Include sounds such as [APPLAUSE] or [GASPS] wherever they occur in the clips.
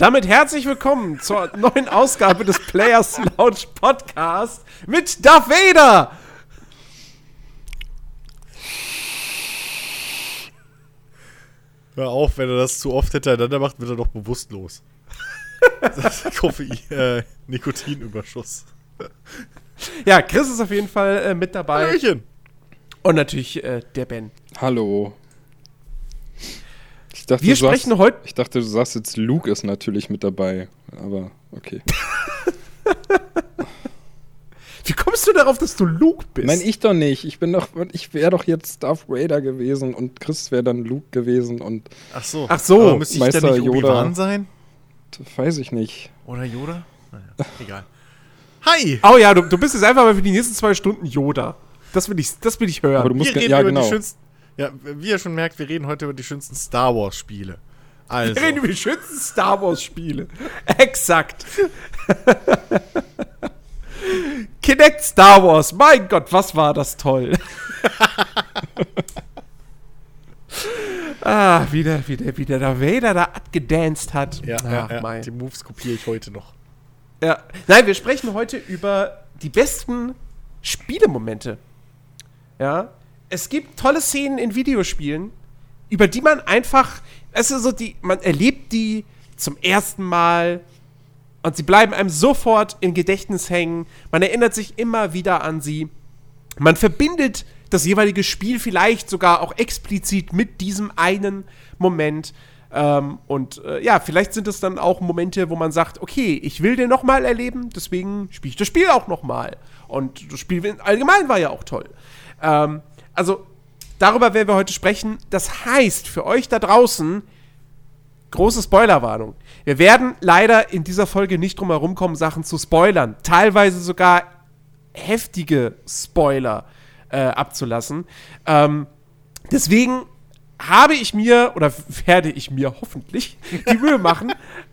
Und damit herzlich willkommen zur neuen Ausgabe des Players Lounge Podcast mit Darth Vader. Hör auf, wenn er das zu oft hintereinander macht, wird er doch bewusstlos. [LAUGHS] Koffein, äh, Nikotinüberschuss. Ja, Chris ist auf jeden Fall äh, mit dabei. Hallöchen. Und natürlich äh, der Ben. Hallo. Ich dachte, Wir du sagst- sprechen heute. Ich dachte, du sagst jetzt, Luke ist natürlich mit dabei. Aber okay. [LAUGHS] Wie kommst du darauf, dass du Luke bist? Nein, ich doch nicht. Ich bin doch, ich wäre doch jetzt Darth Vader gewesen und Chris wäre dann Luke gewesen und Ach so. Ach so, Aber müsste ich Meister dann nicht Yoda. Obi-Wan sein? weiß ich nicht. Oder Yoda? Naja, egal. Hi! Oh ja, du, du bist jetzt einfach mal für die nächsten zwei Stunden Yoda. Das will ich, das will ich hören. Aber du musst wir reden ja, über genau. die schönsten. Ja, wie ihr schon merkt, wir reden heute über die schönsten Star Wars-Spiele. Also. Wir reden über die schönsten Star Wars-Spiele. [LAUGHS] Exakt. [LAUGHS] Kinect Star Wars. Mein Gott, was war das toll. [LAUGHS] ah, wieder, wieder, wieder der Vader da abgedanced hat. ja, Ach, ja, ja, die Moves kopiere ich heute noch. Ja. Nein, wir sprechen heute über die besten Spielemomente. Ja. Es gibt tolle Szenen in Videospielen, über die man einfach, es ist so die, man erlebt die zum ersten Mal und sie bleiben einem sofort im Gedächtnis hängen. Man erinnert sich immer wieder an sie. Man verbindet das jeweilige Spiel vielleicht sogar auch explizit mit diesem einen Moment. Ähm, und äh, ja, vielleicht sind es dann auch Momente, wo man sagt, okay, ich will den nochmal erleben, deswegen spiele ich das Spiel auch nochmal. Und das Spiel allgemein war ja auch toll. Ähm, also, darüber werden wir heute sprechen. Das heißt, für euch da draußen, große Spoilerwarnung. Wir werden leider in dieser Folge nicht drum herum kommen, Sachen zu spoilern. Teilweise sogar heftige Spoiler äh, abzulassen. Ähm, deswegen habe ich mir, oder [LAUGHS] werde ich mir hoffentlich [LAUGHS] die Mühe machen,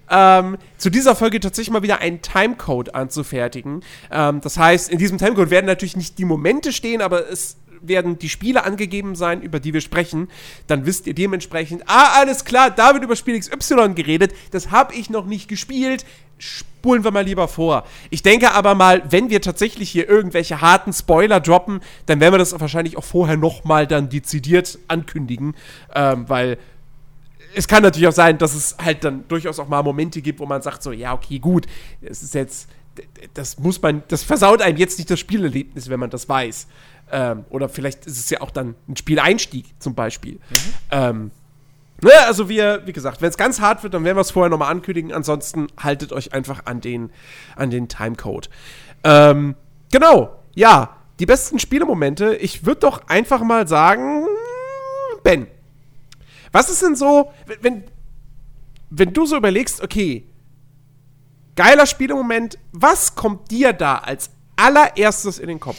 ähm, zu dieser Folge tatsächlich mal wieder einen Timecode anzufertigen. Ähm, das heißt, in diesem Timecode werden natürlich nicht die Momente stehen, aber es werden die Spiele angegeben sein, über die wir sprechen. Dann wisst ihr dementsprechend, ah, alles klar, da wird über Spiel XY geredet. Das habe ich noch nicht gespielt. Spulen wir mal lieber vor. Ich denke aber mal, wenn wir tatsächlich hier irgendwelche harten Spoiler droppen, dann werden wir das wahrscheinlich auch vorher noch mal dann dezidiert ankündigen, ähm, weil es kann natürlich auch sein, dass es halt dann durchaus auch mal Momente gibt, wo man sagt so, ja, okay, gut, es ist jetzt, das muss man, das versaut einem jetzt nicht das Spielerlebnis, wenn man das weiß. Ähm, oder vielleicht ist es ja auch dann ein Spieleinstieg zum Beispiel. Ähm, ne, also wir, wie gesagt, wenn es ganz hart wird, dann werden wir es vorher nochmal ankündigen. Ansonsten haltet euch einfach an den, an den Timecode. Ähm, genau, ja, die besten Spielemomente. Ich würde doch einfach mal sagen, Ben, was ist denn so, wenn- wenn, wenn du so überlegst, okay, geiler Spielemoment, was kommt dir da als allererstes in den Kopf?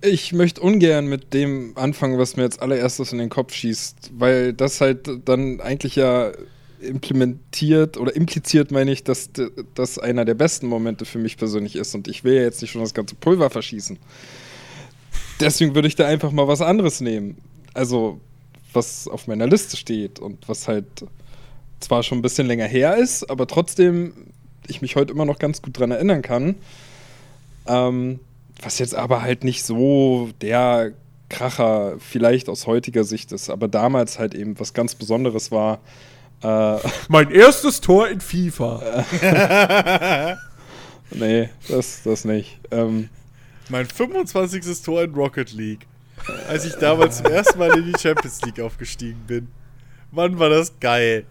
Ich möchte ungern mit dem anfangen, was mir als allererstes in den Kopf schießt, weil das halt dann eigentlich ja implementiert oder impliziert, meine ich, dass das einer der besten Momente für mich persönlich ist und ich will ja jetzt nicht schon das ganze Pulver verschießen. Deswegen würde ich da einfach mal was anderes nehmen. Also, was auf meiner Liste steht und was halt zwar schon ein bisschen länger her ist, aber trotzdem ich mich heute immer noch ganz gut dran erinnern kann. Ähm, was jetzt aber halt nicht so der Kracher vielleicht aus heutiger Sicht ist, aber damals halt eben was ganz Besonderes war. Äh, [LAUGHS] Mein erstes Tor in FIFA. [LAUGHS] nee, das, das nicht. Ähm, Mein 25. Tor in Rocket League. Als ich damals zum ersten Mal in die Champions League aufgestiegen bin. Mann, war das geil.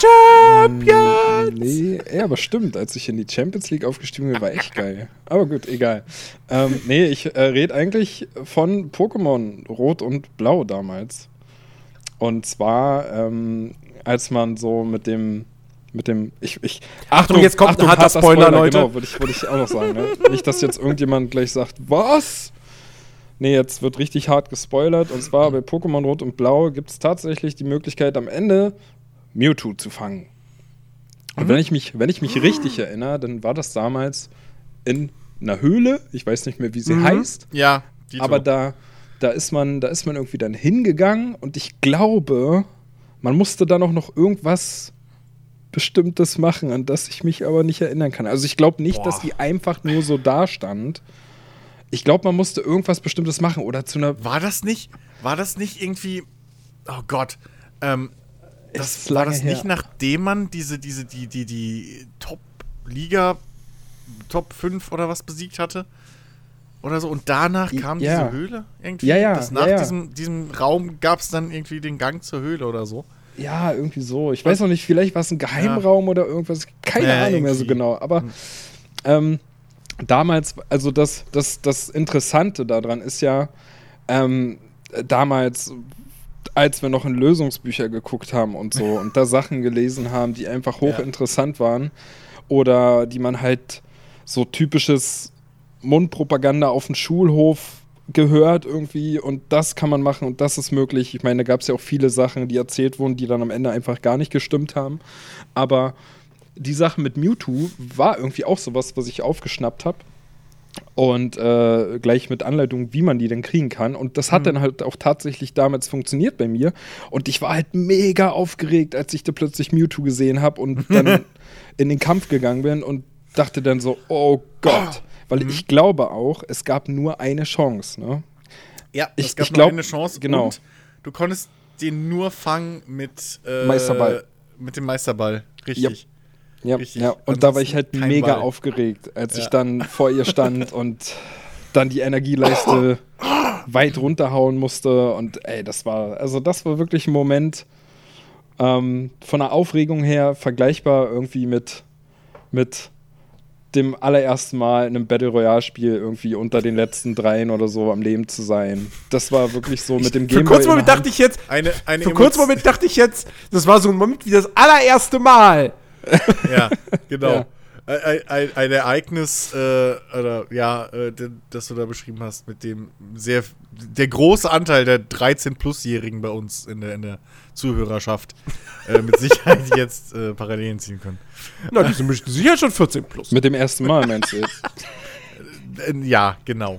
Champions! nee, ja, aber stimmt, als ich in die Champions League aufgestiegen bin, war echt geil. Aber gut, egal. Ähm, nee, ich äh, rede eigentlich von Pokémon Rot und Blau damals. Und zwar, ähm, als man so mit dem mit dem ich, ich Achtung, jetzt kommt ein harter Spoiler, Leute. Genau, würde ich, würde ich auch noch sagen. Ne? Nicht, dass jetzt irgendjemand gleich sagt, was? Nee, jetzt wird richtig hart gespoilert. Und zwar bei Pokémon Rot und Blau gibt es tatsächlich die Möglichkeit, am Ende Mewtwo zu fangen. Und wenn ich mich, wenn ich mich richtig erinnere, dann war das damals in einer Höhle. Ich weiß nicht mehr, wie sie Mhm. heißt. Ja, Dito. Aber da, da ist man, da ist man irgendwie dann hingegangen und ich glaube, man musste da noch, noch irgendwas Bestimmtes machen, an das ich mich aber nicht erinnern kann. Also ich glaube nicht, Boah. dass die einfach nur so da stand. Ich glaube, man musste irgendwas Bestimmtes machen oder zu einer. War das nicht, war das nicht irgendwie, oh Gott, ähm, das war das her. nicht, nachdem man diese, diese, die, die, die Top-Liga, Top 5 oder was besiegt hatte? Oder so. Und danach kam ja. diese Höhle irgendwie. Ja, ja, Das nach ja, ja. Diesem, diesem Raum gab es dann irgendwie den Gang zur Höhle oder so. Ja, irgendwie so. Ich weiß noch nicht, vielleicht war es ein Geheimraum oder irgendwas. Keine Ja, Ahnung mehr so irgendwie. genau. Aber ähm, damals, also das, das, das Interessante daran ist ja, ähm, damals, als wir noch in Lösungsbücher geguckt haben und so und da Sachen gelesen haben, die einfach hochinteressant waren oder die man halt so typisches Mundpropaganda auf dem Schulhof gehört irgendwie und das kann man machen und das ist möglich. Ich meine, da gab es ja auch viele Sachen, die erzählt wurden, die dann am Ende einfach gar nicht gestimmt haben. Aber die Sache mit Mewtwo war irgendwie auch sowas, was ich aufgeschnappt habe. Und äh, gleich mit Anleitung, wie man die denn kriegen kann. Und das hat dann halt auch tatsächlich damals funktioniert bei mir. Und ich war halt mega aufgeregt, als ich da plötzlich Mewtwo gesehen habe und [LAUGHS] dann in den Kampf gegangen bin und dachte dann so, oh Gott. Weil ich glaube auch, es gab nur eine Chance. Ne? Ja, Ich- es gab ich nur glaub, eine Chance. genau. Du konntest den nur fangen mit äh, Meisterball. Mit dem Meisterball, richtig. Ja, Richtig. ja. und da war ich halt mega Ball. aufgeregt, als ich Ja. dann vor ihr stand und dann die Energieleiste weit runterhauen musste. Und ey, das war, also das war wirklich ein Moment ähm, von der Aufregung her vergleichbar irgendwie mit, mit dem allerersten Mal in einem Battle Royale-Spiel irgendwie unter den letzten dreien oder so am Leben zu sein. Das war wirklich so mit dem Für kurzen in der Moment dachte ich jetzt, Eine, eine für einen kurzen Emo- Moment dachte ich jetzt, das war so ein Moment wie das allererste Mal. [LAUGHS] Ja, genau. Ja. Ein, ein, ein, Ereignis, äh, oder ja, äh, das du da beschrieben hast, mit dem sehr, der große Anteil der 13-Plus-Jährigen bei uns in der, in der Zuhörerschaft äh, mit [LAUGHS] Sicherheit jetzt äh, Parallelen ziehen können. Na, die sind sicher schon 14 plus. Mit dem ersten Mal, meinst du jetzt? [LAUGHS] Äh, ja, genau.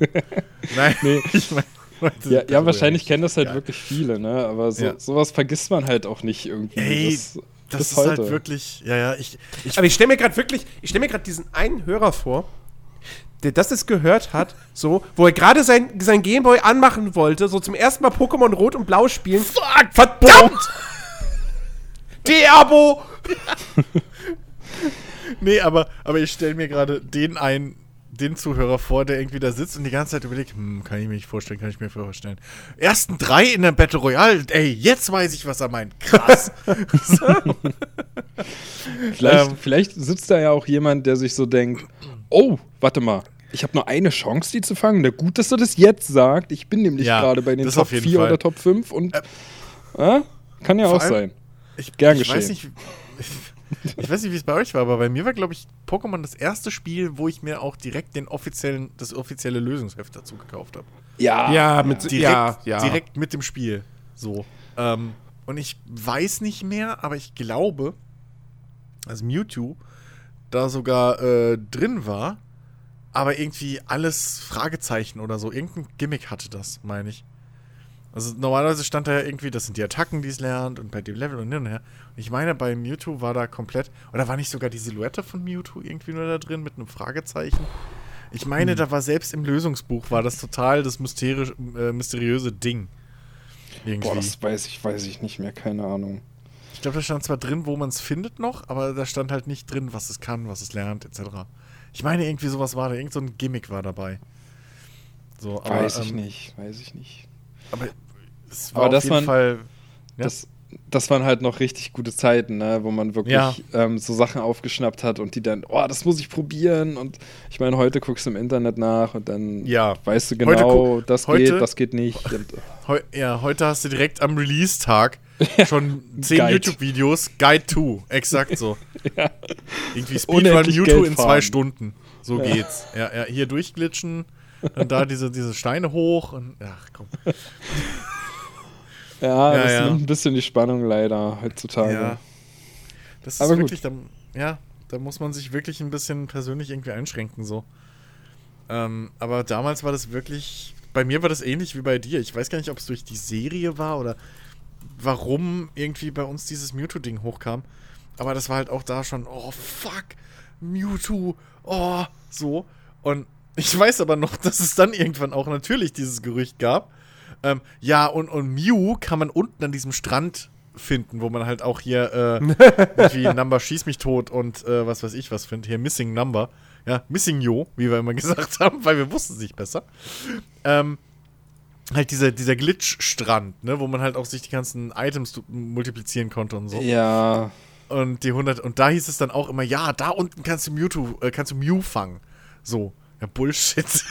Nein, Nee. ich mein, meinte- Ja, ja wahrscheinlich kennen das halt Ja. wirklich viele, ne? Aber so, Ja. sowas vergisst man halt auch nicht irgendwie. Ey, das, Das ist heute. halt wirklich, ja, ja, ich, ich Aber ich stelle mir gerade wirklich, ich stelle mir gerade diesen einen Hörer vor, der das jetzt gehört hat, so, wo er gerade sein, sein Gameboy anmachen wollte, so zum ersten Mal Pokémon Rot und Blau spielen. Fuck, verdammt! [LAUGHS] Deabo! [LAUGHS] Nee, aber, aber ich stelle mir gerade den einen, den Zuhörer vor, der irgendwie da sitzt und die ganze Zeit überlegt, hm, kann ich mir nicht vorstellen, kann ich mir vorstellen. Ersten drei in der Battle Royale, ey, jetzt weiß ich, was er meint. Krass. [LAUGHS] Vielleicht, Ähm. vielleicht sitzt da ja auch jemand, der sich so denkt: Oh, warte mal, ich habe nur eine Chance, die zu fangen. Na gut, dass er das jetzt sagt. Ich bin nämlich Ja, gerade bei den Top auf jeden 4 Fall. oder Top 5 und. äh, kann ja auch allem- sein. Ich, Gern ich weiß geschehen. nicht, ich weiß nicht, wie es bei euch war, aber bei mir war, glaube ich, Pokémon das erste Spiel, wo ich mir auch direkt den offiziellen, das offizielle Lösungsheft dazu gekauft habe. Ja, Ja, mit, Direkt, ja, ja. direkt mit dem Spiel. So. Ähm, und ich weiß nicht mehr, aber ich glaube, dass Mewtwo da sogar äh, drin war, aber irgendwie alles Fragezeichen oder so. Irgendein Gimmick hatte das, meine ich. Also normalerweise stand da ja irgendwie, das sind die Attacken, die es lernt und bei dem Level und hin und her. Und ich meine, bei Mewtwo war da komplett, oder war nicht sogar die Silhouette von Mewtwo irgendwie nur da drin mit einem Fragezeichen? Ich meine, da war selbst im Lösungsbuch war das total das mysteri äh, mysteriöse Ding. Irgendwie. Boah, das weiß ich, weiß ich nicht mehr, keine Ahnung. ich glaube, da stand zwar drin, wo man es findet noch, aber da stand halt nicht drin, was es kann, was es lernt, etc. Ich meine, irgendwie sowas war da, irgend so ein Gimmick war dabei. So, aber, weiß ich ähm, nicht, weiß ich nicht. Aber es Aber war auf das jeden waren- Fall. Ja. Das, das waren halt noch richtig gute Zeiten, ne? wo man wirklich Ja. ähm, so Sachen aufgeschnappt hat und die dann, oh, das muss ich probieren. Und ich meine, heute guckst du im Internet nach und dann Ja. weißt du genau, das heute- geht, das geht nicht. [LAUGHS] Heu ja, heute hast du direkt am Release-Tag schon 10 Guide. YouTube-Videos, Guide to, exakt so. [LAUGHS] Irgendwie Speedrun Mewtwo in zwei. Stunden. So geht's. Ja, ja, hier durchglitschen, dann da diese, diese Steine hoch und ach komm. [LAUGHS] ja, Ja, das ja. nimmt ein bisschen die Spannung leider heutzutage. Ja. Das ist Aber wirklich, da, ja, da muss man sich wirklich ein bisschen persönlich irgendwie einschränken so. Ähm, aber damals war das wirklich, bei mir war das ähnlich wie bei dir. Ich weiß gar nicht, ob es durch die Serie war oder warum irgendwie bei uns dieses Mewtwo-Ding hochkam. aber das war halt auch da schon, oh fuck, Mewtwo, oh, so. Und ich weiß aber noch, dass es dann irgendwann auch natürlich dieses Gerücht gab. Ähm, ja, und, und Mew kann man unten an diesem Strand finden, wo man halt auch hier äh, wie [LAUGHS] Number schieß mich tot und äh, was weiß ich was findet. Hier Missing Number. Ja, Missing Yo, wie wir immer [LAUGHS] gesagt haben, weil wir wussten es nicht besser. Ähm, halt dieser, dieser Glitch-Strand, ne, wo man halt auch sich die ganzen Items multiplizieren konnte und so. Ja. Und die 100 und da hieß es dann auch immer, ja, da unten kannst du Mewtwo, äh, kannst du Mew fangen. So, ja Bullshit. [LAUGHS] das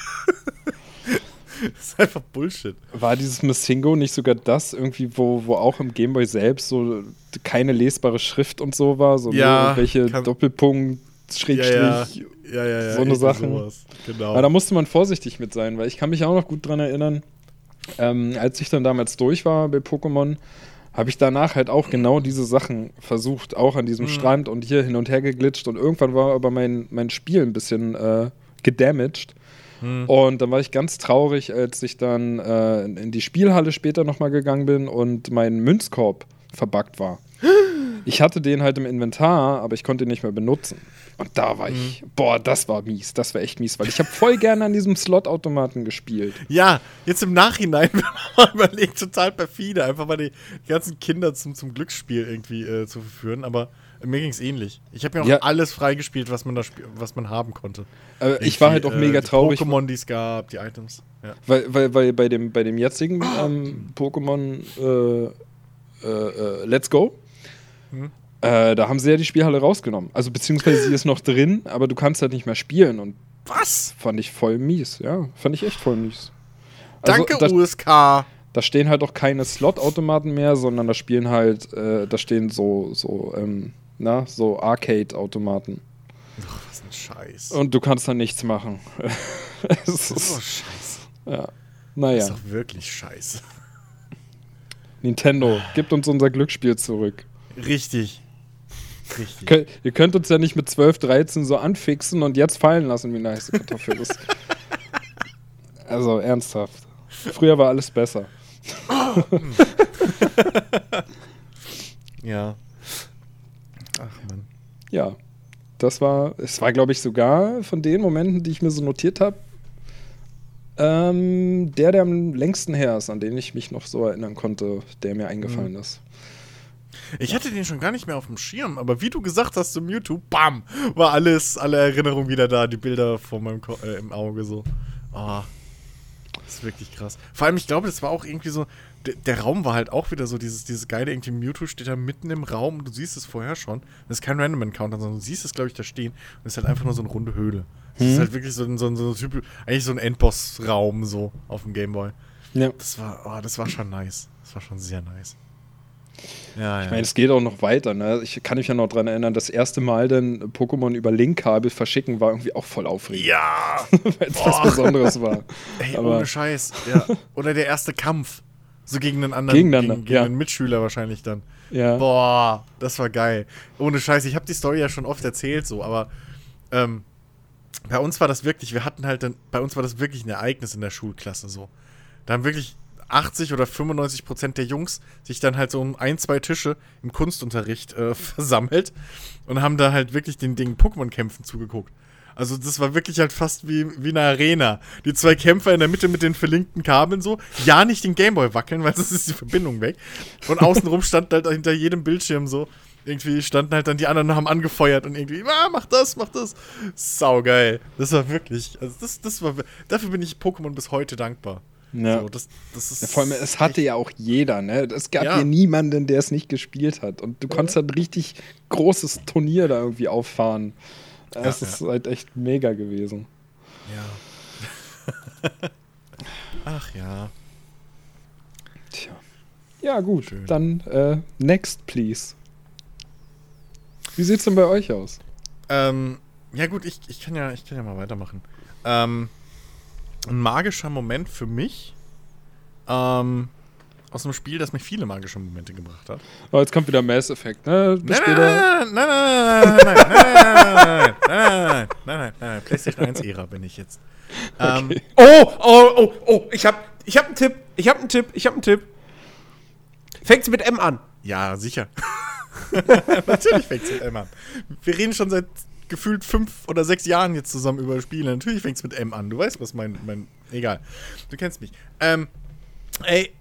ist einfach Bullshit. War dieses Missingo nicht sogar das irgendwie, wo, wo auch im Gameboy selbst so keine lesbare Schrift und so war? So Ja, welche Doppelpunkt, Schrägstrich. ja, ja, ja. so eine sowas. Genau. Aber da musste man vorsichtig mit sein, weil ich kann mich auch noch gut dran erinnern, ähm, als ich dann damals durch war bei Pokémon, habe ich danach halt auch genau diese Sachen versucht, auch an diesem Strand und hier hin und her geglitscht und irgendwann war aber mein, mein Spiel ein bisschen äh, gedamaged. Und dann war ich ganz traurig, als ich dann äh, in- die Spielhalle später nochmal gegangen bin und mein Münzkorb verbuggt war. [GASPS] Ich hatte den halt im Inventar, aber ich konnte ihn nicht mehr benutzen. Und da war ich, boah, das war mies, das war echt mies, weil ich habe voll gerne an diesem Slot-Automaten gespielt. Ja, jetzt im Nachhinein, [LAUGHS] wenn man mal überlegt, total perfide, einfach mal die ganzen Kinder zum, zum Glücksspiel irgendwie äh, zu verführen, aber mir ging es ähnlich. Ich habe ja auch Ja. alles freigespielt, was man da was man haben konnte. Äh, ich war halt auch Irgendwie, mega die traurig, Pokémon, die es gab, die Items. Ja. weil, weil, weil bei dem, bei dem jetzigen ähm, Pokémon äh, äh, äh, Let's Go, Hm. äh, da haben sie ja die Spielhalle rausgenommen. Also beziehungsweise sie ist noch drin, aber du kannst halt nicht mehr spielen und Was? fand ich voll mies, ja. Fand ich echt voll mies. Also, Danke, da, USK. da stehen halt auch keine Slot-Automaten mehr, sondern da spielen halt, äh, da stehen so, so, ähm, na, so Arcade-Automaten. Was ein Scheiß. Und du kannst da nichts machen. [LAUGHS] es das ist doch scheiße. ja. Das Naja, ist doch wirklich scheiße. Nintendo, gibt uns unser Glücksspiel zurück. Richtig. Richtig. Kö- Ihr könnt uns ja nicht mit 12, 13 so anfixen und jetzt fallen lassen, wie eine heiße Kartoffel ist. [LAUGHS] Also ernsthaft. Früher war alles besser. [LAUGHS] Ja. Ach man. Ja, das war, es war, glaube ich, sogar von den Momenten, die ich mir so notiert habe, ähm, der, der am längsten her ist, an den ich mich noch so erinnern konnte, der mir eingefallen ist. Ich hatte den schon gar nicht mehr auf dem Schirm, aber wie du gesagt hast zu Mewtwo, bam, war alles, alle Erinnerungen wieder da, die Bilder vor meinem Ko äh, im Auge so. Ah, das ist wirklich krass. Vor allem, ich glaube, das war auch irgendwie so, der, der Raum war halt auch wieder so, dieses, dieses geile, irgendwie Mewtwo steht da mitten im Raum, du siehst es vorher schon. Das ist kein Random Encounter, sondern du siehst es, glaube ich, da stehen und es ist halt einfach nur so eine runde Höhle. Das ist halt wirklich so ein, so ein, so ein Typ, eigentlich so ein Endboss-Raum so auf dem Gameboy. Ja. Das war, oh, das war schon nice. Das war schon sehr nice. Ja, Ich meine, es geht auch noch weiter. Ne? Ich kann mich ja noch dran erinnern, das erste Mal dann Pokémon über Linkkabel verschicken war irgendwie auch voll aufregend, Ja! [LAUGHS] weil es was Besonderes war. [LAUGHS] Ey, Aber- ohne Scheiß. Ja. Oder der erste Kampf. So gegen einen anderen. Gegeneinander, Gegen, gegen ja. einen Mitschüler wahrscheinlich dann. Ja. Boah, das war geil. Ohne Scheiß. Ich habe die Story ja schon oft erzählt, so, aber ähm, bei uns war das wirklich, wir hatten halt dann, bei uns war das wirklich ein Ereignis in der Schulklasse so. Da haben wirklich 80 oder 95 Prozent der Jungs sich dann halt so um ein, zwei Tische im Kunstunterricht äh, [LAUGHS] versammelt und haben da halt wirklich den Dingen Pokémon-Kämpfen zugeguckt. Also das war wirklich halt fast wie, wie eine Arena. Die zwei Kämpfer in der Mitte mit den verlinkten Kabeln so. Ja, nicht den Gameboy wackeln, weil [LAUGHS] sonst ist die Verbindung weg. Und außenrum stand halt hinter jedem Bildschirm so. Irgendwie standen halt dann die anderen und haben angefeuert und irgendwie, ah, mach das, mach das. Saugeil. Das war wirklich, also das, das war, dafür bin ich Pokémon bis heute dankbar. Ja. So, das, das Ja, vor allem, es hatte ja auch jeder, ne? Es gab Ja. hier niemanden, der es nicht gespielt hat. Und du konntest halt ein richtig großes Turnier da irgendwie auffahren. Das Ja, ist halt echt mega gewesen. Ja. [LAUGHS] Ach ja. Tja. Ja, gut. Schön. Dann äh, next, please. Wie sieht's denn bei euch aus? Ähm, ja gut, ich, ich, kann ja, ich kann ja mal weitermachen. Ähm, ein magischer Moment für mich ähm, aus einem Spiel, das mir viele magische Momente gebracht hat. Oh, jetzt kommt wieder Mass Effect, ne? Bis Nein, später. nein, nein, nein, nein, nein, nein, nein, nein, nein, nein, nein, nein, PlayStation 1 Ära bin ich jetzt. Ähm, Oh, oh, oh, oh, ich hab, ich hab einen Tipp, ich hab einen Tipp, ich hab einen Tipp. Fängt mit M an. ja, sicher. Natürlich fängt es mit M an. Wir reden schon seit gefühlt fünf oder sechs Jahren jetzt zusammen über Spiele. Natürlich fängt es mit M an. Du weißt, was mein, mein. Egal. Du kennst mich. Ähm, ey,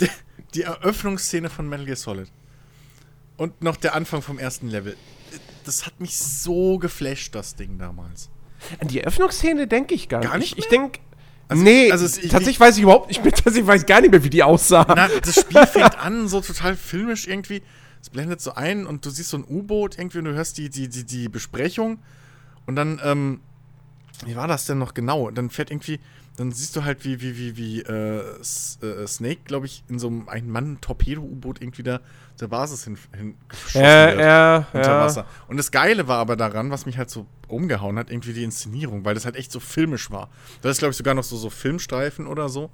[LAUGHS] die Eröffnungsszene von Metal Gear Solid. Und noch der Anfang vom ersten Level. Das hat mich so geflasht, das Ding damals. An die Eröffnungsszene denke ich gar nicht. Gar nicht Ich, ich mehr? denke. Also- nee, also es- ich- tatsächlich weiß ich überhaupt nicht, [LAUGHS] tatsächlich weiß ich gar nicht mehr, wie die aussah. Na, das Spiel [LAUGHS] fängt an, so total filmisch irgendwie. Es blendet so ein und du siehst so ein U-Boot irgendwie und du hörst die, die, die, die Besprechung. Und dann, ähm, wie war das denn noch genau? Dann fährt irgendwie, dann siehst du halt, wie, wie, wie, wie äh, äh, Snake, glaube ich, in so einem Ein-Mann-Torpedo-U-Boot irgendwie da zur Basis hin, hin ja, wird. ja, Unter ja. Wasser. Und das Geile war aber daran, was mich halt so umgehauen hat, irgendwie die Inszenierung, weil das halt echt so filmisch war. Da ist, glaube ich, sogar noch so, so Filmstreifen oder so.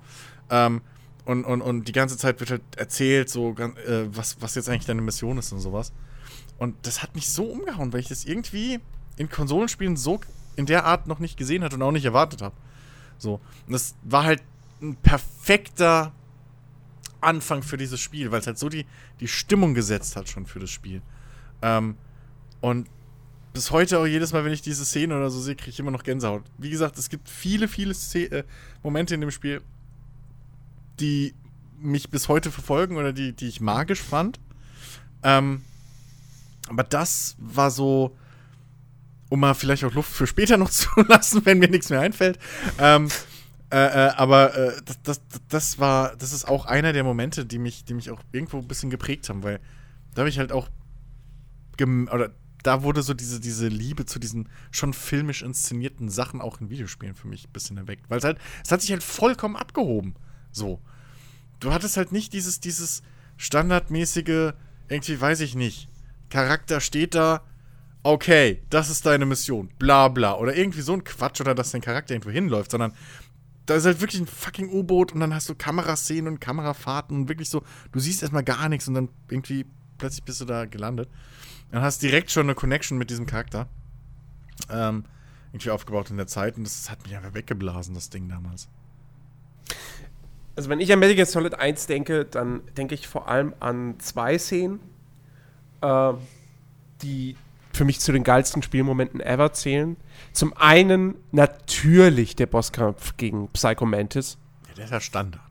Ähm, und, und, und die ganze Zeit wird halt erzählt, so, äh, was, was jetzt eigentlich deine Mission ist und sowas. Und das hat mich so umgehauen, weil ich das irgendwie in Konsolenspielen so in der Art noch nicht gesehen hatte und auch nicht erwartet habe. So. Und das war halt ein perfekter Anfang für dieses Spiel, weil es halt so die, die Stimmung gesetzt hat schon für das Spiel. Ähm, und bis heute auch jedes Mal, wenn ich diese Szene oder so sehe, kriege ich immer noch Gänsehaut. Wie gesagt, es gibt viele, viele Sze äh, Momente in dem Spiel, die mich bis heute verfolgen oder die, die ich magisch fand. Ähm, aber das war so, um mal vielleicht auch Luft für später noch [LAUGHS] zu lassen, wenn mir nichts mehr einfällt. Ähm, äh, äh, aber äh, das, das, das war, das ist auch einer der Momente, die mich, die mich auch irgendwo ein bisschen geprägt haben, weil da habe ich halt auch oder da wurde so diese, diese Liebe zu diesen schon filmisch inszenierten Sachen auch in Videospielen für mich ein bisschen erweckt. Weil es halt, es hat sich halt vollkommen abgehoben. So. Du hattest halt nicht dieses, dieses standardmäßige, irgendwie weiß ich nicht, Charakter steht da, okay, das ist deine Mission, bla bla. Oder irgendwie so ein Quatsch oder dass dein Charakter irgendwo hinläuft, sondern da ist halt wirklich ein fucking U-Boot und dann hast du Kameraszenen und Kamerafahrten und wirklich so, du siehst erstmal gar nichts und dann irgendwie plötzlich bist du da gelandet. Dann hast direkt schon eine Connection mit diesem Charakter. Ähm, irgendwie aufgebaut in der Zeit und das hat mich einfach weggeblasen, das Ding damals. Also wenn ich an Metal Gear Solid 1 denke, dann denke ich vor allem an zwei Szenen, äh, die für mich zu den geilsten Spielmomenten ever zählen. Zum einen natürlich der Bosskampf gegen Psycho Mantis. Ja, der ist ja Standard.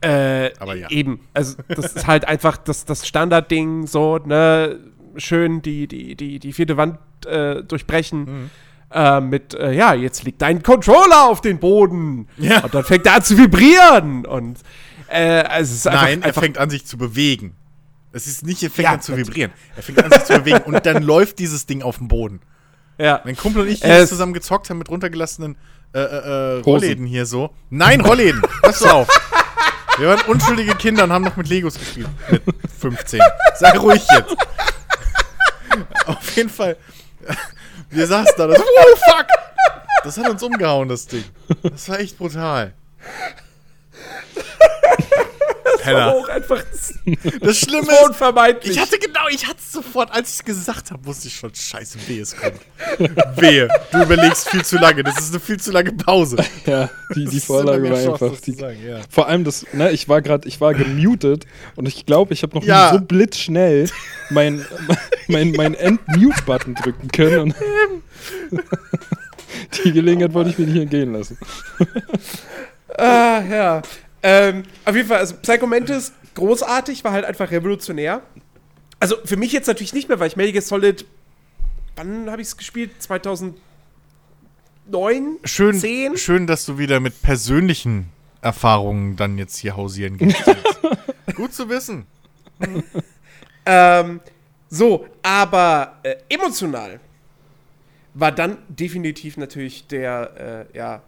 Äh, Aber ja. Eben. Also, das ist halt einfach das, das Standardding, so, ne? Schön die, die, die, die vierte Wand äh, durchbrechen. Mhm. Äh, mit, äh, ja, jetzt liegt dein Controller auf den Boden. Ja. Und dann fängt er an zu vibrieren. Und äh, also es ist einfach, Nein, er einfach fängt an, sich zu bewegen. Es ist nicht, er fängt Ja, an zu vibrieren. Er fängt an, sich zu bewegen und dann [LAUGHS] läuft dieses Ding auf dem Boden. ja. Mein Kumpel und ich, das zusammen gezockt haben mit runtergelassenen äh, äh, äh, Rollläden hier so. Nein, Rollläden! Pass [LAUGHS] auf! Wir waren unschuldige Kinder und haben noch mit Legos gespielt. Mit 15. Sei ruhig jetzt. [LAUGHS] Auf jeden Fall. Wir saßen da. Das, oh, fuck! Das hat uns umgehauen, das Ding. Das war echt brutal. Penner. auch einfach Das [LAUGHS] Schlimme so ist, unvermeidlich. ich hatte genau, ich hatte es sofort, als ich es gesagt habe, wusste ich schon, scheiße, wehe, es kommt. Wehe, du überlegst viel zu lange, das ist eine viel zu lange Pause. [LAUGHS] Ja, die, Das die Vorlage war einfach. das Die, sagen, ja. Vor allem das, ne, ich war gerade, ich war gemutet und ich glaube, ich habe noch Ja. nie so blitzschnell mein, [LAUGHS] mein, mein End-Mute-Button drücken können. Die Gelegenheit wollte ich mir nicht entgehen lassen. Ah, ja. Ähm, auf jeden Fall, also Psycho Mantis, großartig, war halt einfach revolutionär. Also für mich jetzt natürlich nicht mehr, weil ich Metal Gear Solid, wann habe ich es gespielt? 2009? Schön, 10? schön, dass du wieder mit persönlichen Erfahrungen dann jetzt hier hausieren gehst. [LAUGHS] Gut zu wissen. Ähm, so, aber äh, emotional war dann definitiv natürlich der, äh, ja,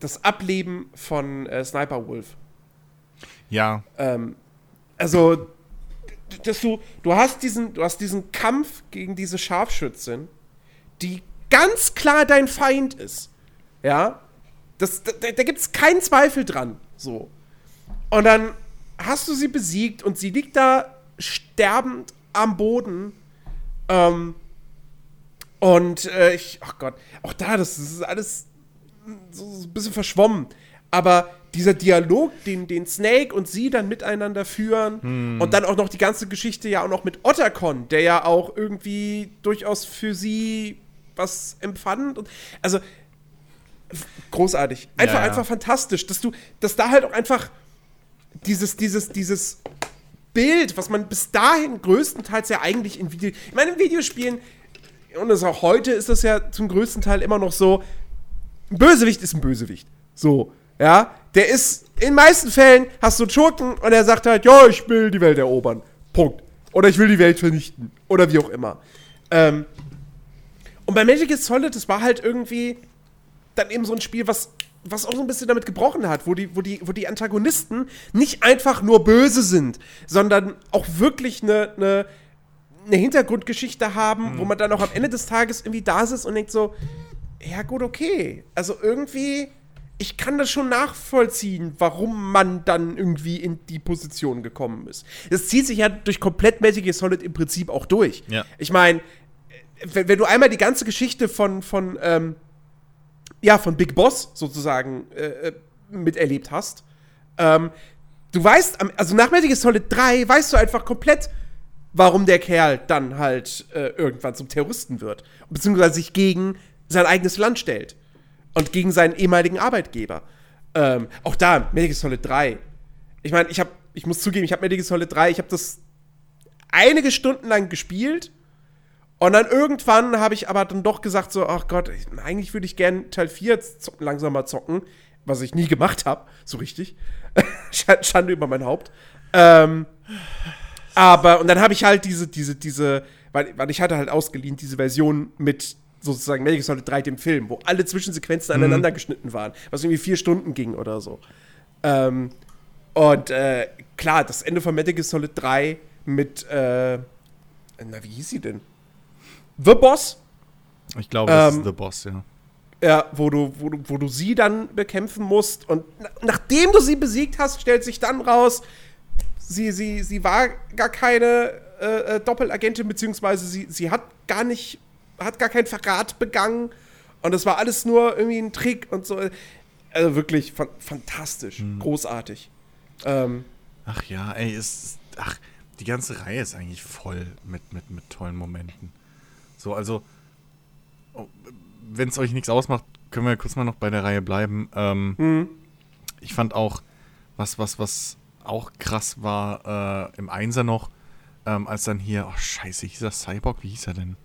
das Ableben von äh, Sniper Wolf. Ja, Ähm, also, dass du, du hast diesen, du hast diesen Kampf gegen diese Scharfschützin, die ganz klar dein Feind ist. Ja. Das, da da gibt es keinen Zweifel dran. So. Und dann hast du sie besiegt und sie liegt da sterbend am Boden. Ähm, und äh, ich, ach Gott, auch da, das, das ist alles so, ein bisschen verschwommen. Aber dieser Dialog, den, den Snake und sie dann miteinander führen Hm. und dann auch noch die ganze Geschichte ja auch noch mit Ottercon, der ja auch irgendwie durchaus für sie was empfand. Und, also großartig. Einfach, Ja, ja. einfach fantastisch, dass du, dass da halt auch einfach dieses, dieses, dieses Bild, was man bis dahin größtenteils ja eigentlich in Video, ich meine, in Videospielen, und das auch heute ist das ja zum größten Teil immer noch so, ein Bösewicht ist ein Bösewicht. So, ja. Der ist, in den meisten Fällen hast du einen Schurken und er sagt halt, ja, ich will die Welt erobern. Punkt. Oder ich will die Welt vernichten. Oder wie auch immer. Ähm, und bei Magic is Solid, das war halt irgendwie dann eben so ein Spiel, was, was auch so ein bisschen damit gebrochen hat, wo die, wo, die, wo die Antagonisten nicht einfach nur böse sind, sondern auch wirklich eine, eine, eine Hintergrundgeschichte haben, wo man dann auch am Ende des Tages irgendwie da sitzt und denkt so, ja gut, okay. Also irgendwie, ich kann das schon nachvollziehen, warum man dann irgendwie in die Position gekommen ist. Das zieht sich ja durch komplett Magic is Solid im Prinzip auch durch. Ja. Ich meine, wenn, wenn du einmal die ganze Geschichte von, von ähm, ja, von Big Boss sozusagen äh, äh, miterlebt hast, ähm, du weißt, also nach Metal Gear Solid 3 weißt du einfach komplett, warum der Kerl dann halt äh, irgendwann zum Terroristen wird. Beziehungsweise sich gegen sein eigenes Land stellt. Und gegen seinen ehemaligen Arbeitgeber. Ähm, auch da, Metal Gear Solid 3. Ich meine, ich habe, ich muss zugeben, ich habe Metal Gear Solid 3, ich habe das einige Stunden lang gespielt. Und dann irgendwann habe ich aber dann doch gesagt, so, ach Gott, ich, eigentlich würde ich gern Teil 4 zo langsam mal zocken, was ich nie gemacht habe, so richtig. [LAUGHS] Sch- Schande über mein Haupt. Ähm, aber, und dann habe ich halt diese, diese, diese, weil, weil ich hatte halt ausgeliehen, diese Version mit sozusagen Metal Gear Solid 3, dem Film, wo alle Zwischensequenzen aneinander geschnitten waren, was irgendwie vier Stunden ging oder so. Ähm, und äh, klar, das Ende von Metal Gear Solid 3 mit, äh, na, wie hieß sie denn? The Boss, Ich glaube, das Ähm, ist The Boss, ja. ja, wo du, wo du, wo du sie dann bekämpfen musst. Und na, nachdem du sie besiegt hast, stellt sich dann raus, sie, sie, sie war gar keine äh, äh, Doppelagentin, beziehungsweise sie, sie hat gar nicht, hat gar keinen Verrat begangen. Und das war alles nur irgendwie ein Trick und so. Also wirklich fan fantastisch, großartig. Ähm, Ach ja, ey, ist. Ach, die ganze Reihe ist eigentlich voll mit, mit, mit tollen Momenten. So, also, wenn es euch nichts ausmacht, können wir kurz mal noch bei der Reihe bleiben. Ähm, Ich fand auch, was, was, was auch krass war, äh, im Einser noch, ähm, als dann hier, oh scheiße, hieß er Cyborg? Wie hieß er denn?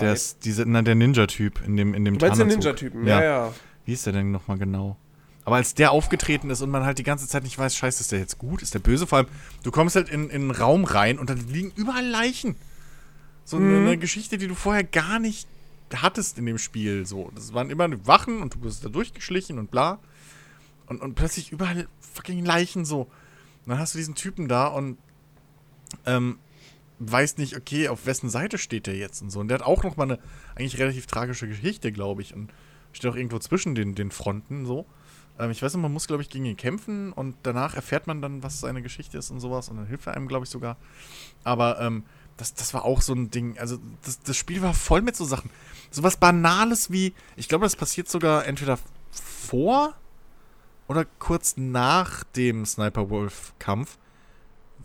Der ist diese, na, der Ninja-Typ in dem, in dem du meinst den. Ninja-Typen, ja, ja. Wie ist der denn nochmal genau? Aber als der aufgetreten ist und man halt die ganze Zeit nicht weiß, scheiße, ist der jetzt gut, ist der böse? Vor allem, du kommst halt in, in einen Raum rein und dann liegen überall Leichen. So eine, eine Geschichte, die du vorher gar nicht hattest in dem Spiel. So, das waren immer Wachen und du bist da durchgeschlichen und bla. Und, und plötzlich überall fucking Leichen so. Und dann hast du diesen Typen da und ähm, weiß nicht, okay, auf wessen Seite steht der jetzt und so. Und der hat auch noch mal eine eigentlich relativ tragische Geschichte, glaube ich. Und steht auch irgendwo zwischen den, den Fronten so. Ähm, ich weiß nicht, man muss, glaube ich, gegen ihn kämpfen und danach erfährt man dann, was seine Geschichte ist und sowas. Und dann hilft er einem, glaube ich, sogar. Aber ähm, das, das war auch so ein Ding. Also, das, das Spiel war voll mit so Sachen. So was Banales wie, ich glaube, das passiert sogar entweder vor oder kurz nach dem Sniper Wolf-Kampf,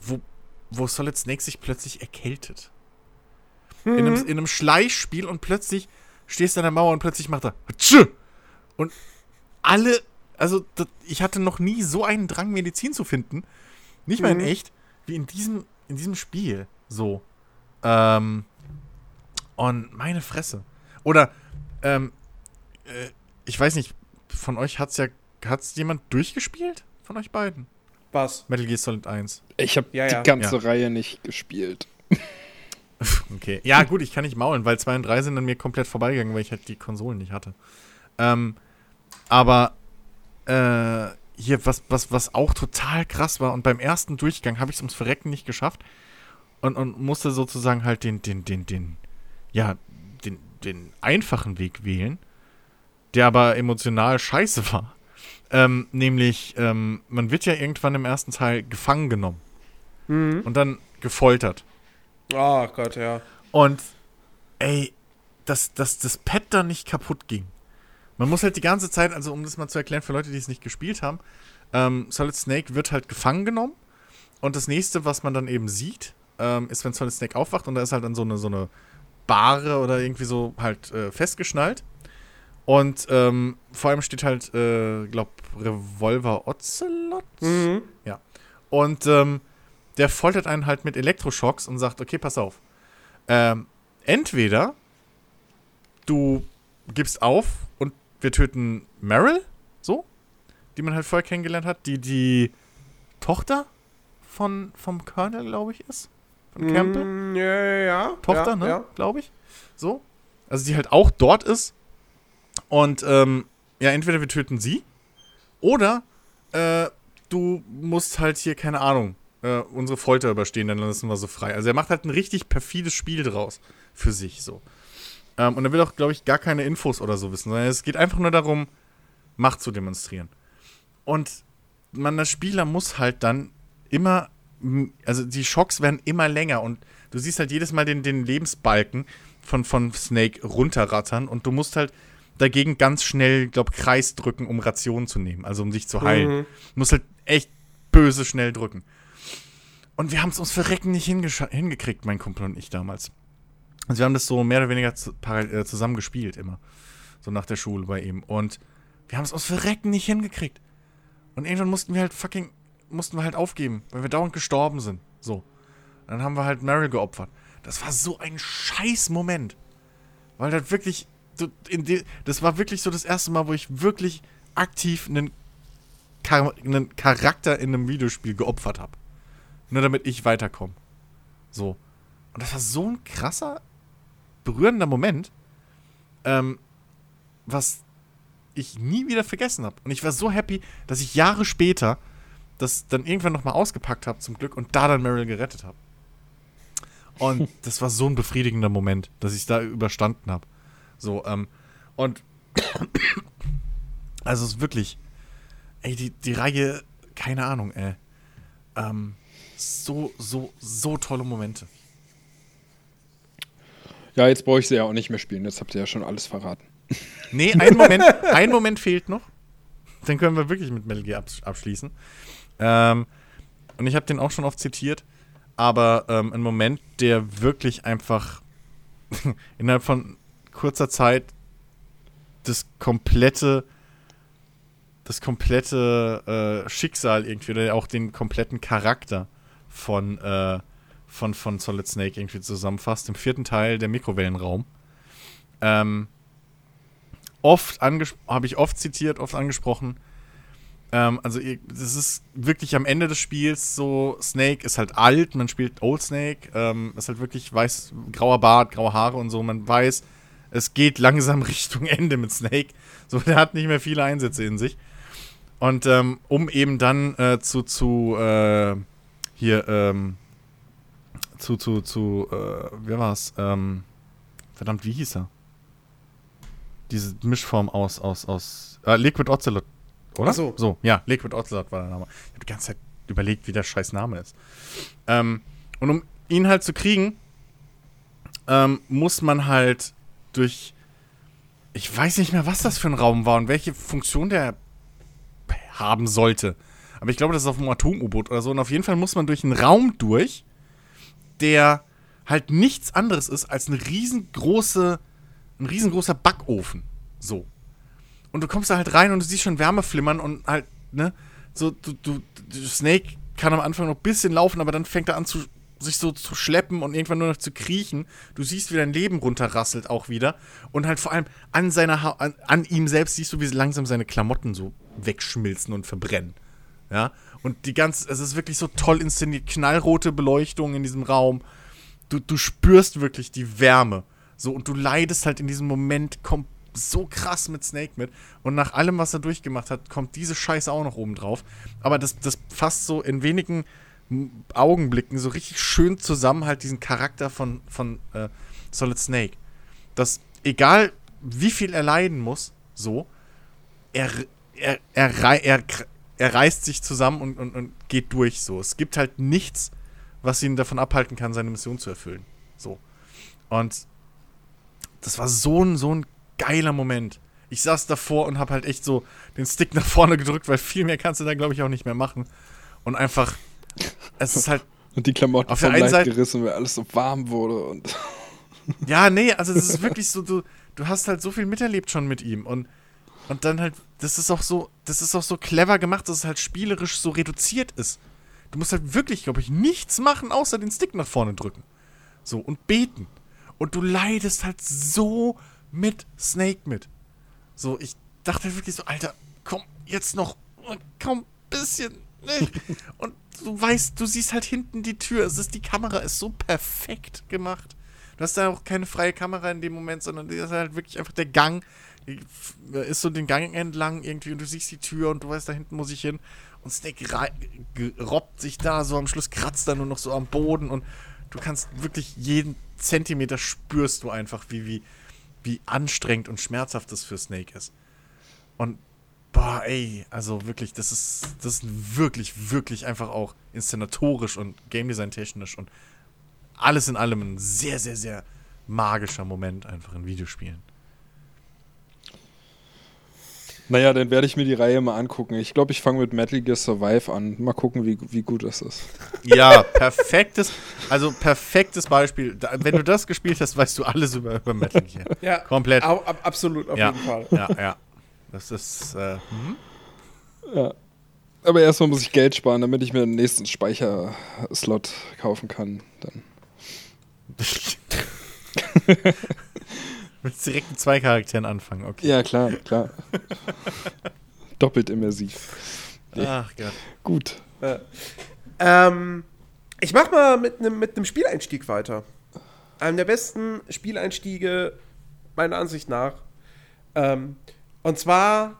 wo, wo Solid Snake sich plötzlich erkältet. In, einem, in einem Schleichspiel und plötzlich stehst du an der Mauer und plötzlich macht er Tschö! Und alle, also das, ich hatte noch nie so einen Drang, Medizin zu finden. Nicht mal in Mhm. echt, wie in diesem, in diesem Spiel. So. Ähm, und meine Fresse. Oder, ähm, äh, ich weiß nicht, von euch hat's ja, hat's jemand durchgespielt? Von euch beiden? Was? Metal Gear Solid 1. Ich habe Ja, ja. die ganze Ja. Reihe nicht gespielt. [LAUGHS] Okay. Ja, gut, ich kann nicht maulen, weil 2 und 3 sind an mir komplett vorbeigegangen, weil ich halt die Konsolen nicht hatte. Ähm, aber äh, hier, was, was, was auch total krass war, und beim ersten Durchgang habe ich es ums Verrecken nicht geschafft und, und musste sozusagen halt den, den, den, den, ja, den, den einfachen Weg wählen, der aber emotional scheiße war. Ähm, nämlich, ähm, man wird ja irgendwann im ersten Teil gefangen genommen Mhm. und dann gefoltert. Oh Gott, ja. Und ey, dass, dass das Pad da nicht kaputt ging. man muss halt die ganze Zeit, also um das mal zu erklären für Leute, die es nicht gespielt haben, ähm, Solid Snake wird halt gefangen genommen und das nächste, was man dann eben sieht, ähm, ist, wenn Solid Snake aufwacht und da ist halt dann so eine, so eine Bahre oder irgendwie so halt äh, festgeschnallt. Und ähm, vor allem steht halt, äh, glaub, Revolver Ocelot. Mhm. Ja. Und ähm, der foltert einen halt mit Elektroschocks und sagt, okay, pass auf. Ähm, entweder du gibst auf und wir töten Meryl, so, die man halt vorher kennengelernt hat, die die Tochter von vom Colonel, glaube ich, ist. Von Campbell. Mm, ja, ja, ja. Tochter, ja, ne? Ja. Glaube ich. So. Also die halt auch dort ist. Und ähm, ja, entweder wir töten sie oder äh, du musst halt hier, keine Ahnung, äh, unsere Folter überstehen, dann lassen wir so frei. Also er macht halt ein richtig perfides Spiel draus für sich so. Ähm, und er will auch, glaube ich, gar keine Infos oder so wissen, sondern es geht einfach nur darum, Macht zu demonstrieren. Und man, der Spieler muss halt dann immer, also die Schocks werden immer länger und du siehst halt jedes Mal den, den Lebensbalken von, von Snake runterrattern und du musst halt dagegen ganz schnell, glaub, Kreis drücken, um Rationen zu nehmen, also um sich zu heilen. Mhm. Du musst halt echt böse schnell drücken. Und wir haben es uns verrecken nicht hingekriegt, mein Kumpel und ich damals. Also wir haben das so mehr oder weniger zu, äh, zusammen gespielt immer. So nach der Schule bei ihm. Und wir haben es uns verrecken nicht hingekriegt. Und irgendwann mussten wir halt fucking, mussten wir halt aufgeben, weil wir dauernd gestorben sind. So. Dann haben wir halt Meryl geopfert. Das war so ein scheiß Moment. Weil das wirklich, das war wirklich so das erste Mal, wo ich wirklich aktiv einen, Char einen Charakter in einem Videospiel geopfert habe. Nur damit ich weiterkomme. So. Und das war so ein krasser, berührender Moment, ähm, was ich nie wieder vergessen habe. Und ich war so happy, dass ich Jahre später das dann irgendwann nochmal ausgepackt habe, zum Glück, und da dann Meryl gerettet habe. Und [LAUGHS] das war so ein befriedigender Moment, dass ich da überstanden habe. So, ähm, und [COUGHS] also es ist wirklich, ey, die, die Reihe, keine Ahnung, ey. Ähm, so, so, so tolle Momente. Ja, jetzt brauche ich sie ja auch nicht mehr spielen. Jetzt habt ihr ja schon alles verraten. [LAUGHS] Nee, ein Moment, ein Moment fehlt noch. Dann können wir wirklich mit Metal Gear abs abschließen. Ähm, und ich habe den auch schon oft zitiert, aber ähm, ein Moment, der wirklich einfach [LAUGHS] innerhalb von kurzer Zeit das komplette das komplette äh, Schicksal irgendwie oder auch den kompletten Charakter von, äh, von, von Solid Snake irgendwie zusammenfasst. Im vierten Teil der Mikrowellenraum. Ähm, oft habe ich oft zitiert, oft angesprochen. Ähm, also das ist wirklich am Ende des Spiels so, Snake ist halt alt, man spielt Old Snake, ähm, ist halt wirklich weiß, grauer Bart, graue Haare und so, man weiß, es geht langsam [LAUGHS] Richtung Ende mit Snake. So, der hat nicht mehr viele Einsätze in sich. Und ähm, um eben dann äh, zu, zu äh, hier, ähm, zu, zu, zu, äh, wer war's? Ähm, verdammt, wie hieß er? Diese Mischform aus, aus, aus, äh, Liquid Ocelot, oder? Ach so. So, ja, Liquid Ocelot war der Name. Ich habe die ganze Zeit überlegt, wie der scheiß Name ist. Ähm, und um ihn halt zu kriegen, ähm, muss man halt durch, ich weiß nicht mehr, was das für ein Raum war und welche Funktion der haben sollte. Aber ich glaube, das ist auf einem Atom-U-Boot oder so. Und auf jeden Fall muss man durch einen Raum durch, der halt nichts anderes ist als eine riesengroße, ein riesengroßer Backofen. So. Und du kommst da halt rein und du siehst schon Wärme flimmern und halt, ne, so, du, du, du Snake kann am Anfang noch ein bisschen laufen, aber dann fängt er an zu, sich so zu schleppen und irgendwann nur noch zu kriechen. Du siehst, wie dein Leben runterrasselt auch wieder. Und halt vor allem an seiner ha an, an ihm selbst siehst du, wie langsam seine Klamotten so wegschmilzen und verbrennen. Ja. Und die ganze, es ist wirklich so toll inszeniert, knallrote Beleuchtung in diesem Raum. Du, du spürst wirklich die Wärme. So, und du leidest halt in diesem Moment kom so krass mit Snake mit. Und nach allem, was er durchgemacht hat, kommt diese Scheiße auch noch oben drauf. Aber das, das fasst so in wenigen Augenblicken so richtig schön zusammen halt diesen Charakter von, von äh, Solid Snake. Dass egal wie viel er leiden muss, so, er, er, er, er, er reißt sich zusammen und, und, und geht durch so. Es gibt halt nichts, was ihn davon abhalten kann, seine Mission zu erfüllen. So. Und das war so ein, so ein geiler Moment. ich saß davor und habe halt echt so den Stick [LAUGHS] nach vorne gedrückt, weil viel mehr kannst du da, glaube ich, auch nicht mehr machen. Und einfach, es ist halt. Und die Klamotten Auf der vom einen Leib Seite- gerissen, weil alles so warm wurde. Und [LAUGHS] Ja, nee, also es ist wirklich so, du, du hast halt so viel miterlebt schon mit ihm und, und dann halt, das ist auch so, das ist auch so clever gemacht, dass es halt spielerisch so reduziert ist. Du musst halt wirklich, glaube ich, nichts machen, außer den Stick nach vorne drücken. So, und beten. Und du leidest halt so mit Snake mit. So, ich dachte halt wirklich so, Alter, komm, jetzt noch, komm, bisschen. nicht. [LAUGHS] Und du weißt, du siehst halt hinten die Tür. Es ist, die Kamera ist so perfekt gemacht. Du hast da auch keine freie Kamera in dem Moment, sondern das ist halt wirklich einfach der Gang. Ist so den Gang entlang irgendwie und du siehst die Tür und du weißt, da hinten muss ich hin. Und Snake robbt sich da so am Schluss, kratzt da nur noch so am Boden und du kannst wirklich jeden Zentimeter spürst du einfach, wie, wie, wie anstrengend und schmerzhaft das für Snake ist. Und boah, ey, also wirklich, das ist, das ist wirklich, wirklich einfach auch inszenatorisch und Game Design technisch und alles in allem ein sehr, sehr, sehr magischer Moment einfach in Videospielen. naja, dann werde ich mir die Reihe mal angucken. Ich glaube, ich fange mit Metal Gear Survive an. Mal gucken, wie, wie gut das ist. Ja, perfektes, also perfektes Beispiel. Da, wenn du das gespielt hast, weißt du alles über, über Metal Gear. Ja, Komplett. ab, absolut, auf Ja. jeden Fall. Ja, ja. Das ist, äh, hm? Ja. Aber erstmal muss ich Geld sparen, damit ich mir den nächsten Speicherslot kaufen kann. Dann. [LAUGHS] Willst direkt mit zwei Charakteren anfangen, okay. Ja, klar, klar. [LAUGHS] Doppelt immersiv. Ach Gott. Gut. Äh, ähm, ich mach mal mit einem mit nem Spieleinstieg weiter. Einem der besten Spieleinstiege, meiner Ansicht nach. Ähm, und zwar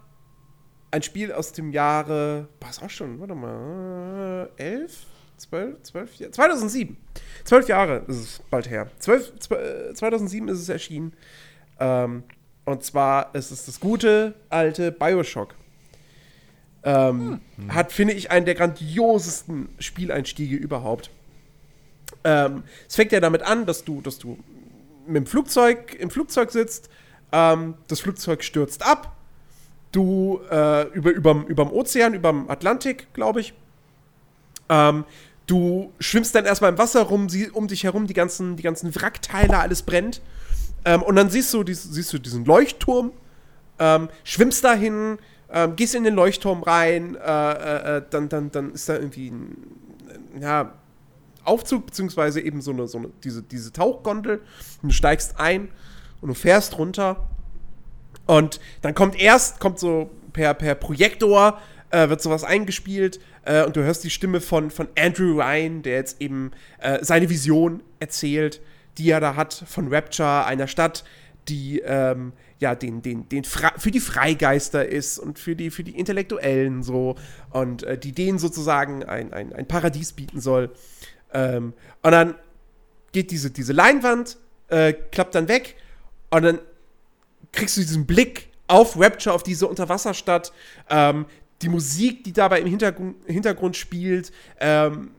ein Spiel aus dem Jahre, ist auch schon, warte mal, äh, 11, 12, 12, Jahre, 2007. Zwölf Jahre ist es bald her. 12, zwe- äh, 2007 ist es erschienen. Ähm, und zwar ist es das gute alte Bioshock. Ähm, Hat, finde ich, einen der grandiosesten Spieleinstiege überhaupt. Ähm, es fängt ja damit an, dass du, dass du mit dem Flugzeug im Flugzeug sitzt, ähm, das Flugzeug stürzt ab, du äh, über, überm, überm Ozean, überm Atlantik, glaube ich, ähm, du schwimmst dann erstmal im Wasser rum, sie, um dich herum die ganzen, die ganzen Wrackteile, alles brennt. Ähm, und dann siehst du, dies, siehst du diesen Leuchtturm, ähm, schwimmst dahin, ähm, gehst in den Leuchtturm rein, äh, äh, äh, dann, dann, dann ist da irgendwie ein, ja, Aufzug, beziehungsweise eben so eine, so eine diese, diese Tauchgondel. Und du steigst ein und du fährst runter. Und dann kommt erst, kommt so per, per Projektor, äh, wird sowas eingespielt äh, und du hörst die Stimme von, von Andrew Ryan, der jetzt eben äh, seine Vision erzählt, die er da hat von Rapture, einer Stadt, die ähm, ja den, den, den für die Freigeister ist und für die, für die Intellektuellen so und äh, die denen sozusagen ein, ein, ein Paradies bieten soll. Ähm, und dann geht diese, diese Leinwand, äh, klappt dann weg und dann kriegst du diesen Blick auf Rapture, auf diese Unterwasserstadt, ähm, die Musik, die dabei im Hintergrund, Hintergrund spielt, ähm,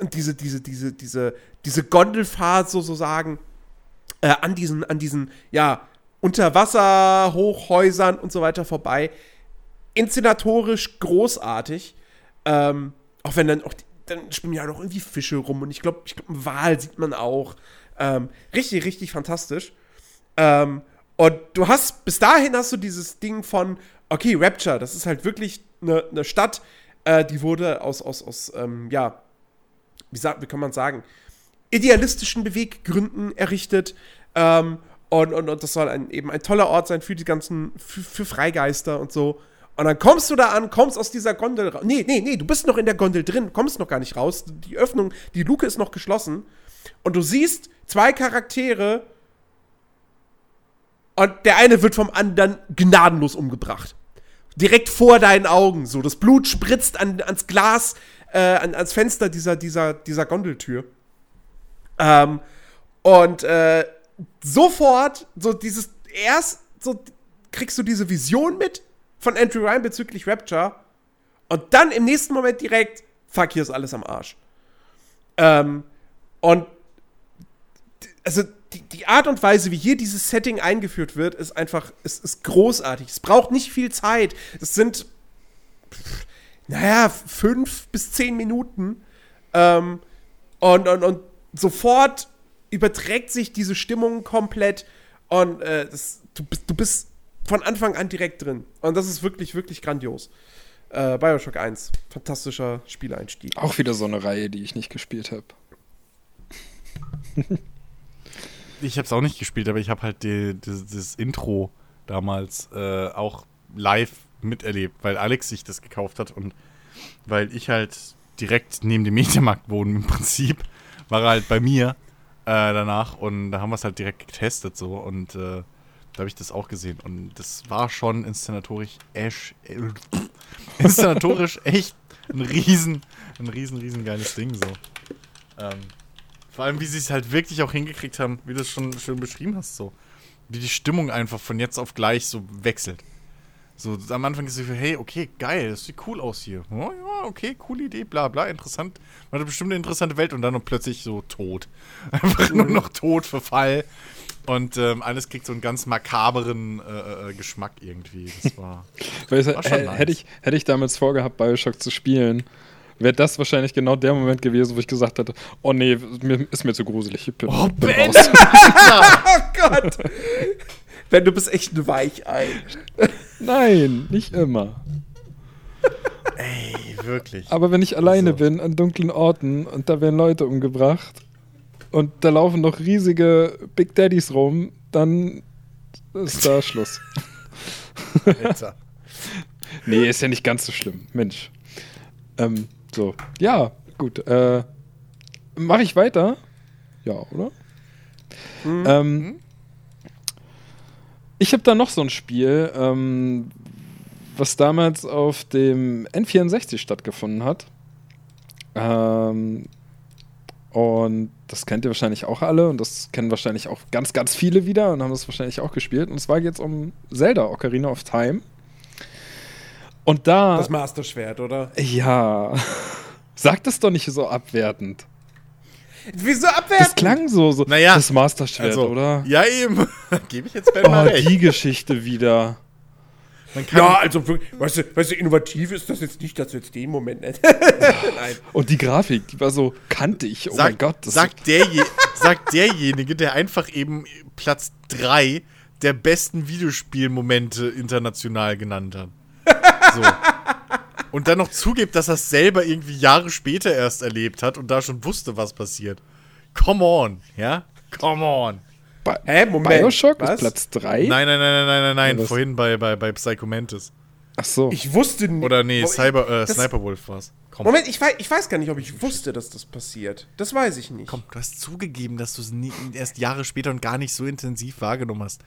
und diese, diese, diese, diese, diese Gondelfahrt sozusagen äh, an diesen, an diesen, ja, Unterwasserhochhäusern und so weiter vorbei. Inszenatorisch großartig. Ähm, auch wenn dann auch, die, dann schwimmen ja noch irgendwie Fische rum und ich glaube, ich glaub, einen Wal sieht man auch. Ähm, richtig, richtig fantastisch. Ähm, und du hast, bis dahin hast du dieses Ding von, okay, Rapture, das ist halt wirklich eine ne Stadt, äh, die wurde aus, aus, aus ähm, ja, wie, wie kann man sagen, idealistischen Beweggründen errichtet. Ähm, und, und, und das soll ein, eben ein toller Ort sein für die ganzen, für, für Freigeister und so. Und dann kommst du da an, kommst aus dieser Gondel raus. Nee, nee, nee, du bist noch in der Gondel drin, kommst noch gar nicht raus. Die Öffnung, die Luke ist noch geschlossen. Und du siehst zwei Charaktere und der eine wird vom anderen gnadenlos umgebracht. Direkt vor deinen Augen, so. Das Blut spritzt an, ans Glas, äh, an, ans Fenster dieser, dieser, dieser Gondeltür. Ähm, und äh, sofort, so dieses, erst so kriegst du diese Vision mit von Andrew Ryan bezüglich Rapture und dann im nächsten Moment direkt, fuck, hier ist alles am Arsch. Ähm, und also die, die Art und Weise, wie hier dieses Setting eingeführt wird, ist einfach, ist, ist großartig. Es braucht nicht viel Zeit. Es sind, pff, naja, fünf bis zehn Minuten. Ähm, und, und, und sofort überträgt sich diese Stimmung komplett. Und äh, das, du, bist, du bist von Anfang an direkt drin. Und das ist wirklich, wirklich grandios. Äh, Bioshock 1, fantastischer Spieleinstieg. Auch wieder so eine Reihe, die ich nicht gespielt habe. [LAUGHS] ich habe es auch nicht gespielt, aber ich habe halt die, die, das Intro damals äh, auch live miterlebt, weil Alex sich das gekauft hat und weil ich halt direkt neben dem Mediamarkt wohne im Prinzip, war er halt bei mir äh, danach und da haben wir es halt direkt getestet so und äh, da habe ich das auch gesehen und das war schon inszenatorisch äh, inszenatorisch echt ein riesen, ein riesen, riesen geiles Ding so. Ähm, vor allem, wie sie es halt wirklich auch hingekriegt haben, wie du es schon schön beschrieben hast, so. Wie die Stimmung einfach von jetzt auf gleich so wechselt. So, am Anfang ist es so, hey, okay, geil, das sieht cool aus hier. Oh, ja, okay, coole Idee, bla bla, interessant. Man hat bestimmt eine interessante Welt und dann noch plötzlich so tot. [LAUGHS] Einfach nur noch tot, Verfall. Und ähm, alles kriegt so einen ganz makaberen äh, äh, Geschmack irgendwie. Das war. [LAUGHS] War schon nice. Hätte ich, hätte ich damals vorgehabt, Bioshock zu spielen, wäre das wahrscheinlich genau der Moment gewesen, wo ich gesagt hätte, oh nee, mir, ist mir zu gruselig. Ich bin, oh, bin Ben! [LAUGHS] oh Gott! Ben, du bist echt ein Weichei. Nein, nicht immer. Ey, wirklich. Aber wenn ich alleine also. bin an dunklen Orten und da werden Leute umgebracht und da laufen noch riesige Big Daddies rum, dann ist da Schluss. Alter. nee, ist ja nicht ganz so schlimm. Mensch. Ähm, so, ja, gut. Äh, Mache ich weiter? Ja, oder? Mhm. Ähm, ich habe da noch so ein Spiel, ähm, was damals auf dem N64 stattgefunden hat. Ähm, und das kennt ihr wahrscheinlich auch alle und das kennen wahrscheinlich auch ganz, ganz viele wieder und haben das wahrscheinlich auch gespielt. Und zwar geht es um Zelda Ocarina of Time. Und da. Das Master-Schwert, oder? Ja. [LAUGHS] Sag das doch nicht so abwertend. Wieso abwertend? Das klang so, so naja, das Master-Schwert, also, oder? Ja, eben. [LAUGHS] Gebe ich jetzt Ben oh, mal recht. die Geschichte wieder. ja, also, weißt du, weißt du, innovativ ist das jetzt nicht, dass du jetzt den Moment nicht. [LAUGHS] Nein. Und die Grafik, die war so kantig. Oh sag, mein Gott. sagt, derje sagt derjenige, der einfach eben Platz 3 der besten Videospielmomente international genannt hat. So. Und dann noch zugibt, dass er es selber irgendwie Jahre später erst erlebt hat und da schon wusste, was passiert. Come on, ja? Come on. Ba Hä, Moment. Bioshock was? ist Platz 3? Nein, nein, nein, nein, nein, nein, nein. Vorhin bei, bei, bei Psychomantis. Ach so. Ich wusste nicht. Oder nee, Cyber, äh, Sniper Wolf war's. Komm. Moment, ich weiß, ich weiß gar nicht, ob ich wusste, dass das passiert. Das weiß ich nicht. Komm, du hast zugegeben, dass du es erst Jahre später und gar nicht so intensiv wahrgenommen hast.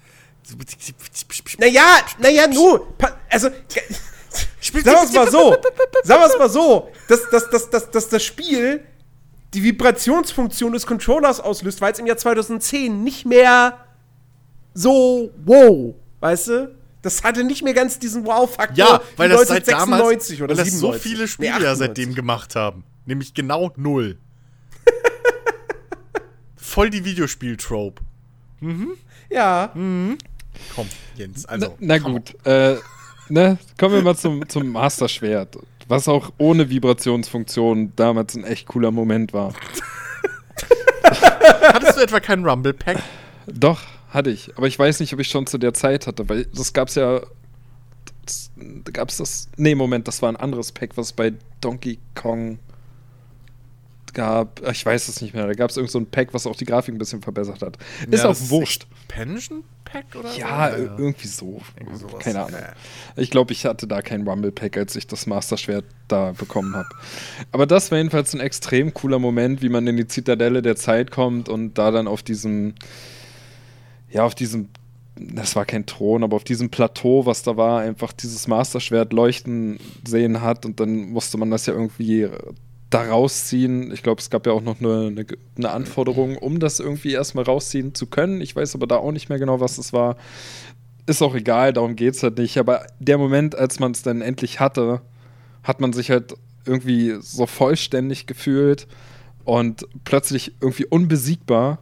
Naja, naja, nur. Also, Sagen wir es mal so. Sagen wir es mal so. Dass, dass, dass, dass, dass das Spiel die Vibrationsfunktion des Controllers auslöst, weil es im Jahr 2010 nicht mehr so wow, weißt du? Das hatte nicht mehr ganz diesen Wow-Faktor. Ja, weil das seit damals, oder weil das so viele Spiele nee, seitdem gemacht haben. Nämlich genau null. [LAUGHS] Voll die Videospiel-Trope. Mhm. Ja. Mhm. Komm, Jens, also. Na, na gut, äh, ne, kommen wir mal zum, zum Master Schwert. Was auch ohne Vibrationsfunktion damals ein echt cooler Moment war. Hattest du etwa keinen Rumble Pack? Doch, hatte ich. Aber ich weiß nicht, ob ich schon zu der Zeit hatte, weil das gab's ja. Da gab's das. Nee, Moment, das war ein anderes Pack, was bei Donkey Kong gab. Ich weiß es nicht mehr. Da gab es irgend so ein Pack, was auch die Grafik ein bisschen verbessert hat. Ist ja, auch wurscht. Expansion Pack oder ja, so? Ja, irgendwie so. Irgendwie Keine Ahnung. Ich glaube, ich hatte da kein Rumble Pack, als ich das Master Schwert da bekommen habe. Aber das war jedenfalls ein extrem cooler Moment, wie man in die Zitadelle der Zeit kommt und da dann auf diesem, ja, auf diesem das war kein Thron, aber auf diesem Plateau, was da war, einfach dieses Masterschwert leuchten sehen hat und dann musste man das ja irgendwie da rausziehen. Ich glaube, es gab ja auch noch eine, eine, eine, Anforderung, um das irgendwie erstmal rausziehen zu können. Ich weiß aber da auch nicht mehr genau, was es war. Ist auch egal, darum geht es halt nicht. Aber der Moment, als man es dann endlich hatte, hat man sich halt irgendwie so vollständig gefühlt und plötzlich irgendwie unbesiegbar.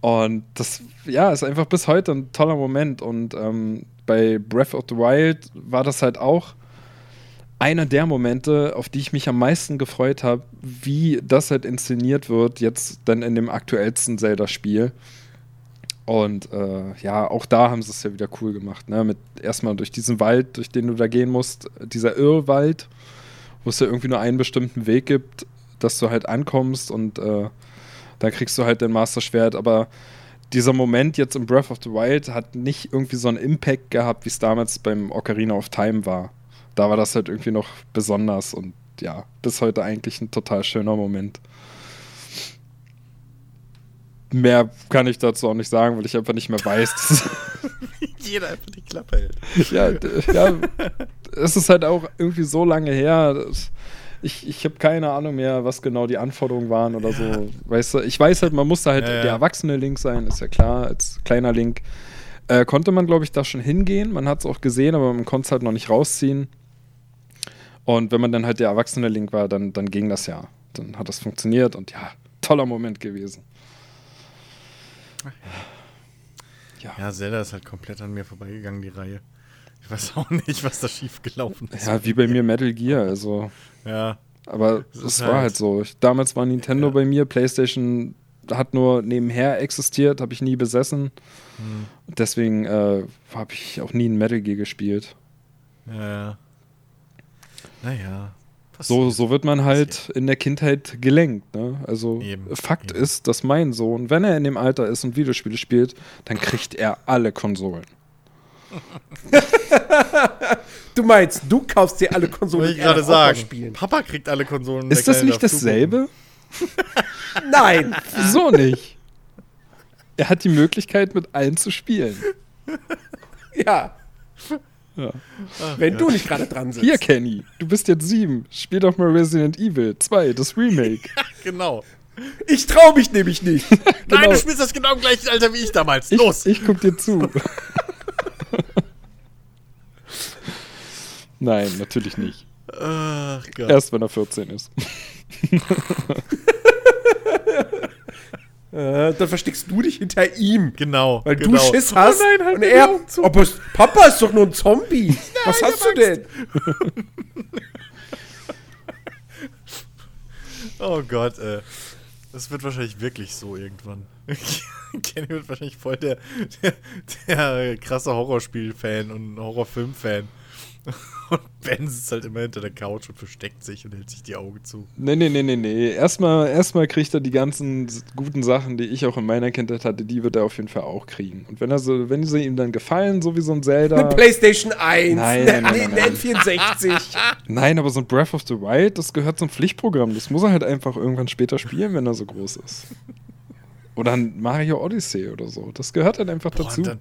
Und das, ja, ist einfach bis heute ein toller Moment. Und ähm, bei Breath of the Wild war das halt auch einer der Momente, auf die ich mich am meisten gefreut habe, wie das halt inszeniert wird, jetzt dann in dem aktuellsten Zelda-Spiel. Und äh, ja, auch da haben sie es ja wieder cool gemacht, ne? Mit erstmal durch diesen Wald, durch den du da gehen musst, dieser Irrwald, wo es ja irgendwie nur einen bestimmten Weg gibt, dass du halt ankommst und äh, da kriegst du halt dein Master-Schwert, aber dieser Moment jetzt im Breath of the Wild hat nicht irgendwie so einen Impact gehabt, wie es damals beim Ocarina of Time war. Da war das halt irgendwie noch besonders und ja, bis heute eigentlich ein total schöner Moment. Mehr kann ich dazu auch nicht sagen, weil ich einfach nicht mehr weiß. [LAUGHS] [LAUGHS] Jeder einfach die Klappe hält. ja, ja, es ist halt auch irgendwie so lange her. Ich, ich habe keine Ahnung mehr, was genau die Anforderungen waren oder ja. so. Weißt du, ich weiß halt, man musste halt ja, ja. der erwachsene Link sein, ist ja klar, als kleiner Link. Äh, konnte man, glaube ich, da schon hingehen. Man hat es auch gesehen, aber man konnte es halt noch nicht rausziehen. Und wenn man dann halt der erwachsene Link war, dann, dann ging das ja. Dann hat das funktioniert und ja, toller Moment gewesen. Ja. ja, Zelda ist halt komplett an mir vorbeigegangen, die Reihe. Ich weiß auch nicht, was da schief gelaufen ist. Ja, wie bei mir Metal Gear, also. Ja. Aber es war halt, halt so. Ich, damals war Nintendo ja. bei mir, PlayStation hat nur nebenher existiert, habe ich nie besessen. Hm. Deswegen äh, habe ich auch nie ein Metal Gear gespielt. Ja, ja. Naja. So, so wird man halt in der Kindheit gelenkt. Ne? Also eben, Fakt eben. ist, dass mein Sohn, wenn er in dem Alter ist und Videospiele spielt, dann kriegt er alle Konsolen. [LAUGHS] du meinst, du kaufst dir alle Konsolen, Will ich gerade sagen. Spielen. Papa kriegt alle Konsolen. Ist das nicht dasselbe? [LAUGHS] Nein. Wieso nicht? Er hat die Möglichkeit, mit allen zu spielen. Ja. Ja. Ach, Wenn ja. du nicht gerade dran sitzt. Hier, Kenny, du bist jetzt sieben. Spiel doch mal Resident Evil 2, das Remake. [LAUGHS] genau. Ich trau mich nämlich nicht. [LAUGHS] genau. Nein, du spielst das genau im gleichen Alter wie ich damals. Los! Ich, ich guck dir zu. [LAUGHS] Nein, natürlich nicht. Ach Gott. Erst wenn er 14 ist. Äh, dann versteckst du dich hinter ihm. Genau. Weil genau. du Schiss hast. Oh nein, halt und er. Aber Papa ist doch nur ein Zombie. [LAUGHS] Nein, Was hast du denn? [LAUGHS] oh Gott, ey. Das wird wahrscheinlich wirklich so irgendwann. [LAUGHS] Kenny wird wahrscheinlich voll der, der, der krasse Horrorspiel-Fan und Horrorfilm-Fan. [LAUGHS] Und Ben sitzt halt immer hinter der Couch und versteckt sich und hält sich die Augen zu. Nee, nee, nee, nee, nee. Erstmal, erstmal kriegt er die ganzen guten Sachen, die ich auch in meiner Kindheit hatte, die wird er auf jeden Fall auch kriegen. Und wenn er so, wenn sie ihm dann gefallen, so wie so ein Zelda. Eine Playstation 1, [LAUGHS] nein, nein, nein, nein, nein. 64. Nein, aber so ein Breath of the Wild, das gehört zum Pflichtprogramm. Das muss er halt einfach irgendwann später spielen, wenn er so groß ist. Oder ein Mario Odyssey oder so. Das gehört halt einfach Boah, dazu. Dann,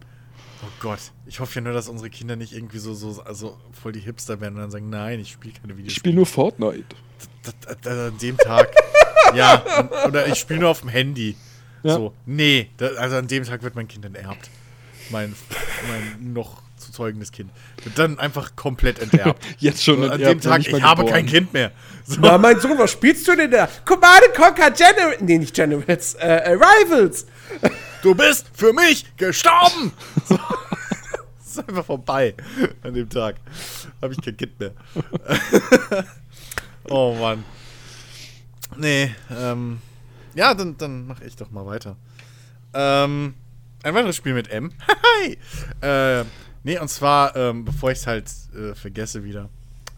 Oh Gott, ich hoffe ja nur, dass unsere Kinder nicht irgendwie so, so also voll die Hipster werden und dann sagen, nein, ich spiele keine Videospiele. Ich spiele nur Fortnite. An dem Tag. [LAUGHS] ja, oder ich spiele nur auf dem Handy. Ja. So, nee, also an dem Tag wird mein Kind enterbt. Mein, mein noch zu zeugendes Kind. Wird dann einfach komplett enterbt. [LAUGHS] Jetzt schon. So, an dem Tag, ich habe kein Kind mehr. [LAUGHS] So. Na, mein Sohn, was spielst du denn da? Command Conquer General. Nee, nicht Generals, äh, Rivals du bist für mich gestorben. [LAUGHS] So. Das ist einfach vorbei an dem Tag. Habe ich kein Kind mehr. oh Mann. Nee, ähm. Ja, dann, dann mache ich doch mal weiter. Ähm, ein weiteres Spiel mit M. Hi! äh, nee, und zwar, ähm, bevor ich es halt äh, vergesse wieder,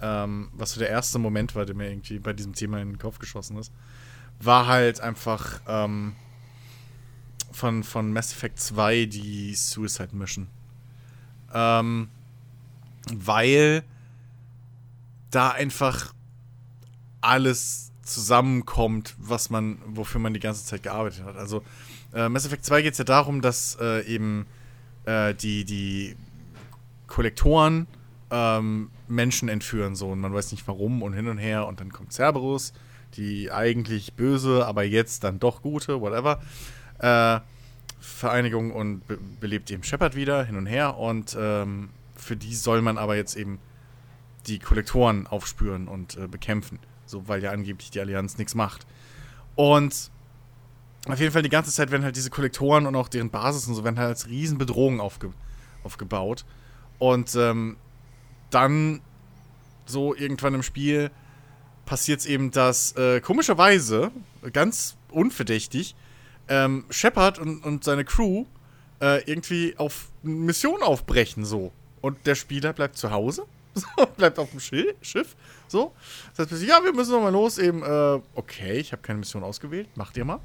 ähm, was so der erste Moment war, der mir irgendwie bei diesem Thema in den Kopf geschossen ist, war halt einfach, ähm, von, von Mass Effect 2 die Suicide Mission. Ähm, weil da einfach alles zusammenkommt, was man, wofür man die ganze Zeit gearbeitet hat. Also äh, Mass Effect 2 geht es ja darum, dass äh, eben äh, die, die Kollektoren ähm, Menschen entführen so und man weiß nicht warum und hin und her und dann kommt Cerberus, die eigentlich böse, aber jetzt dann doch gute, whatever äh, Vereinigung und be belebt eben Shepard wieder hin und her. Und ähm, für die soll man aber jetzt eben die Kollektoren aufspüren und äh, bekämpfen. So, weil ja angeblich die Allianz nichts macht. Und auf jeden Fall die ganze Zeit werden halt diese Kollektoren und auch deren Basis und so werden halt als Riesenbedrohung aufge aufgebaut. Und ähm, dann so irgendwann im Spiel passiert es eben, dass äh, komischerweise, ganz unverdächtig, ähm, Shepard und, und seine Crew äh, irgendwie auf Mission aufbrechen, so. Und der Spieler bleibt zu Hause, [LAUGHS] so, bleibt auf dem Schiff, Schiff, so. Das heißt, ja, wir müssen nochmal los, eben, äh, okay, ich habe keine Mission ausgewählt, macht ihr mal.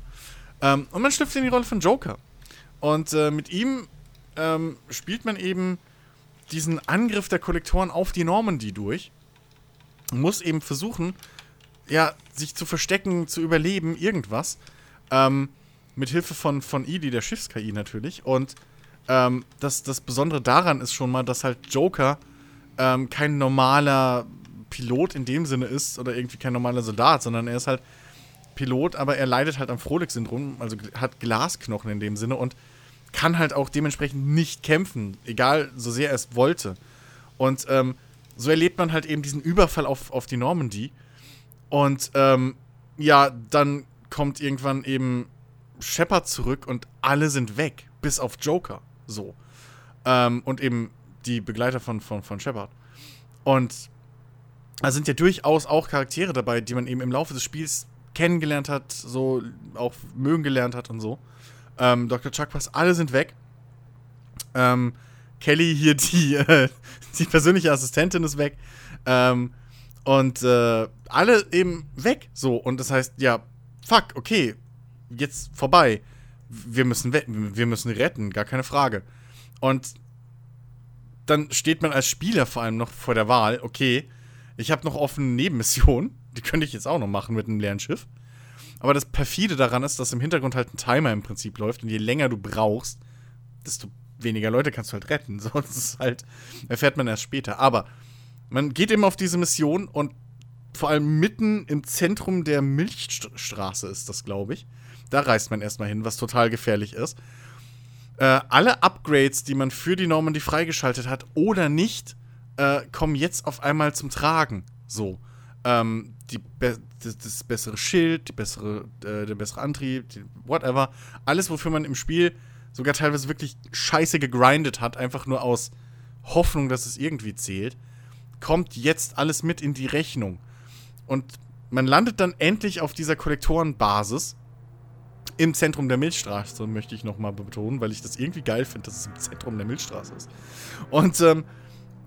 Ähm, und man schlüpft in die Rolle von Joker. Und äh, mit ihm ähm, spielt man eben diesen Angriff der Kollektoren auf die Normandy durch. Muss eben versuchen, ja, sich zu verstecken, zu überleben, irgendwas. Ähm, mit Hilfe von, von Edie, der Schiffs-KI natürlich. Und ähm, das, das Besondere daran ist schon mal, dass halt Joker ähm, kein normaler Pilot in dem Sinne ist oder irgendwie kein normaler Soldat, sondern er ist halt Pilot, aber er leidet halt am Frohlich-Syndrom, also hat Glasknochen in dem Sinne und kann halt auch dementsprechend nicht kämpfen, egal so sehr er es wollte. Und ähm, so erlebt man halt eben diesen Überfall auf, auf die Normandy. Und ähm, ja, dann kommt irgendwann eben Shepard zurück und alle sind weg, bis auf Joker. So. Ähm, und eben die Begleiter von, von, von Shepard. Und da sind ja durchaus auch Charaktere dabei, die man eben im Laufe des Spiels kennengelernt hat, so auch mögen gelernt hat und so. Ähm, Dr. Chuck Pass, alle sind weg. Ähm, Kelly hier, [LAUGHS] die, äh, die persönliche Assistentin ist weg. Ähm, und äh, alle eben weg. So, und das heißt, ja, fuck, okay, jetzt vorbei. Wir müssen, wir müssen retten, gar keine Frage. Und dann steht man als Spieler vor allem noch vor der Wahl, okay, ich habe noch offene Nebenmissionen, [LAUGHS] die könnte ich jetzt auch noch machen mit einem leeren Schiff. Aber das perfide daran ist, dass im Hintergrund halt ein Timer im Prinzip läuft und je länger du brauchst, desto weniger Leute kannst du halt retten. [LAUGHS] Sonst ist halt, erfährt man erst später. Aber man geht eben auf diese Mission und vor allem mitten im Zentrum der Milchstraße ist das, glaube ich. Da reist man erstmal hin, was total gefährlich ist. Äh, alle Upgrades, die man für die Normandy freigeschaltet hat oder nicht, äh, kommen jetzt auf einmal zum Tragen. So. Ähm, die das, das, bessere Schild, die bessere, äh, der bessere Antrieb, die, whatever. Alles, wofür man im Spiel sogar teilweise wirklich scheiße gegrindet hat, einfach nur aus Hoffnung, dass es irgendwie zählt, kommt jetzt alles mit in die Rechnung. Und man landet dann endlich auf dieser Kollektorenbasis im Zentrum der Milchstraße, möchte ich nochmal betonen, weil ich das irgendwie geil finde, dass es im Zentrum der Milchstraße ist. Und ähm,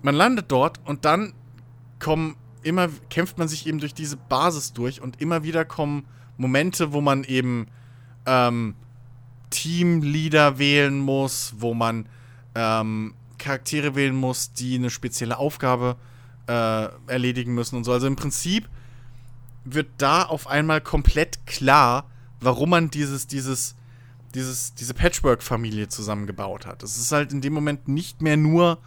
man landet dort und dann kommen immer, kämpft man sich eben durch diese Basis durch und immer wieder kommen Momente, wo man eben ähm, Teamleader wählen muss, wo man ähm, Charaktere wählen muss, die eine spezielle Aufgabe äh, erledigen müssen und so. Also im Prinzip wird da auf einmal komplett klar, warum man dieses, dieses, dieses, diese Patchwork-Familie zusammengebaut hat. Es ist halt in dem Moment nicht mehr nur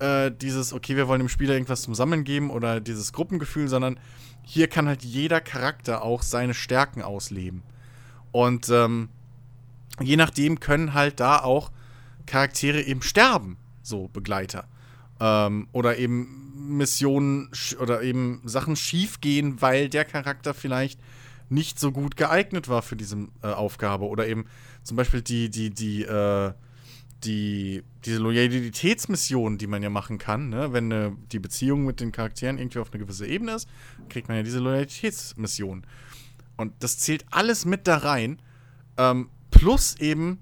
äh, dieses, okay, wir wollen dem Spieler irgendwas zum Sammeln geben oder dieses Gruppengefühl, sondern hier kann halt jeder Charakter auch seine Stärken ausleben. Und ähm, je nachdem können halt da auch Charaktere eben sterben, so Begleiter. Ähm, oder eben Missionen oder eben Sachen schief gehen, weil der Charakter vielleicht nicht so gut geeignet war für diese äh, Aufgabe. Oder eben zum Beispiel die, die, die, äh, die, diese Loyalitätsmission, die man ja machen kann, ne? wenn äh, die Beziehung mit den Charakteren irgendwie auf eine gewisse Ebene ist, kriegt man ja diese Loyalitätsmission. Und das zählt alles mit da rein. Ähm, plus eben,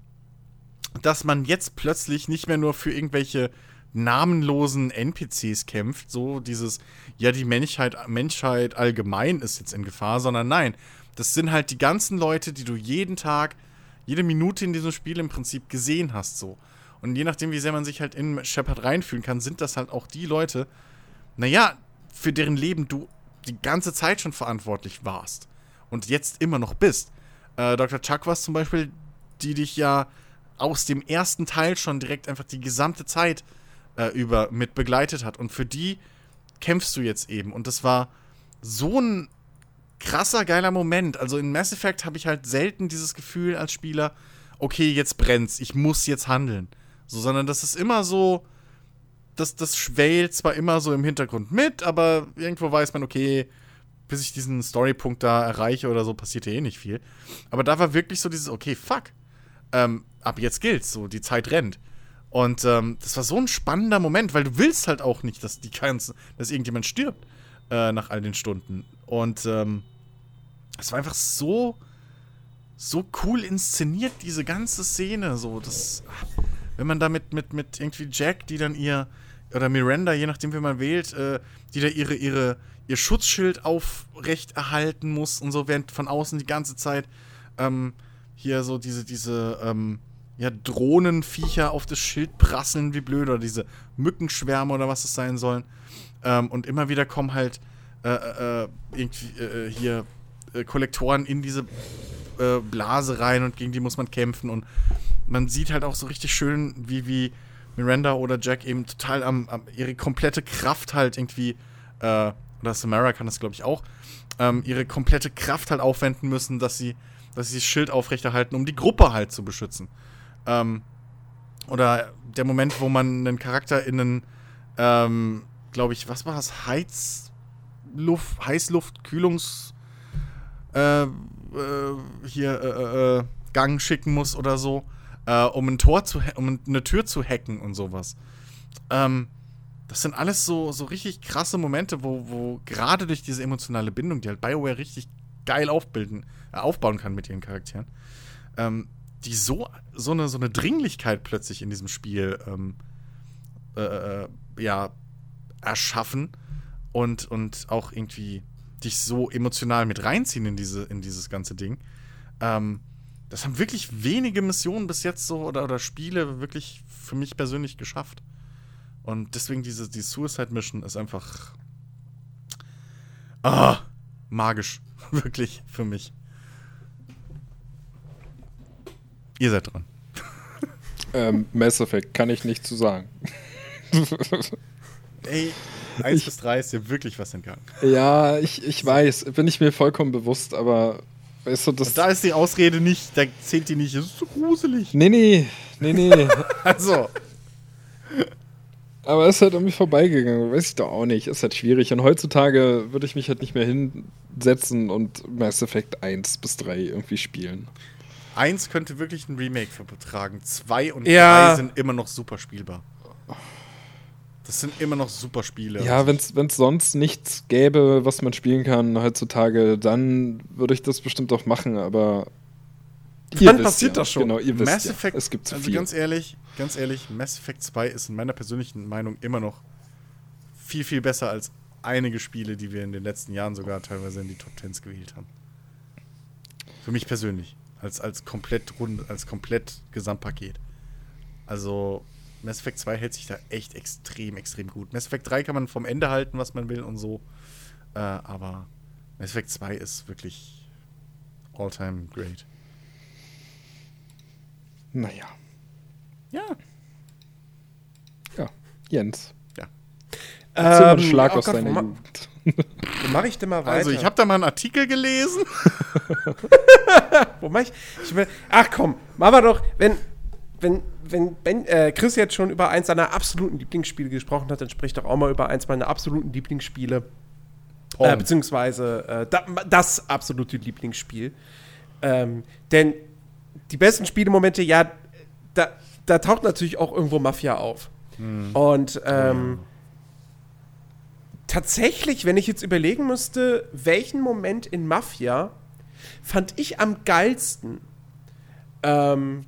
dass man jetzt plötzlich nicht mehr nur für irgendwelche namenlosen NPCs kämpft, so dieses, ja, die Menschheit, Menschheit allgemein ist jetzt in Gefahr, sondern nein, das sind halt die ganzen Leute, die du jeden Tag, jede Minute in diesem Spiel im Prinzip gesehen hast, so. Und je nachdem, wie sehr man sich halt in Shepard reinfühlen kann, sind das halt auch die Leute, naja, für deren Leben du die ganze Zeit schon verantwortlich warst und jetzt immer noch bist. Äh, Dr. Chuck war zum Beispiel, die dich ja aus dem ersten Teil schon direkt einfach die gesamte Zeit äh, über mit begleitet hat. Und für die kämpfst du jetzt eben. Und das war so ein krasser, geiler Moment. Also in Mass Effect habe ich halt selten dieses Gefühl als Spieler, okay, jetzt brennt's, ich muss jetzt handeln. So, sondern das ist immer so, das, das schwelt zwar immer so im Hintergrund mit, aber irgendwo weiß man, okay, bis ich diesen Storypunkt da erreiche oder so, passiert ja eh nicht viel. Aber da war wirklich so dieses, okay, fuck. Ähm, ab jetzt gilt's, so, die Zeit rennt. Und ähm, das war so ein spannender Moment, weil du willst halt auch nicht, dass die ganzen, dass irgendjemand stirbt äh, nach all den Stunden. Und ähm, es war einfach so, so cool inszeniert, diese ganze Szene. So, das, wenn man da mit, mit, irgendwie Jack, die dann ihr, oder Miranda, je nachdem, wie man wählt, äh, die da ihre, ihre, ihr Schutzschild aufrecht erhalten muss und so, während von außen die ganze Zeit ähm, hier so diese, diese, ähm, ja, Drohnenviecher auf das Schild prasseln wie blöd oder diese Mückenschwärme oder was es sein sollen. Ähm, und immer wieder kommen halt äh, äh, irgendwie äh, hier äh, Kollektoren in diese äh, Blase rein und gegen die muss man kämpfen. Und man sieht halt auch so richtig schön, wie, wie Miranda oder Jack eben total am, am ihre komplette Kraft halt irgendwie, äh, oder Samara kann das glaube ich auch, ähm, ihre komplette Kraft halt aufwenden müssen, dass sie, dass sie das Schild aufrechterhalten, um die Gruppe halt zu beschützen. Ähm, oder der Moment, wo man einen Charakter in einen, ähm, glaube ich, was war das? Heizluft, Heißluft, Kühlungs, äh, äh, hier, äh, äh, Gang schicken muss oder so, um ein Tor zu, um eine Tür zu hacken und sowas. Ähm, das sind alles so, so richtig krasse Momente, wo, wo gerade durch diese emotionale Bindung, die halt BioWare richtig geil aufbilden, äh, aufbauen kann mit ihren Charakteren, ähm, die so, so, eine, so eine Dringlichkeit plötzlich in diesem Spiel ähm, äh, äh, ja, erschaffen und, und auch irgendwie dich so emotional mit reinziehen in, diese, in dieses ganze Ding. Ähm, das haben wirklich wenige Missionen bis jetzt so oder, oder Spiele wirklich für mich persönlich geschafft. Und deswegen diese, die Suicide Mission ist einfach ah, magisch. [LAUGHS] wirklich für mich. Ihr seid dran. Ähm, Mass Effect kann ich nicht zu sagen. Ey, [LAUGHS] 1 bis 3 ist dir wirklich was entgangen. Ja, ich, ich weiß, bin ich mir vollkommen bewusst, aber weißt du, das. Und da ist die Ausrede nicht, da zählt die nicht, das ist zu gruselig. Nee, nee, nee, nee. [LAUGHS] Also, aber es ist halt irgendwie vorbeigegangen, weiß ich doch auch nicht. Ist halt schwierig. Und heutzutage würde ich mich halt nicht mehr hinsetzen und Mass Effect 1 bis 3 irgendwie spielen. 1 könnte wirklich ein Remake vertragen. 2 und 3 Ja. sind immer noch super spielbar. Das sind immer noch super Spiele. Ja, wenn es sonst nichts gäbe, was man spielen kann heutzutage, dann würde ich das bestimmt auch machen, aber. Dann passiert das schon. Genau, ihr wisst Mass ja, Effect, es gibt zu also viel. ganz ehrlich, ganz ehrlich, Mass Effect 2 ist in meiner persönlichen Meinung immer noch viel, viel besser als einige Spiele, die wir in den letzten Jahren sogar teilweise in die Top 10s gewählt haben. Für mich persönlich. Als, als komplett rund, als komplett Gesamtpaket. Also, Mass Effect 2 hält sich da echt extrem, extrem gut. Mass Effect 3 kann man vom Ende halten, was man will und so. Äh, aber Mass Effect 2 ist wirklich all-time great. naja. Ja. Ja, Jens. Ja. Erzähl mal einen Ähm, Schlag oh aus Gott, deiner ma- Jugend. [LAUGHS] Wo mache ich denn mal weiter? Also, ich habe da mal einen Artikel gelesen. [LAUGHS] Wo mach ich? ich will, ach komm, machen wir doch, wenn, wenn, wenn ben, äh, Chris jetzt schon über eins seiner absoluten Lieblingsspiele gesprochen hat, dann sprich doch auch mal über eins meiner absoluten Lieblingsspiele. Äh, beziehungsweise äh, da, das absolute Lieblingsspiel. Ähm, denn die besten Spielemomente, ja, da, da taucht natürlich auch irgendwo Mafia auf. Und ähm, tatsächlich, wenn ich jetzt überlegen müsste, welchen Moment in Mafia fand ich am geilsten. Ähm,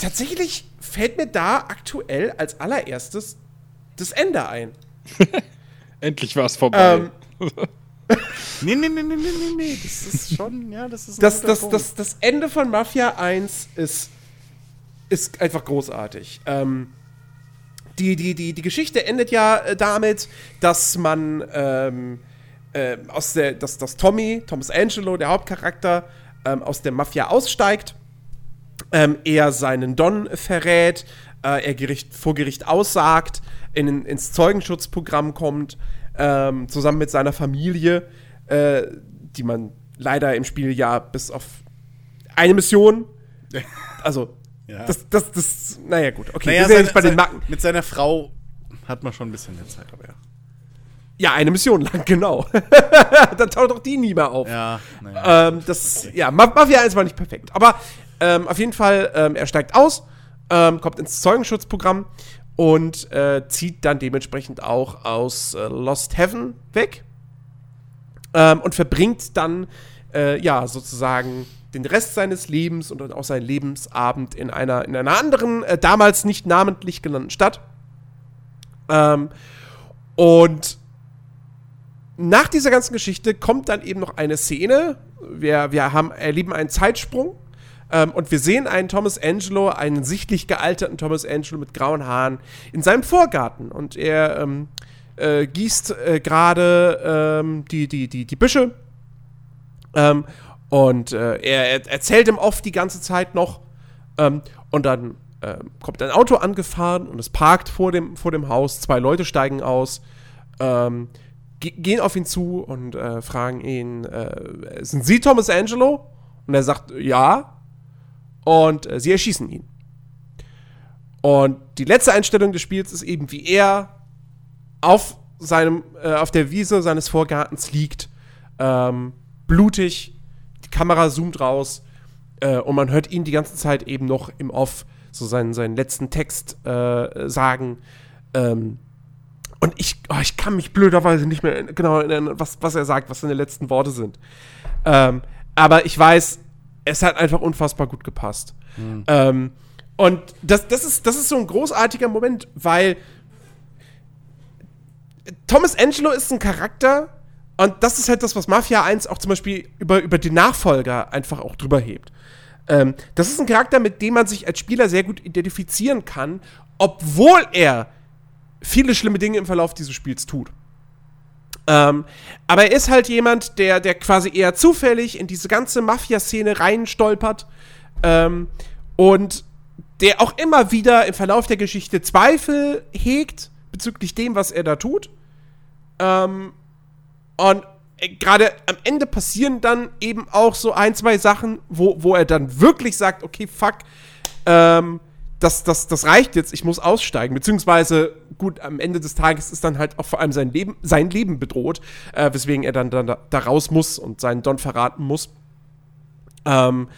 tatsächlich fällt mir da aktuell als allererstes das Ende ein. [LAUGHS] Endlich war es vorbei. Ähm, [LAUGHS] Nee, nee, nee, nee, nee, nee, nee. Das ist schon, ja, das ist ein das, das, das, das Ende von Mafia 1 ist, ist einfach großartig. Ähm, die, die, die, die Geschichte endet ja äh, damit, dass man ähm, äh, aus der, dass, dass Tommy, Thomas Angelo, der Hauptcharakter, ähm, aus der Mafia aussteigt. Ähm, er seinen Don verrät, äh, er Gericht, vor Gericht aussagt, in, ins Zeugenschutzprogramm kommt, ähm, zusammen mit seiner Familie, äh, die man leider im Spiel ja bis auf eine Mission, [LAUGHS] also Ja. das, das, das, naja gut, okay, Naja, wir sind ja nicht bei den Macken. Mit seiner Frau hat man schon ein bisschen mehr Zeit, aber ja. Ja, eine Mission lang, [LAUGHS] genau. Dann taucht auch die nie mehr auf. Ja, naja. Ähm, das, ja, Ma- Mafia 1 war nicht perfekt. Aber ähm, auf jeden Fall, ähm, er steigt aus, ähm, kommt ins Zeugenschutzprogramm und äh, zieht dann dementsprechend auch aus äh, Lost Heaven weg ähm, und verbringt dann, äh, ja, sozusagen den Rest seines Lebens und auch seinen Lebensabend in einer, in einer anderen, äh, damals nicht namentlich genannten Stadt. Ähm, und nach dieser ganzen Geschichte kommt dann eben noch eine Szene. Wir, wir haben, erleben einen Zeitsprung ähm, und wir sehen einen Thomas Angelo, einen sichtlich gealterten Thomas Angelo mit grauen Haaren in seinem Vorgarten. Und er ähm, äh, gießt äh, gerade ähm, die, die, die, die Büsche. Ähm, und äh, er, er erzählt ihm oft die ganze Zeit noch. Ähm, und dann ähm, kommt ein Auto angefahren und es parkt vor dem, vor dem Haus. Zwei Leute steigen aus. Ge- gehen auf ihn zu und äh, fragen ihn, äh, sind Sie Thomas Angelo? Und er sagt, ja. Und äh, sie erschießen ihn. Und die letzte Einstellung des Spiels ist eben, wie er auf seinem, äh, auf der Wiese seines Vorgartens liegt, ähm, blutig, die Kamera zoomt raus äh, und man hört ihn die ganze Zeit eben noch im Off so seinen, seinen letzten Text äh, sagen. Ähm, und ich, oh, ich kann mich blöderweise nicht mehr genau erinnern, was, was er sagt, was seine letzten Worte sind. Ähm, aber ich weiß, es hat einfach unfassbar gut gepasst. Ähm, und das, das, ist, das ist so ein großartiger Moment, weil Thomas Angelo ist ein Charakter und das ist halt das, was Mafia 1 auch zum Beispiel über, über den Nachfolger einfach auch drüber hebt. Ähm, das ist ein Charakter, mit dem man sich als Spieler sehr gut identifizieren kann, obwohl er viele schlimme Dinge im Verlauf dieses Spiels tut. Ähm, aber er ist halt jemand, der, der quasi eher zufällig in diese ganze Mafia-Szene reinstolpert ähm, und der auch immer wieder im Verlauf der Geschichte Zweifel hegt bezüglich dem, was er da tut. Ähm, und äh, gerade am Ende passieren dann eben auch so ein, zwei Sachen, wo, wo er dann wirklich sagt, okay, fuck, ähm, das, das, das reicht jetzt, ich muss aussteigen. Beziehungsweise, gut, am Ende des Tages ist dann halt auch vor allem sein Leben, sein Leben bedroht, äh, weswegen er dann, dann da, da raus muss und seinen Don verraten muss. Ähm,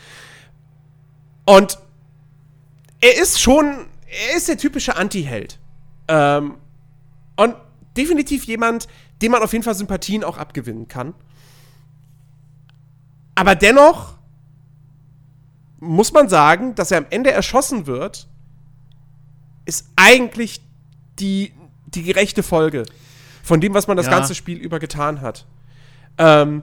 und er ist schon, er ist der typische Anti-Held. Ähm, und definitiv jemand, dem man auf jeden Fall Sympathien auch abgewinnen kann. Aber dennoch muss man sagen, dass er am Ende erschossen wird, ist eigentlich die, die gerechte Folge von dem, was man das Ja. ganze Spiel über getan hat. Ähm,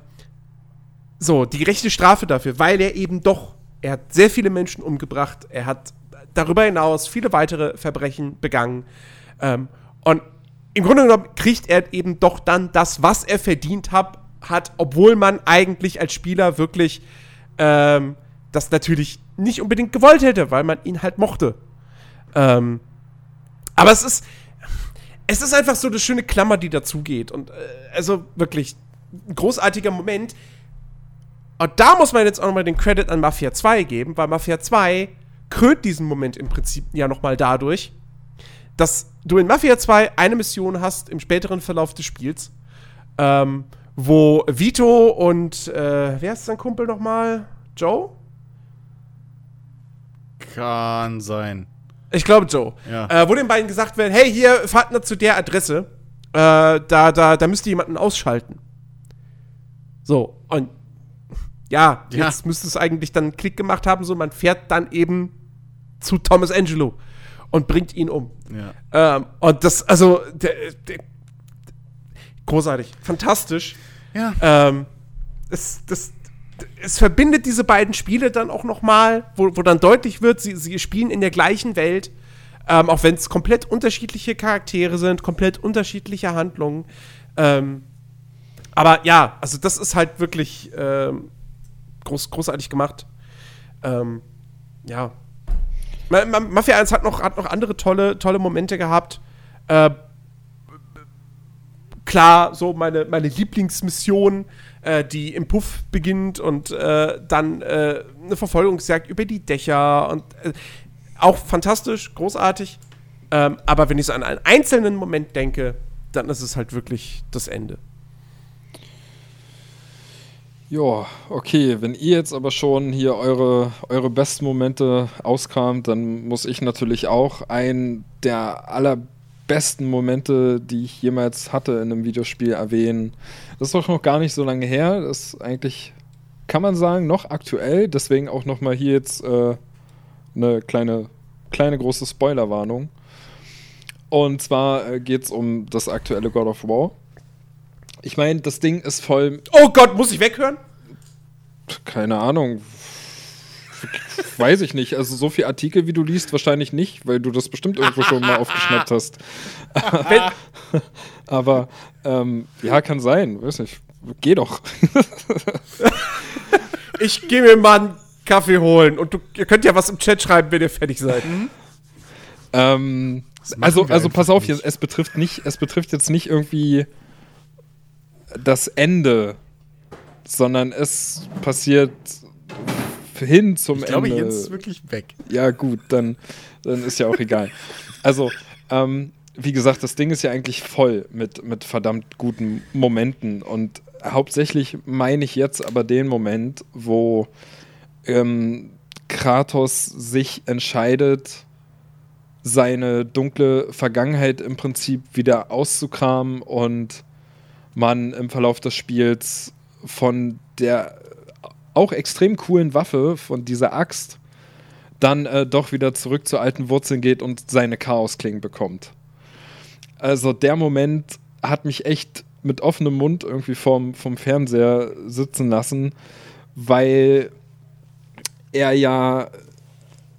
so, die gerechte Strafe dafür, weil er eben doch, er hat sehr viele Menschen umgebracht, er hat darüber hinaus viele weitere Verbrechen begangen. Ähm, und im Grunde genommen kriegt er eben doch dann das, was er verdient hab, hat, obwohl man eigentlich als Spieler wirklich ähm, das natürlich nicht unbedingt gewollt hätte, weil man ihn halt mochte. Ähm, aber es ist, es ist einfach so eine schöne Klammer, die dazugeht. Und äh, also wirklich ein großartiger Moment. Und da muss man jetzt auch nochmal den Credit an Mafia 2 geben, weil Mafia 2 krönt diesen Moment im Prinzip ja nochmal dadurch, dass du in Mafia 2 eine Mission hast im späteren Verlauf des Spiels, ähm, wo Vito und, äh, wer ist sein Kumpel nochmal? Joe? Kann sein. Ich glaube Joe. Ja. Äh, wo den beiden gesagt wird, hey, hier, fahrt nur zu der Adresse. Äh, da, da, da müsst ihr jemanden ausschalten. So, und ja, Ja. jetzt müsste es eigentlich dann einen Klick gemacht haben, so man fährt dann eben zu Thomas Angelo und bringt ihn um. Ja. Ähm, und das, also, der, der, großartig, fantastisch. Ja. Ähm, es, das, es verbindet diese beiden Spiele dann auch noch mal, wo, wo dann deutlich wird, sie, sie spielen in der gleichen Welt, ähm, auch wenn es komplett unterschiedliche Charaktere sind, komplett unterschiedliche Handlungen. Ähm, aber ja, also das ist halt wirklich ähm, groß, großartig gemacht. Ähm, ja. Ma Ma Mafia 1 hat noch, hat noch andere tolle, tolle Momente gehabt. Äh, klar, so meine, meine Lieblingsmission, äh, die im Puff beginnt und äh, dann äh, eine Verfolgungsjagd über die Dächer und äh, auch fantastisch, großartig. Ähm, aber wenn ich so an einen einzelnen Moment denke, dann ist es halt wirklich das Ende. Ja, okay. Wenn ihr jetzt aber schon hier eure, eure besten Momente auskramt, dann muss ich natürlich auch einen der allerbesten Momente, die ich jemals hatte in einem Videospiel erwähnen. Das ist doch noch gar nicht so lange her. Das ist eigentlich, kann man sagen, noch aktuell. Deswegen auch nochmal hier jetzt äh, eine kleine, kleine große Spoilerwarnung. Und zwar äh, geht es um das aktuelle God of War. Ich meine, das Ding ist voll. Oh Gott, muss ich weghören? Keine Ahnung. Weiß ich nicht. Also so viele Artikel, wie du liest, wahrscheinlich nicht, weil du das bestimmt irgendwo schon mal aufgeschnappt hast. [LAUGHS] Aber ähm, ja, kann sein. Weiß nicht. Geh doch. [LAUGHS] ich gehe mir mal einen Kaffee holen und du, ihr könnt ja was im Chat schreiben, wenn ihr fertig seid. Mhm. Ähm, also, also pass auf, jetzt, es betrifft nicht, es betrifft jetzt nicht irgendwie das Ende, sondern es passiert hin zum ich glaube, Ende. jetzt ist wirklich weg. Ja, gut, dann, dann ist ja auch egal. Also, ähm, wie gesagt, das Ding ist ja eigentlich voll mit, mit verdammt guten Momenten. Und hauptsächlich meine ich jetzt aber den Moment, wo ähm, Kratos sich entscheidet, seine dunkle Vergangenheit im Prinzip wieder auszukramen und man im Verlauf des Spiels von der auch extrem coolen Waffe, von dieser Axt, dann äh, doch wieder zurück zu alten Wurzeln geht und seine Chaosklingen bekommt. Also der Moment hat mich echt mit offenem Mund irgendwie vom, vom Fernseher sitzen lassen, weil er ja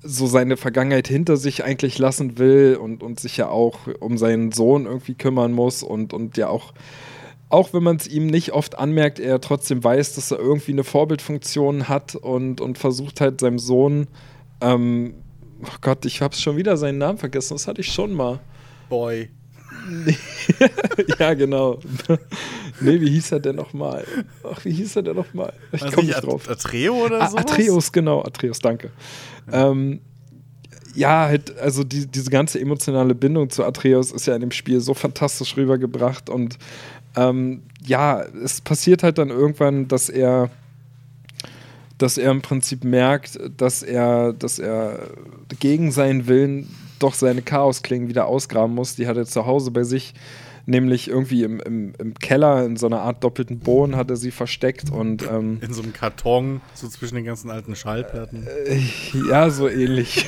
so seine Vergangenheit hinter sich eigentlich lassen will und, und sich ja auch um seinen Sohn irgendwie kümmern muss und, und ja auch, auch wenn man es ihm nicht oft anmerkt, er trotzdem weiß, dass er irgendwie eine Vorbildfunktion hat und, und versucht halt seinem Sohn, ähm, oh Gott, ich habe schon wieder seinen Namen vergessen, das hatte ich schon mal. Boy. [LAUGHS] ja, genau. [LAUGHS] nee, wie hieß er denn nochmal? Ach, wie hieß er denn nochmal? Ich komme nicht drauf. Atreo oder so? Atreus, genau, Atreus, danke. Ja. Ähm, ja, halt, also die, diese ganze emotionale Bindung zu Atreus ist ja in dem Spiel so fantastisch rübergebracht und ähm, ja, es passiert halt dann irgendwann, dass er dass er im Prinzip merkt, dass er, dass er gegen seinen Willen doch seine Chaosklingen wieder ausgraben muss. Die hat er zu Hause bei sich, nämlich irgendwie im, im, im Keller in so einer Art doppelten Boden hat er sie versteckt und ähm, in so einem Karton, so zwischen den ganzen alten Schallplatten. Äh, ja, so ähnlich.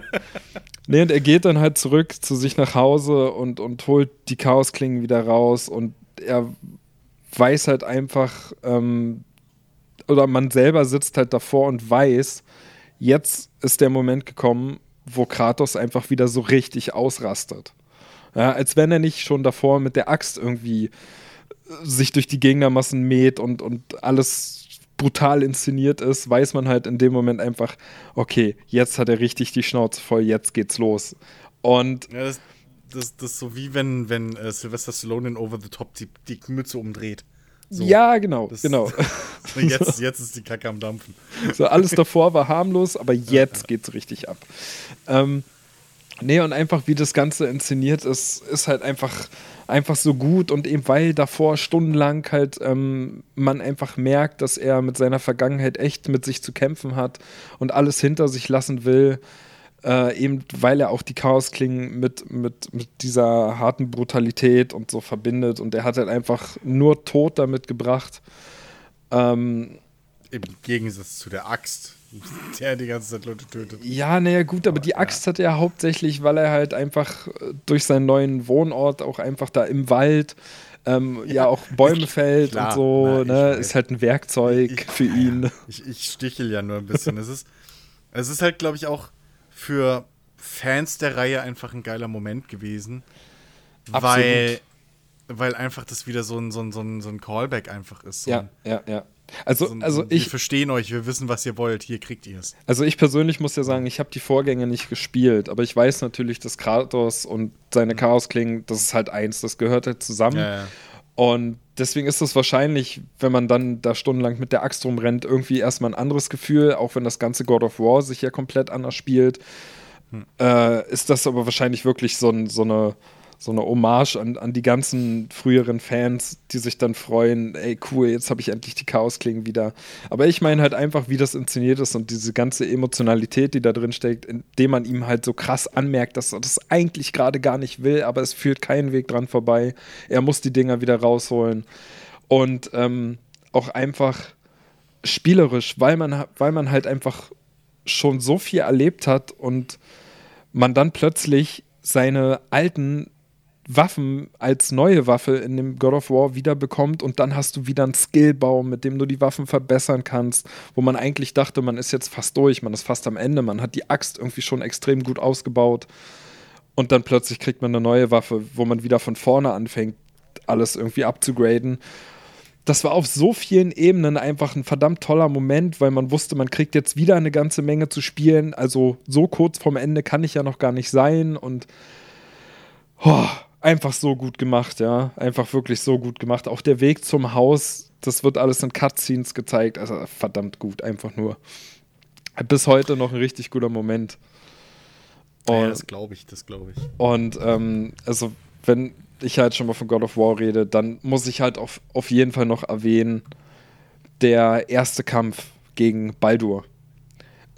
[LAUGHS] nee, und er geht dann halt zurück zu sich nach Hause und, und holt die Chaosklingen wieder raus und er weiß halt einfach, ähm, oder man selber sitzt halt davor und weiß, jetzt ist der Moment gekommen, wo Kratos einfach wieder so richtig ausrastet. Ja, als wenn er nicht schon davor mit der Axt irgendwie äh, sich durch die Gegnermassen mäht und, und alles brutal inszeniert ist, weiß man halt in dem Moment einfach, okay, jetzt hat er richtig die Schnauze voll, jetzt geht's los. Und ja, das, das, das ist so wie wenn, wenn äh, Sylvester Stallone in Over the Top die, die Mütze umdreht. So. Ja, genau, das, genau. [LAUGHS] jetzt, jetzt ist die Kacke am Dampfen. So, alles davor war harmlos, aber jetzt geht's richtig ab. Ähm, nee, und einfach wie das Ganze inszeniert ist, ist halt einfach, einfach so gut. Und eben weil davor stundenlang halt ähm, man einfach merkt, dass er mit seiner Vergangenheit echt mit sich zu kämpfen hat und alles hinter sich lassen will äh, eben weil er auch die Chaosklingen mit, mit, mit dieser harten Brutalität und so verbindet. Und er hat halt einfach nur Tod damit gebracht. Ähm, Im Gegensatz zu der Axt, [LAUGHS] der die ganze Zeit Leute tötet. Ja, naja, gut, aber die Axt ja. hat er hauptsächlich, weil er halt einfach äh, durch seinen neuen Wohnort auch einfach da im Wald ähm, ja, ja, auch [LAUGHS] Bäume fällt klar, und so, na, ne, ist halt ein Werkzeug ich, für ihn. Ich, ich stichel ja nur ein bisschen. es ist, es ist halt, glaube ich, auch für Fans der Reihe einfach ein geiler Moment gewesen. Absolut. Weil, weil einfach das wieder so ein, so ein, so ein, so ein Callback einfach ist. So ja, ja, ja. Also, so ein, also ich. Wir verstehen euch, wir wissen, was ihr wollt, hier kriegt ihr es. Also ich persönlich muss ja sagen, ich habe die Vorgänge nicht gespielt, aber ich weiß natürlich, dass Kratos und seine mhm. Chaosklingen, das ist halt eins, das gehört halt zusammen. Ja, ja. Und deswegen ist es wahrscheinlich, wenn man dann da stundenlang mit der Axt rumrennt, irgendwie erstmal ein anderes Gefühl, auch wenn das ganze God of War sich ja komplett anders spielt. Hm. Äh, ist das aber wahrscheinlich wirklich so, ein, so, eine, so eine Hommage an, an die ganzen früheren Fans, die sich dann freuen, ey cool, jetzt habe ich endlich die Chaosklingen wieder. Aber ich meine halt einfach, wie das inszeniert ist und diese ganze Emotionalität, die da drin steckt, indem man ihm halt so krass anmerkt, dass er das eigentlich gerade gar nicht will, aber es führt keinen Weg dran vorbei. Er muss die Dinger wieder rausholen. Und ähm, auch einfach spielerisch, weil man, weil man halt einfach schon so viel erlebt hat und man dann plötzlich seine alten Waffen als neue Waffe in dem God of War wieder bekommt und dann hast du wieder einen Skillbaum, mit dem du die Waffen verbessern kannst, wo man eigentlich dachte, man ist jetzt fast durch, man ist fast am Ende, man hat die Axt irgendwie schon extrem gut ausgebaut und dann plötzlich kriegt man eine neue Waffe, wo man wieder von vorne anfängt, alles irgendwie abzugraden das war auf so vielen Ebenen einfach ein verdammt toller Moment, weil man wusste, man kriegt jetzt wieder eine ganze Menge zu spielen. Also so kurz vorm Ende kann ich ja noch gar nicht sein und oh, einfach so gut gemacht, ja. Einfach wirklich so gut gemacht. Auch der Weg zum Haus, das wird alles in Cutscenes gezeigt. Also verdammt gut, einfach nur. Bis heute noch ein richtig guter Moment. Und, ja, das glaube ich, das glaube ich. Und ähm, also wenn ich halt schon mal von God of War rede, dann muss ich halt auf, auf jeden Fall noch erwähnen, der erste Kampf gegen Baldur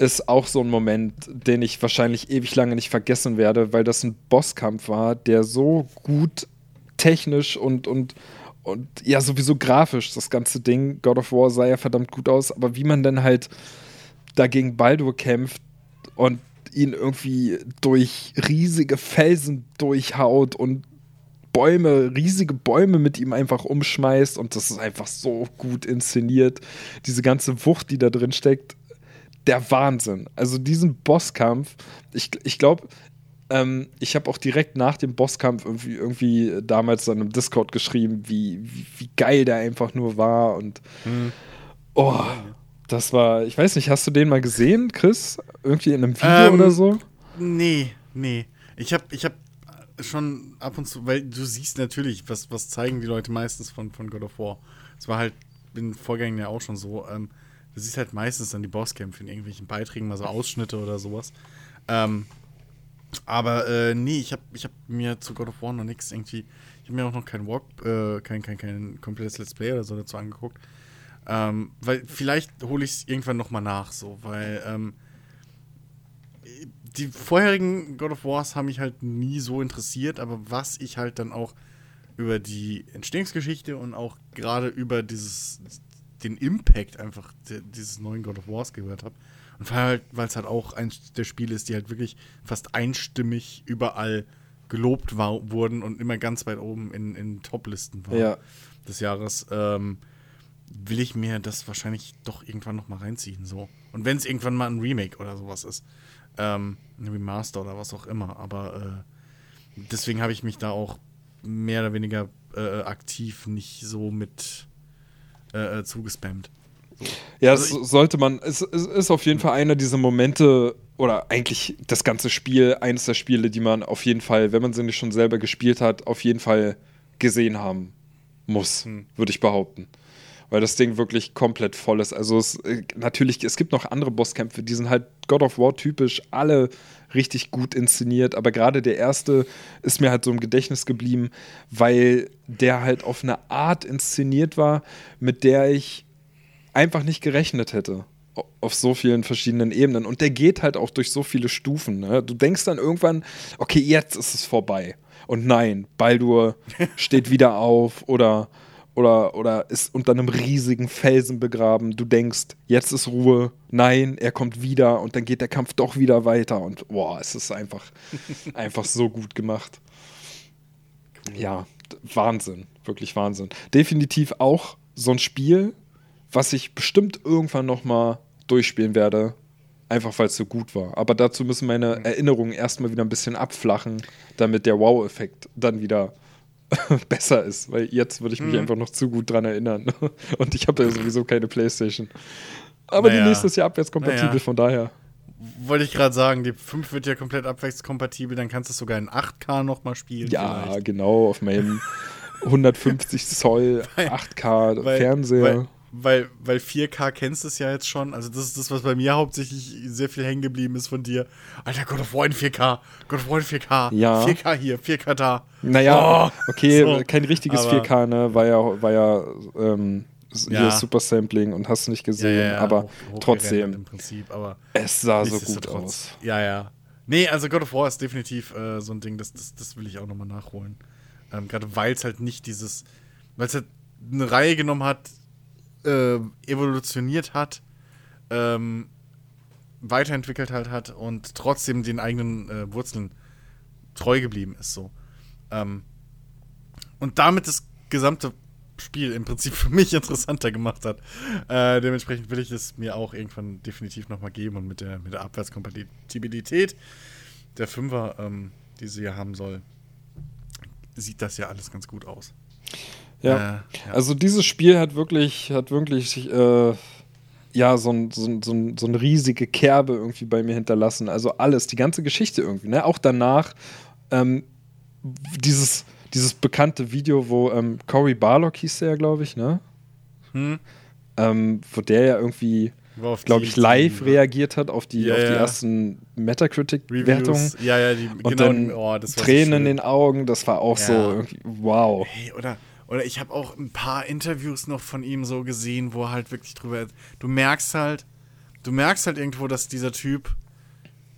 ist auch so ein Moment, den ich wahrscheinlich ewig lange nicht vergessen werde, weil das ein Bosskampf war, der so gut technisch und, und, und ja, sowieso grafisch, das ganze Ding, God of War sah ja verdammt gut aus, aber wie man dann halt dagegen Baldur kämpft und ihn irgendwie durch riesige Felsen durchhaut und Bäume, riesige Bäume mit ihm einfach umschmeißt und das ist einfach so gut inszeniert. Diese ganze Wucht, die da drin steckt, der Wahnsinn. Also diesen Bosskampf, ich, ich glaube, ähm, ich habe auch direkt nach dem Bosskampf irgendwie, irgendwie damals dann im Discord geschrieben, wie, wie, wie geil der einfach nur war und mhm. oh, das war, ich weiß nicht, hast du den mal gesehen, Chris? Irgendwie in einem Video ähm, oder so? Nee, nee. Ich habe ich hab schon ab und zu, weil du siehst natürlich, was, was zeigen die Leute meistens von, von God of War. Es war halt in den Vorgängen ja auch schon so. Ähm, du siehst halt meistens dann die Bosskämpfe in irgendwelchen Beiträgen, mal so Ausschnitte oder sowas. Ähm, aber äh, nee, ich habe ich hab mir zu God of War noch nichts irgendwie. Ich habe mir auch noch kein Walk, äh, kein, kein, kein komplettes Let's Play oder so dazu angeguckt. Ähm, weil vielleicht hole ich es irgendwann noch mal nach, so, weil ähm, die vorherigen God of Wars haben mich halt nie so interessiert, aber was ich halt dann auch über die Entstehungsgeschichte und auch gerade über dieses, den Impact einfach dieses neuen God of Wars gehört habe. Und weil halt, es halt auch eins der Spiele ist, die halt wirklich fast einstimmig überall gelobt war, wurden und immer ganz weit oben in, in Top-Listen waren ja. des Jahres, ähm, will ich mir das wahrscheinlich doch irgendwann noch mal reinziehen. So. Und wenn es irgendwann mal ein Remake oder sowas ist ähm, ein Remaster oder was auch immer. Aber äh, deswegen habe ich mich da auch mehr oder weniger äh, aktiv nicht so mit äh, äh zugespammt. So. Ja, also das sollte man. Es, es, ist auf jeden Fall einer dieser Momente oder eigentlich das ganze Spiel, eines der Spiele, die man auf jeden Fall, wenn man sie nicht schon selber gespielt hat, auf jeden Fall gesehen haben muss, hm. würde ich behaupten weil das Ding wirklich komplett voll ist. Also es, äh, natürlich, es gibt noch andere Bosskämpfe, die sind halt God of War typisch, alle richtig gut inszeniert, aber gerade der erste ist mir halt so im Gedächtnis geblieben, weil der halt auf eine Art inszeniert war, mit der ich einfach nicht gerechnet hätte auf so vielen verschiedenen Ebenen. Und der geht halt auch durch so viele Stufen. Ne? Du denkst dann irgendwann, okay, jetzt ist es vorbei. Und nein, Baldur [LAUGHS] steht wieder auf oder oder, oder ist unter einem riesigen Felsen begraben. Du denkst, jetzt ist Ruhe. Nein, er kommt wieder und dann geht der Kampf doch wieder weiter. Und boah, es ist einfach, [LAUGHS] einfach so gut gemacht. Ja, Wahnsinn. Wirklich Wahnsinn. Definitiv auch so ein Spiel, was ich bestimmt irgendwann nochmal durchspielen werde. Einfach weil es so gut war. Aber dazu müssen meine mhm. Erinnerungen erstmal wieder ein bisschen abflachen, damit der Wow-Effekt dann wieder [LAUGHS] besser ist, weil jetzt würde ich mich mhm. einfach noch zu gut dran erinnern. [LAUGHS] Und ich habe ja sowieso keine Playstation. Aber naja. die nächstes Jahr abwärtskompatibel, naja. von daher. Wollte ich gerade sagen, die 5 wird ja komplett abwärtskompatibel, dann kannst du es sogar in 8K nochmal spielen. Ja, vielleicht. genau, auf meinem [LAUGHS] 150 Zoll 8K weil, Fernseher. Weil, weil, weil 4K kennst du es ja jetzt schon. Also, das ist das, was bei mir hauptsächlich sehr viel hängen geblieben ist von dir. Alter, God of War in 4K. God of War in 4K. Ja. 4K hier, 4K da. Naja, Oh, okay, so. kein richtiges Aber- 4K, ne? War ja, war ja ähm, Ja. hier Super Sampling und hast nicht gesehen, aber hoch- trotzdem, Prinzip, aber. es sah so gut aus. Ja, ja. Nee, also God of War ist definitiv äh, so ein Ding, das, das, das will ich auch nochmal nachholen. Ähm, Gerade weil es halt nicht dieses, weil es halt eine Reihe genommen hat, äh, evolutioniert hat, ähm, weiterentwickelt halt hat und trotzdem den eigenen äh, Wurzeln treu geblieben ist so. Ähm, und damit das gesamte Spiel im Prinzip [LAUGHS] für mich interessanter gemacht hat. Äh, dementsprechend will ich es mir auch irgendwann definitiv nochmal geben und mit der, mit der Abwärtskompatibilität der Fünfer, ähm, die sie ja haben soll, sieht das ja alles ganz gut aus. Ja. Äh, ja. Also dieses Spiel hat wirklich, hat wirklich, äh, ja, so, ein, so, ein, so, ein, so eine riesige Kerbe irgendwie bei mir hinterlassen. Also alles, die ganze Geschichte irgendwie, ne? Auch danach, ähm, dieses, dieses bekannte Video, wo ähm, Cory Barlock hieß der ja, glaube ich, ne? Hm? Ähm, wo der ja irgendwie, glaube ich, live die- reagiert hat auf die, Ja, auf die ja. ersten Metacritic-Wertungen. Ja, ja, die, Und genau, dann oh, war so Tränen in den Augen, das war auch so irgendwie, wow. Hey, oder, oder ich habe auch ein paar Interviews noch von ihm so gesehen, wo er halt wirklich drüber. Du merkst halt, du merkst halt irgendwo, dass dieser Typ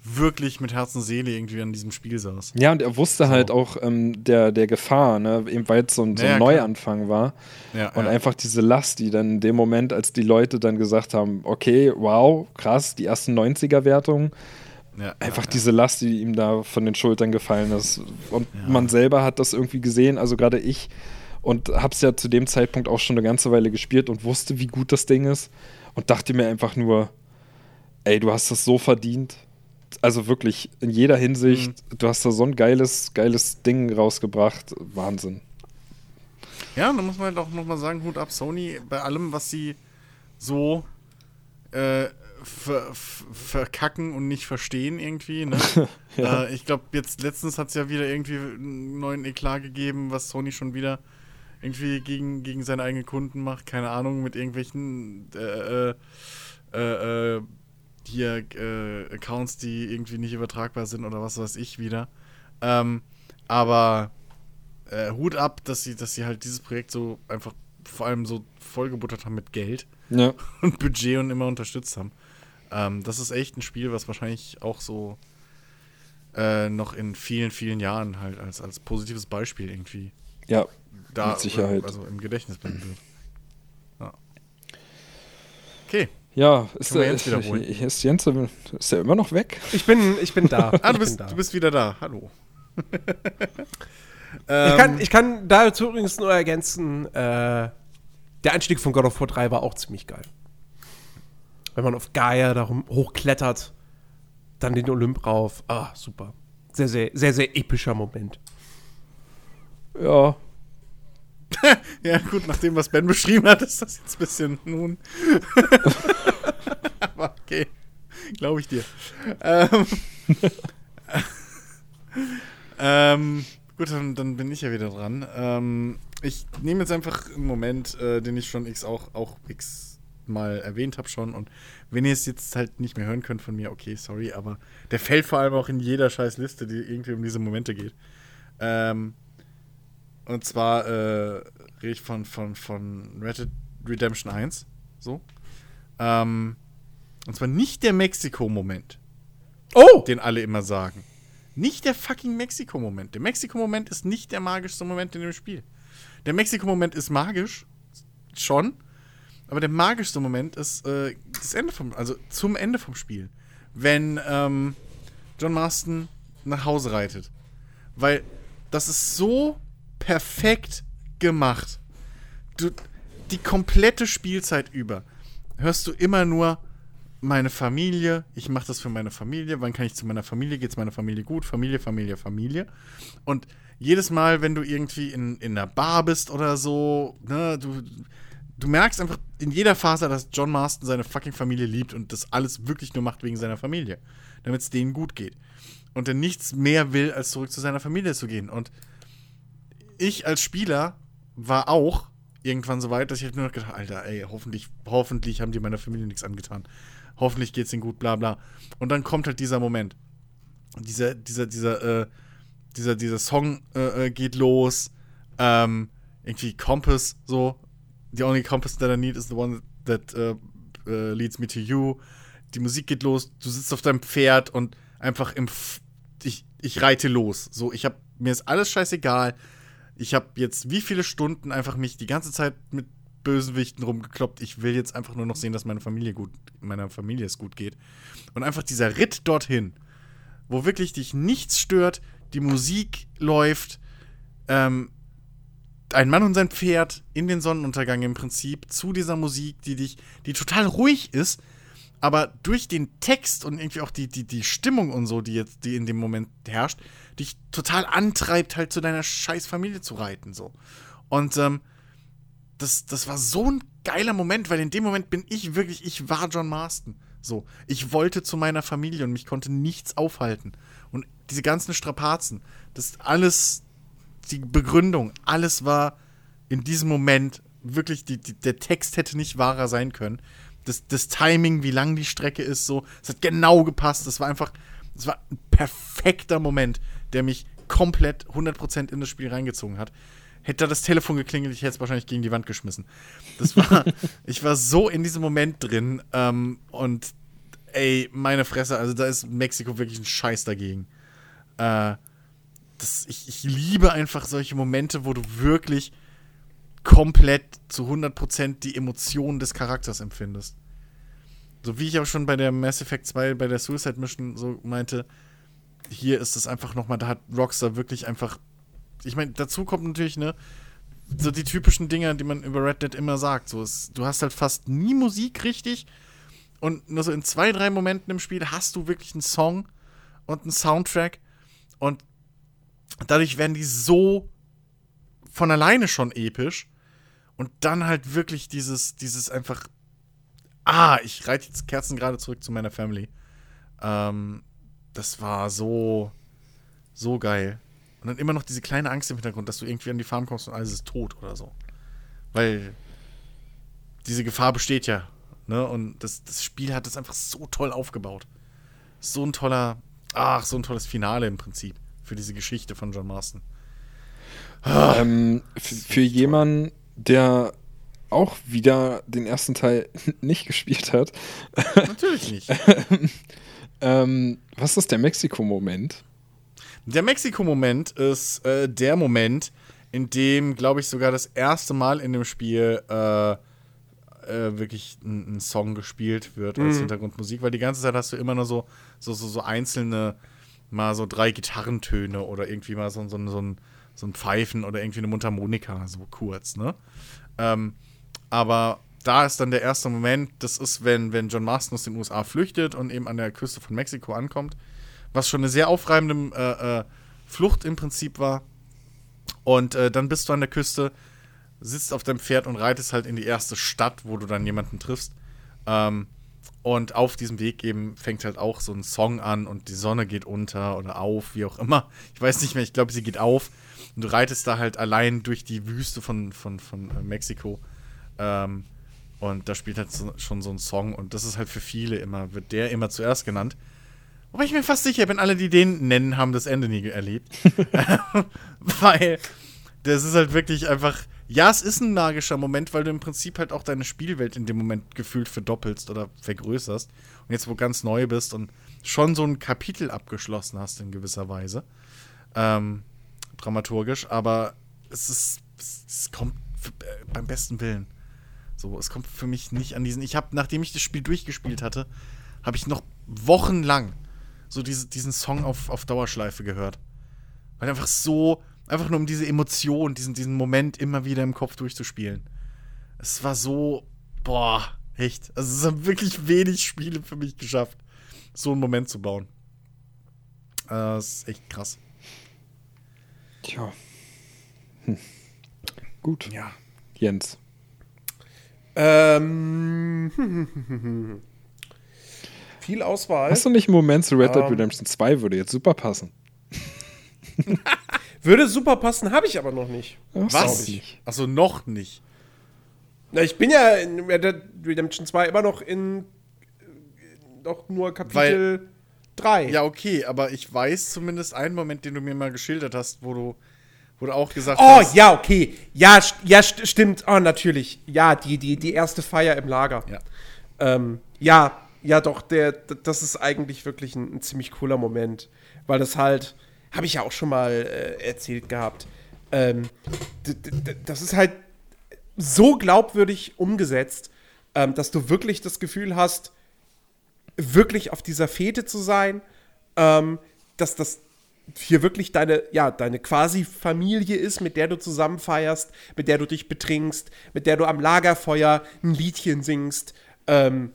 wirklich mit Herz und Seele irgendwie an diesem Spiel saß. Ja, und er wusste halt auch ähm, der, der Gefahr, ne? eben weil es so ein, so ein Ja. Neuanfang war. Ja, Und ja. einfach diese Last, die dann in dem Moment, als die Leute dann gesagt haben, okay, wow, krass, die ersten 90er-Wertungen, ja, einfach diese Last, die ihm da von den Schultern gefallen ist. Und man selber hat das irgendwie gesehen, also gerade ich, und hab's ja zu dem Zeitpunkt auch schon eine ganze Weile gespielt und wusste, wie gut das Ding ist. Und dachte mir einfach nur, ey, du hast das so verdient. Also wirklich in jeder Hinsicht, Mhm. du hast da so ein geiles, geiles Ding rausgebracht. Wahnsinn. Ja, da muss man halt auch nochmal sagen, Hut ab Sony bei allem, was sie so äh, ver, verkacken und nicht verstehen irgendwie. Ne? [LAUGHS] Ja. äh, ich glaube, jetzt letztens hat es ja wieder irgendwie einen neuen Eklat gegeben, was Sony schon wieder irgendwie gegen, gegen seine eigenen Kunden macht. Keine Ahnung, mit irgendwelchen äh, äh, äh, hier äh, Accounts, die irgendwie nicht übertragbar sind oder was weiß ich wieder. Ähm, aber äh, Hut ab, dass sie, dass sie halt dieses Projekt so einfach vor allem so vollgebuttert haben mit Geld Ja. [LAUGHS] und Budget und immer unterstützt haben. Ähm, das ist echt ein Spiel, was wahrscheinlich auch so äh, noch in vielen, vielen Jahren halt als, als positives Beispiel irgendwie Ja, da Mit Sicherheit. also im Gedächtnis bleiben wird. Ja. Okay. ja ist, der, Jens wiederholen? ist Jens ist der immer noch weg? Ich bin, ich bin da. [LAUGHS] Ah, ich du bist, bin da. du bist wieder da. Hallo. [LAUGHS] Ich kann, ich kann dazu übrigens nur ergänzen, äh, der Einstieg von God of War 3 war auch ziemlich geil. Wenn man auf Gaia darum hochklettert, dann den Olymp rauf. Ah, super. Sehr, sehr, sehr, sehr epischer Moment. Ja. [LAUGHS] Ja, gut, nach dem, was Ben beschrieben hat, ist das jetzt ein bisschen nun. [LAUGHS] Aber okay. Glaube ich dir. Ähm, [LAUGHS] ähm, gut, dann, dann bin ich ja wieder dran. Ähm, ich nehme jetzt einfach einen Moment, äh, den ich schon x auch, auch x mal erwähnt habe schon. Und wenn ihr es jetzt halt nicht mehr hören könnt von mir, okay, sorry, aber der fällt vor allem auch in jeder scheiß Liste, die irgendwie um diese Momente geht. Ähm, und zwar äh, rede ich von, von, von Red Dead Redemption 1. So. Ähm, und zwar nicht der Mexiko-Moment, Oh! den alle immer sagen. Nicht der fucking Mexiko-Moment. Der Mexiko-Moment ist nicht der magischste Moment in dem Spiel. Der Mexiko-Moment ist magisch, schon. Aber der magischste Moment ist äh, das Ende vom, also zum Ende vom Spiel. Wenn ähm, John Marston nach Hause reitet. Weil das ist so perfekt gemacht. Du, die komplette Spielzeit über hörst du immer nur meine Familie, ich mache das für meine Familie, wann kann ich zu meiner Familie, geht's meiner Familie gut, Familie, Familie, Familie. Und jedes Mal, wenn du irgendwie in, in einer Bar bist oder so, ne, du, du merkst einfach in jeder Phase, dass John Marston seine fucking Familie liebt und das alles wirklich nur macht wegen seiner Familie, damit es denen gut geht. Und er nichts mehr will, als zurück zu seiner Familie zu gehen. Und ich als Spieler war auch irgendwann so weit, dass ich nur noch gedacht, Alter, ey, hoffentlich, hoffentlich haben die meiner Familie nichts angetan. Hoffentlich geht's ihnen gut, bla bla. Und dann kommt halt dieser Moment. Dieser, dieser, dieser, äh, dieser, dieser Song äh, äh, geht los. Ähm, irgendwie Compass, so. The only compass that I need is the one that uh, uh, leads me to you. Die Musik geht los, du sitzt auf deinem Pferd und einfach im. F ich, ich reite los. So, ich hab. Mir ist alles scheißegal. Ich habe jetzt wie viele Stunden einfach mich die ganze Zeit mit Bösewichten rumgekloppt. Ich will jetzt einfach nur noch sehen, dass meine Familie gut, meiner Familie es gut geht. Und einfach dieser Ritt dorthin, wo wirklich dich nichts stört, die Musik läuft, ähm, ein Mann und sein Pferd in den Sonnenuntergang im Prinzip zu dieser Musik, die dich, die total ruhig ist, aber durch den Text und irgendwie auch die, die, die Stimmung und so, die jetzt, die in dem Moment herrscht, dich total antreibt, halt zu deiner scheiß Familie zu reiten. so. Und ähm, das, das war so ein geiler Moment, weil in dem Moment bin ich wirklich, ich war John Marston. So, ich wollte zu meiner Familie und mich konnte nichts aufhalten. Und diese ganzen Strapazen, das alles, die Begründung, alles war in diesem Moment wirklich, die, die, der Text hätte nicht wahrer sein können. Das, das Timing, wie lang die Strecke ist, so, es hat genau gepasst. Das war einfach, das war ein perfekter Moment, der mich komplett 100% in das Spiel reingezogen hat. Hätte da das Telefon geklingelt, ich hätte es wahrscheinlich gegen die Wand geschmissen. Das war, [LAUGHS] ich war so in diesem Moment drin ähm, und ey, meine Fresse, also da ist Mexiko wirklich ein Scheiß dagegen. Äh, das, ich, ich liebe einfach solche Momente, wo du wirklich komplett zu 100% die Emotionen des Charakters empfindest. So wie ich auch schon bei der Mass Effect 2, bei der Suicide Mission so meinte, hier ist es einfach nochmal, da hat Rockstar wirklich einfach. Ich meine, dazu kommt natürlich, ne, so die typischen Dinge, die man über Red Dead immer sagt. So, es, du hast halt fast nie Musik richtig und nur so in zwei, drei Momenten im Spiel hast du wirklich einen Song und einen Soundtrack und dadurch werden die so von alleine schon episch und dann halt wirklich dieses, dieses einfach, ah, ich reite jetzt Kerzen gerade zurück zu meiner Family. Ähm, das war so, so geil. Und dann immer noch diese kleine Angst im Hintergrund, dass du irgendwie an die Farm kommst und alles ist tot oder so. Weil diese Gefahr besteht ja. Ne? Und das, das Spiel hat das einfach so toll aufgebaut. So ein toller, ach, so ein tolles Finale im Prinzip für diese Geschichte von John Marston. Ah, ähm, für jemanden, der auch wieder den ersten Teil [LAUGHS] nicht gespielt hat. Natürlich nicht. [LAUGHS] ähm, was ist der Mexiko-Moment? Der Mexiko-Moment ist äh, der Moment, in dem, glaube ich, sogar das erste Mal in dem Spiel äh, äh, wirklich ein, ein, Song gespielt wird als mhm. Hintergrundmusik, weil die ganze Zeit hast du immer nur so, so, so, so einzelne, mal so drei Gitarrentöne oder irgendwie mal so, so, so, ein, so ein Pfeifen oder irgendwie eine Mundharmonika, so kurz, ne? Ähm, aber da ist dann der erste Moment, das ist, wenn, wenn John Marston aus den USA flüchtet und eben an der Küste von Mexiko ankommt, was schon eine sehr aufreibende äh, äh, Flucht im Prinzip war. Und äh, dann bist du an der Küste, sitzt auf deinem Pferd und reitest halt in die erste Stadt, wo du dann jemanden triffst. Ähm, und auf diesem Weg eben fängt halt auch so ein Song an und die Sonne geht unter oder auf, wie auch immer. Ich weiß nicht mehr, ich glaube, sie geht auf. Und du reitest da halt allein durch die Wüste von, von, von äh, Mexiko. Ähm, und da spielt halt so, schon so ein Song und das ist halt für viele immer, wird der immer zuerst genannt. Wobei ich mir fast sicher bin, alle, die den nennen, haben das Ende nie erlebt. [LAUGHS] [LAUGHS] weil das ist halt wirklich einfach. Ja, es ist ein magischer Moment, weil du im Prinzip halt auch deine Spielwelt in dem Moment gefühlt verdoppelst oder vergrößerst. Und jetzt, wo du ganz neu bist und schon so ein Kapitel abgeschlossen hast in gewisser Weise. Ähm, dramaturgisch, aber es ist. Es kommt äh, beim besten Willen. So, es kommt für mich nicht an diesen. Ich habe, nachdem ich das Spiel durchgespielt hatte, habe ich noch wochenlang so diese, diesen Song auf, auf Dauerschleife gehört. Weil einfach so, einfach nur um diese Emotion, diesen, diesen Moment immer wieder im Kopf durchzuspielen. Es war so, boah, echt. Also es haben wirklich wenig Spiele für mich geschafft, so einen Moment zu bauen. Äh, das ist echt krass. Tja. Hm. Gut. Ja. Jens. Ähm. viel Auswahl. Hast du nicht einen Moment zu Red Dead um, ähm. Redemption 2 würde jetzt super passen? [LAUGHS] würde super passen, habe ich aber noch nicht. Ach, Was? Ich. Achso, noch nicht. Na, ich bin ja in Red Dead Redemption 2 immer noch in doch nur Kapitel 3. Ja, okay, aber ich weiß zumindest einen Moment, den du mir mal geschildert hast, wo du, wo du auch gesagt Oh, hast. ja, okay. Ja, st ja st stimmt. Oh, natürlich. Ja, die, die, die erste Feier im Lager. Ja. Ähm, ja, ja, doch, der, das ist eigentlich wirklich ein, ein ziemlich cooler Moment. Weil das halt, habe ich ja auch schon mal äh, erzählt gehabt. Ähm, das ist halt so glaubwürdig umgesetzt, ähm, dass du wirklich das Gefühl hast, wirklich auf dieser Fete zu sein, ähm, dass das hier wirklich deine, ja, deine quasi Familie ist, mit der du zusammen feierst, mit der du dich betrinkst, mit der du am Lagerfeuer ein Liedchen singst, ähm,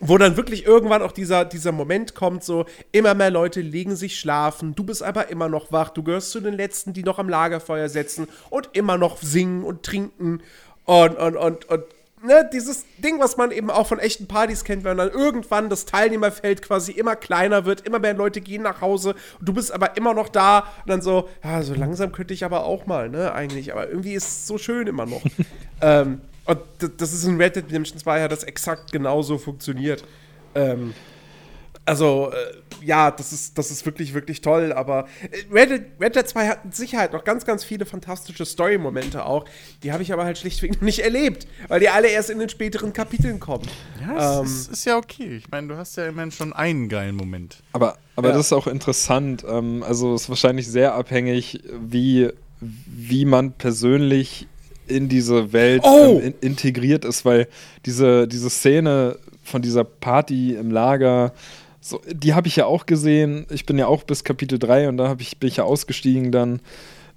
wo dann wirklich irgendwann auch dieser, dieser Moment kommt, so immer mehr Leute legen sich schlafen, du bist aber immer noch wach, du gehörst zu den Letzten, die noch am Lagerfeuer sitzen und immer noch singen und trinken und, und, und, und ne, dieses Ding, was man eben auch von echten Partys kennt, wenn dann irgendwann das Teilnehmerfeld quasi immer kleiner wird, immer mehr Leute gehen nach Hause und du bist aber immer noch da und dann so, ja, so langsam könnte ich aber auch mal, ne, eigentlich, aber irgendwie ist es so schön immer noch. [LAUGHS] ähm, und das ist in Red Dead Redemption 2 hat das exakt genauso funktioniert. Ähm, also, äh, ja, das ist, das ist wirklich, wirklich toll, aber äh, Red Dead, Red Dead 2 hat mit Sicherheit noch ganz, ganz viele fantastische Story-Momente auch. Die habe ich aber halt schlichtweg noch nicht erlebt, weil die alle erst in den späteren Kapiteln kommen. Ja, Ähm, es ist, ist ja okay. Ich meine, du hast ja immerhin schon einen geilen Moment. Aber, aber Ja. das ist auch interessant. Ähm, also es ist wahrscheinlich sehr abhängig, wie, wie man persönlich in diese Welt Oh! ähm, in, integriert ist, weil diese, diese Szene von dieser Party im Lager, so, die habe ich ja auch gesehen. Ich bin ja auch bis Kapitel 3 und da hab ich, bin ich ja ausgestiegen dann.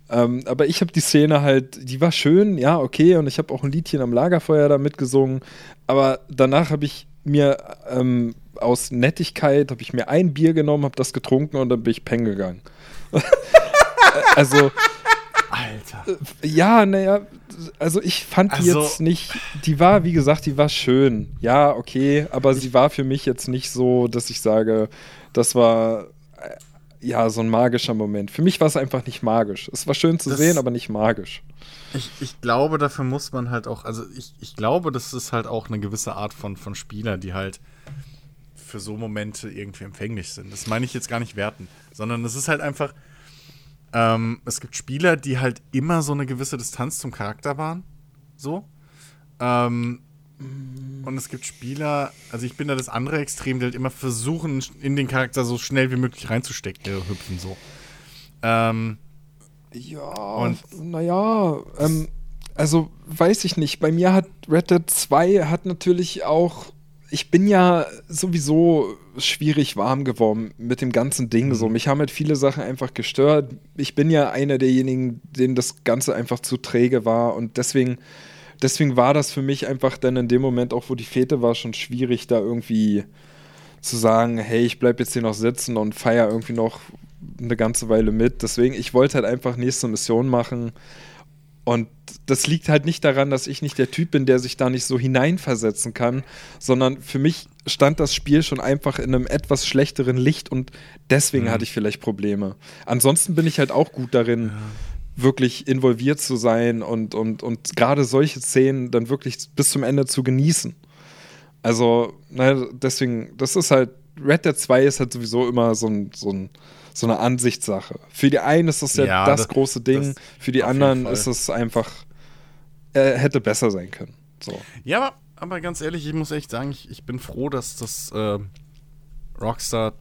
Ähm, aber ich habe die Szene halt, die war schön, ja, okay, und ich habe auch ein Liedchen am Lagerfeuer da mitgesungen. Aber danach habe ich mir ähm, aus Nettigkeit, habe ich mir ein Bier genommen, habe das getrunken und dann bin ich pennen gegangen. [LAUGHS] also, Alter. ja, naja, also ich fand die Also- jetzt nicht, die war, wie gesagt, die war schön. Ja, okay, aber sie war für mich jetzt nicht so, dass ich sage, das war äh, ja so ein magischer Moment. Für mich war es einfach nicht magisch. Es war schön zu Das- sehen, aber nicht magisch. Ich, ich glaube, dafür muss man halt auch, also ich, ich glaube, das ist halt auch eine gewisse Art von, von Spieler, die halt für so Momente irgendwie empfänglich sind. Das meine ich jetzt gar nicht werten, sondern es ist halt einfach, ähm, es gibt Spieler, die halt immer so eine gewisse Distanz zum Charakter waren. So. Ähm, und es gibt Spieler, also ich bin da das andere Extrem, die halt immer versuchen, in den Charakter so schnell wie möglich reinzustecken, äh, hüpfen so. Ähm, Ja, Und- naja, ähm, also weiß ich nicht. Bei mir hat Red Dead 2 hat natürlich auch. Ich bin ja sowieso schwierig warm geworden mit dem ganzen Ding. So, mich haben halt viele Sachen einfach gestört. Ich bin ja einer derjenigen, denen das Ganze einfach zu träge war und deswegen, deswegen war das für mich einfach dann in dem Moment, auch wo die Fete war, schon schwierig, da irgendwie zu sagen, hey, ich bleib jetzt hier noch sitzen und feier irgendwie noch eine ganze Weile mit. Deswegen, ich wollte halt einfach nächste Mission machen. Und das liegt halt nicht daran, dass ich nicht der Typ bin, der sich da nicht so hineinversetzen kann, sondern für mich stand das Spiel schon einfach in einem etwas schlechteren Licht und deswegen hatte ich vielleicht Probleme. Ansonsten bin ich halt auch gut darin, wirklich involviert zu sein und, und, und gerade solche Szenen dann wirklich bis zum Ende zu genießen. Also, ne, deswegen, das ist halt, Red Dead 2 ist halt sowieso immer so, ein, so, ein, so eine Ansichtssache. Für die einen ist das ja, Ja, das, das- große Ding, das für die anderen ist es einfach, äh, hätte besser sein können. So. Ja, aber, aber ganz ehrlich, ich muss echt sagen, ich, ich bin froh, dass das ähm, Rockstar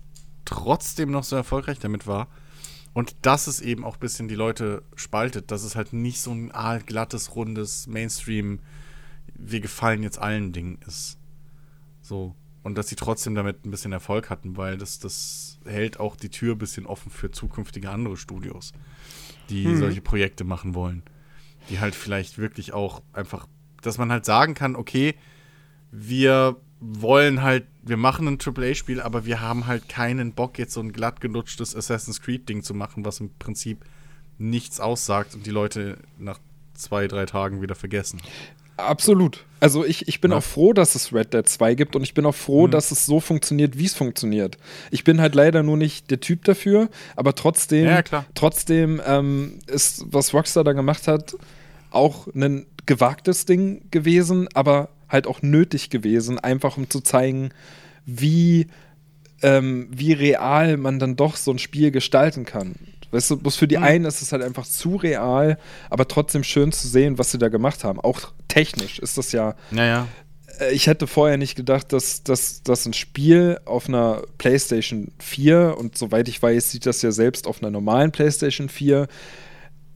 trotzdem noch so erfolgreich damit war. Und dass es eben auch ein bisschen die Leute spaltet, dass es halt nicht so ein aalglattes, rundes Mainstream, wir gefallen jetzt allen Ding ist. So. Und dass sie trotzdem damit ein bisschen Erfolg hatten, weil das, das hält auch die Tür ein bisschen offen für zukünftige andere Studios, die solche Projekte machen wollen. Die halt vielleicht wirklich auch einfach, dass man halt sagen kann, okay, wir wollen halt, wir machen ein AAA-Spiel, aber wir haben halt keinen Bock, jetzt so ein glatt genutschtes Assassin's Creed-Ding zu machen, was im Prinzip nichts aussagt und die Leute nach zwei, drei Tagen wieder vergessen. Absolut. Also ich, ich bin Ja. auch froh, dass es Red Dead 2 gibt und ich bin auch froh, Mhm. dass es so funktioniert, wie es funktioniert. Ich bin halt leider nur nicht der Typ dafür, aber trotzdem, Ja, trotzdem ähm, ist, was Rockstar da gemacht hat, auch ein gewagtes Ding gewesen, aber halt auch nötig gewesen, einfach um zu zeigen, wie, ähm, wie real man dann doch so ein Spiel gestalten kann. Weißt du, bloß für die mhm. einen ist es halt einfach zu real, aber trotzdem schön zu sehen, was sie da gemacht haben. Auch technisch ist das ja. Naja. Äh, ich hätte vorher nicht gedacht, dass, dass, dass ein Spiel auf einer PlayStation 4 und soweit ich weiß, sieht das ja selbst auf einer normalen PlayStation 4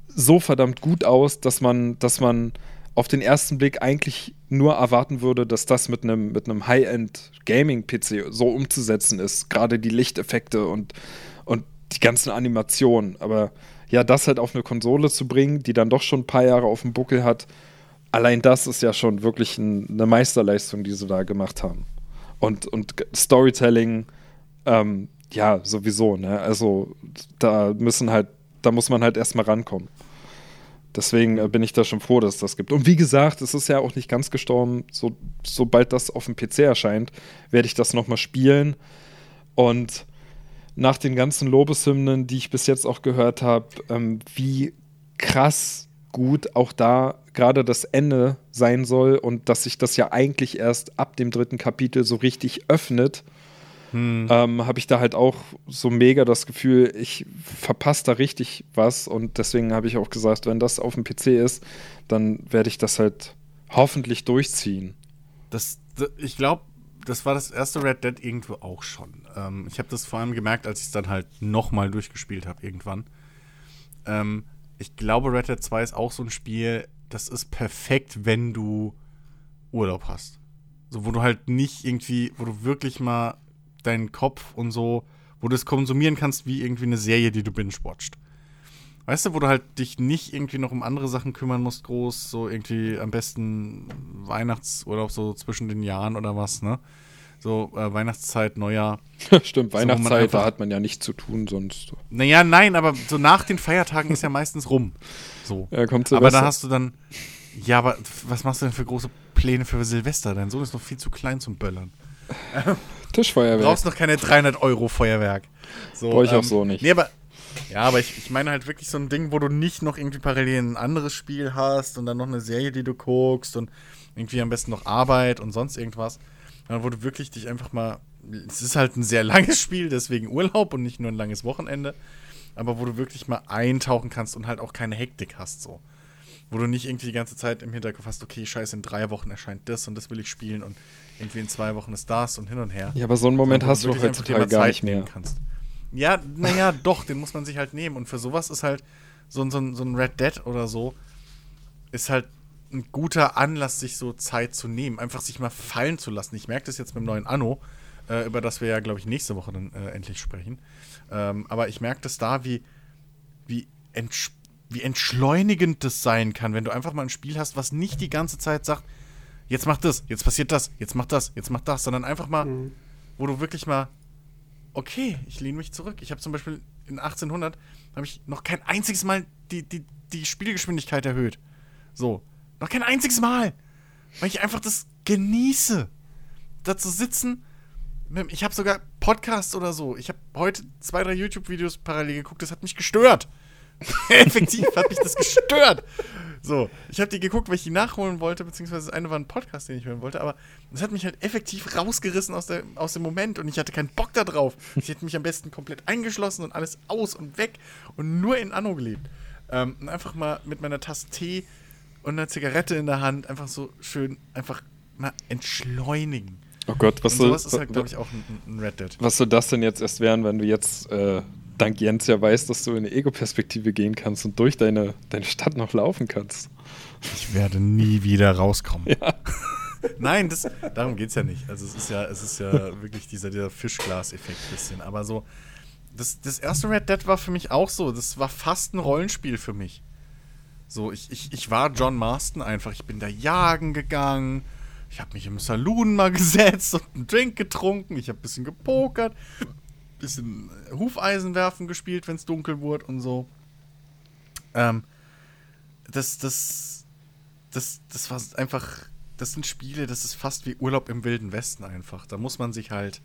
so verdammt gut aus, dass man, dass man auf den ersten Blick eigentlich nur erwarten würde, dass das mit einem mit High-End Gaming-PC so umzusetzen ist. Gerade die Lichteffekte und die ganzen Animationen. Aber ja, das halt auf eine Konsole zu bringen, die dann doch schon ein paar Jahre auf dem Buckel hat, allein das ist ja schon wirklich ein, eine Meisterleistung, die sie da gemacht haben. Und, und Storytelling, ähm, ja, sowieso, ne? Also da müssen halt, da muss man halt erstmal rankommen. Deswegen äh, bin ich da schon froh, dass es das gibt. Und wie gesagt, es ist ja auch nicht ganz gestorben. So, sobald das auf dem PC erscheint, werde ich das nochmal spielen. Und nach den ganzen Lobeshymnen, die ich bis jetzt auch gehört habe, ähm, wie krass gut auch da gerade das Ende sein soll und dass sich das ja eigentlich erst ab dem dritten Kapitel so richtig öffnet hm. ähm, habe ich da halt auch so mega das Gefühl, ich verpasse da richtig was und deswegen habe ich auch gesagt, wenn das auf dem PC ist, dann werde ich das halt hoffentlich durchziehen. Das, ich glaube, das war das erste Red Dead irgendwo auch schon. Ähm, ich habe das vor allem gemerkt, als ich es dann halt nochmal durchgespielt habe irgendwann. Ähm, ich glaube, Red Dead 2 ist auch so ein Spiel, das ist perfekt, wenn du Urlaub hast. So, wo du halt nicht irgendwie, wo du wirklich mal deinen Kopf und so, wo du es konsumieren kannst wie irgendwie eine Serie, die du binge-watcht. Weißt du, wo du halt dich nicht irgendwie noch um andere Sachen kümmern musst, groß, so irgendwie am besten Weihnachtsurlaub so zwischen den Jahren oder was, ne? So äh, Weihnachtszeit, Neujahr. [LAUGHS] Stimmt, so, Weihnachtszeit, da hat man ja nichts zu tun sonst. Naja, nein, aber so nach den Feiertagen ist ja meistens rum. So. Ja, kommt Aber da hast du dann, ja, aber was machst du denn für große Pläne für Silvester? Dein Sohn ist noch viel zu klein zum Böllern. [LAUGHS] Tischfeuerwerk. Du brauchst noch keine 300 Euro Feuerwerk. So, Brauche ich ähm, auch so nicht. Nee, aber, ja, aber ich, ich meine halt wirklich so ein Ding, wo du nicht noch irgendwie parallel ein anderes Spiel hast und dann noch eine Serie, die du guckst und irgendwie am besten noch Arbeit und sonst irgendwas. Wo du wirklich dich einfach mal. Es ist halt ein sehr langes Spiel, deswegen Urlaub und nicht nur ein langes Wochenende. Aber wo du wirklich mal eintauchen kannst und halt auch keine Hektik hast, so. Wo du nicht irgendwie die ganze Zeit im Hinterkopf hast, okay, scheiße, in drei Wochen erscheint das und das will ich spielen und irgendwie in zwei Wochen ist das und hin und her. Ja, aber so einen Moment so, hast du heutzutage gar nicht mehr. Kannst. Ja, naja, [LAUGHS] doch, den muss man sich halt nehmen. Und für sowas ist halt so, so, so ein Red Dead oder so, ist halt ein guter Anlass, sich so Zeit zu nehmen. Einfach sich mal fallen zu lassen. Ich merke das jetzt mit dem neuen Anno, äh, über das wir ja, glaube ich, nächste Woche dann äh, endlich sprechen. Ähm, aber ich merke das da, wie, wie, entsch wie entschleunigend das sein kann, wenn du einfach mal ein Spiel hast, was nicht die ganze Zeit sagt, jetzt macht das, jetzt passiert das, jetzt macht das, jetzt macht das, sondern einfach mal, mhm. wo du wirklich mal, okay, ich lehne mich zurück. Ich habe zum Beispiel in 1800 habe ich noch kein einziges Mal die, die, die Spielgeschwindigkeit erhöht. So, noch kein einziges Mal, weil ich einfach das genieße, da zu sitzen. Ich habe sogar Podcasts oder so. Ich habe heute zwei, drei YouTube-Videos parallel geguckt. Das hat mich gestört. [LAUGHS] Effektiv hat mich das gestört. So, ich habe die geguckt, weil ich die nachholen wollte, beziehungsweise das eine war ein Podcast, den ich hören wollte, aber das hat mich halt effektiv rausgerissen aus, der, aus dem Moment und ich hatte keinen Bock da drauf. Ich hätte mich am besten komplett eingeschlossen und alles aus und weg und nur in Anno gelebt. Ähm, und einfach mal mit meiner Tasse Tee und einer Zigarette in der Hand einfach so schön einfach mal entschleunigen. Oh Gott, was soll das? ist halt, glaube ich, auch ein, ein Red Dead. Was soll das denn jetzt erst werden, wenn du jetzt äh, dank Jens ja weißt, dass du in eine Ego-Perspektive gehen kannst und durch deine, deine Stadt noch laufen kannst. Ich werde nie wieder rauskommen. [LAUGHS] Ja. Nein, das, darum geht es ja nicht. Also es ist ja, es ist ja [LAUGHS] wirklich dieser, dieser Fischglas-Effekt ein bisschen. Aber so, das, das erste Red Dead war für mich auch so. Das war fast ein Rollenspiel für mich. So, ich, ich, ich war John Marston einfach. Ich bin da jagen gegangen. Ich habe mich im Saloon mal [LAUGHS] gesetzt und einen Drink getrunken. Ich habe ein bisschen gepokert bisschen Hufeisenwerfen gespielt, wenn es dunkel wurde und so. Ähm, das, das, das, das war einfach, das sind Spiele, das ist fast wie Urlaub im Wilden Westen einfach. Da muss man sich halt,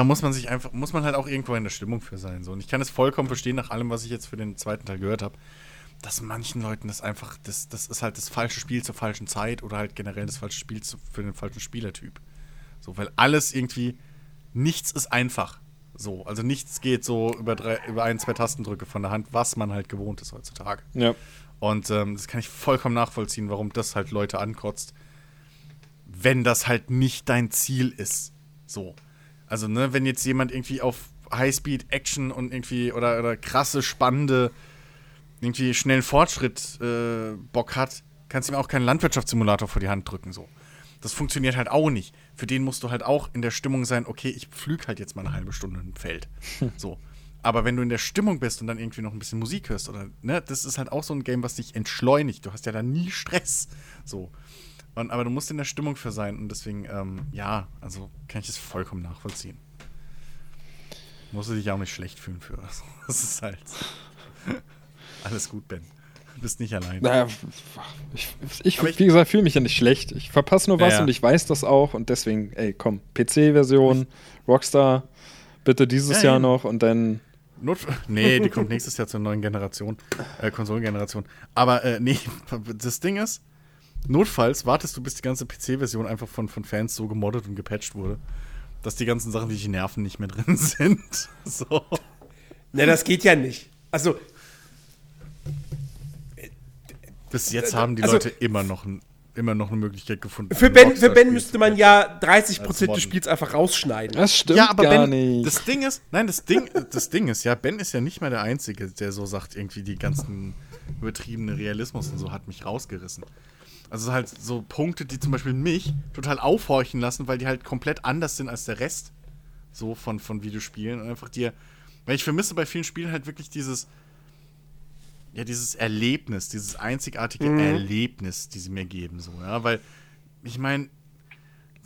da muss man sich einfach, muss man halt auch irgendwo in der Stimmung für sein. So. Und ich kann es vollkommen verstehen, nach allem, was ich jetzt für den zweiten Teil gehört habe, dass manchen Leuten das einfach, das, das ist halt das falsche Spiel zur falschen Zeit oder halt generell das falsche Spiel zu, für den falschen Spielertyp. So, weil alles irgendwie, nichts ist einfach. So, also nichts geht so über, drei, über ein, zwei Tastendrücke von der Hand, was man halt gewohnt ist heutzutage. Ja. Und ähm, das kann ich vollkommen nachvollziehen, warum das halt Leute ankotzt, wenn das halt nicht dein Ziel ist. So. Also, ne, wenn jetzt jemand irgendwie auf Highspeed Action und irgendwie oder, oder krasse, spannende, irgendwie schnellen Fortschritt äh, Bock hat, kannst du ihm auch keinen Landwirtschaftssimulator vor die Hand drücken, so. Das funktioniert halt auch nicht. Für den musst du halt auch in der Stimmung sein, okay, ich pflüg halt jetzt mal eine halbe Stunde im Feld. [LAUGHS] So. Aber wenn du in der Stimmung bist und dann irgendwie noch ein bisschen Musik hörst, oder, ne, das ist halt auch so ein Game, was dich entschleunigt. Du hast ja da nie Stress. So. Und, aber du musst in der Stimmung für sein und deswegen, ähm, ja, also kann ich das vollkommen nachvollziehen. Musst du dich auch nicht schlecht fühlen für. [LAUGHS] Das ist halt. [LAUGHS] Alles gut, Ben. Du bist nicht allein. Naja, ich, ich, ich- wie gesagt, fühle mich ja nicht schlecht. Ich verpasse nur was Ja, ja. und ich weiß das auch und deswegen, ey, komm, PC-Version, Rockstar, bitte dieses Ja, Jahr eben. noch und dann. Not [LAUGHS] nee, die kommt nächstes Jahr zur neuen Generation, äh, Konsolengeneration. Aber äh, nee, das Ding ist, notfalls wartest du, bis die ganze PC-Version einfach von, von Fans so gemoddet und gepatcht wurde, dass die ganzen Sachen, die dich nerven, nicht mehr drin [LAUGHS] sind. So. Ne, das geht ja nicht. Also, Bis jetzt haben die Also- Leute immer noch, ein, immer noch eine Möglichkeit gefunden. für Ben, für Ben müsste man ja 30% Als des. Spiels einfach rausschneiden. Das stimmt ja, aber gar Ben, nicht. das Ding ist, nein, das Ding, das Ding ist, ja, Ben ist ja nicht mehr der Einzige, der so sagt, irgendwie die ganzen übertriebene Realismus und so hat mich rausgerissen. Also halt so Punkte, die zum Beispiel mich total aufhorchen lassen, weil die halt komplett anders sind als der Rest so von, von Videospielen und einfach dir, weil ich vermisse bei vielen Spielen halt wirklich dieses, ja, dieses Erlebnis, dieses einzigartige Erlebnis, die sie mir geben, so, ja, weil ich meine,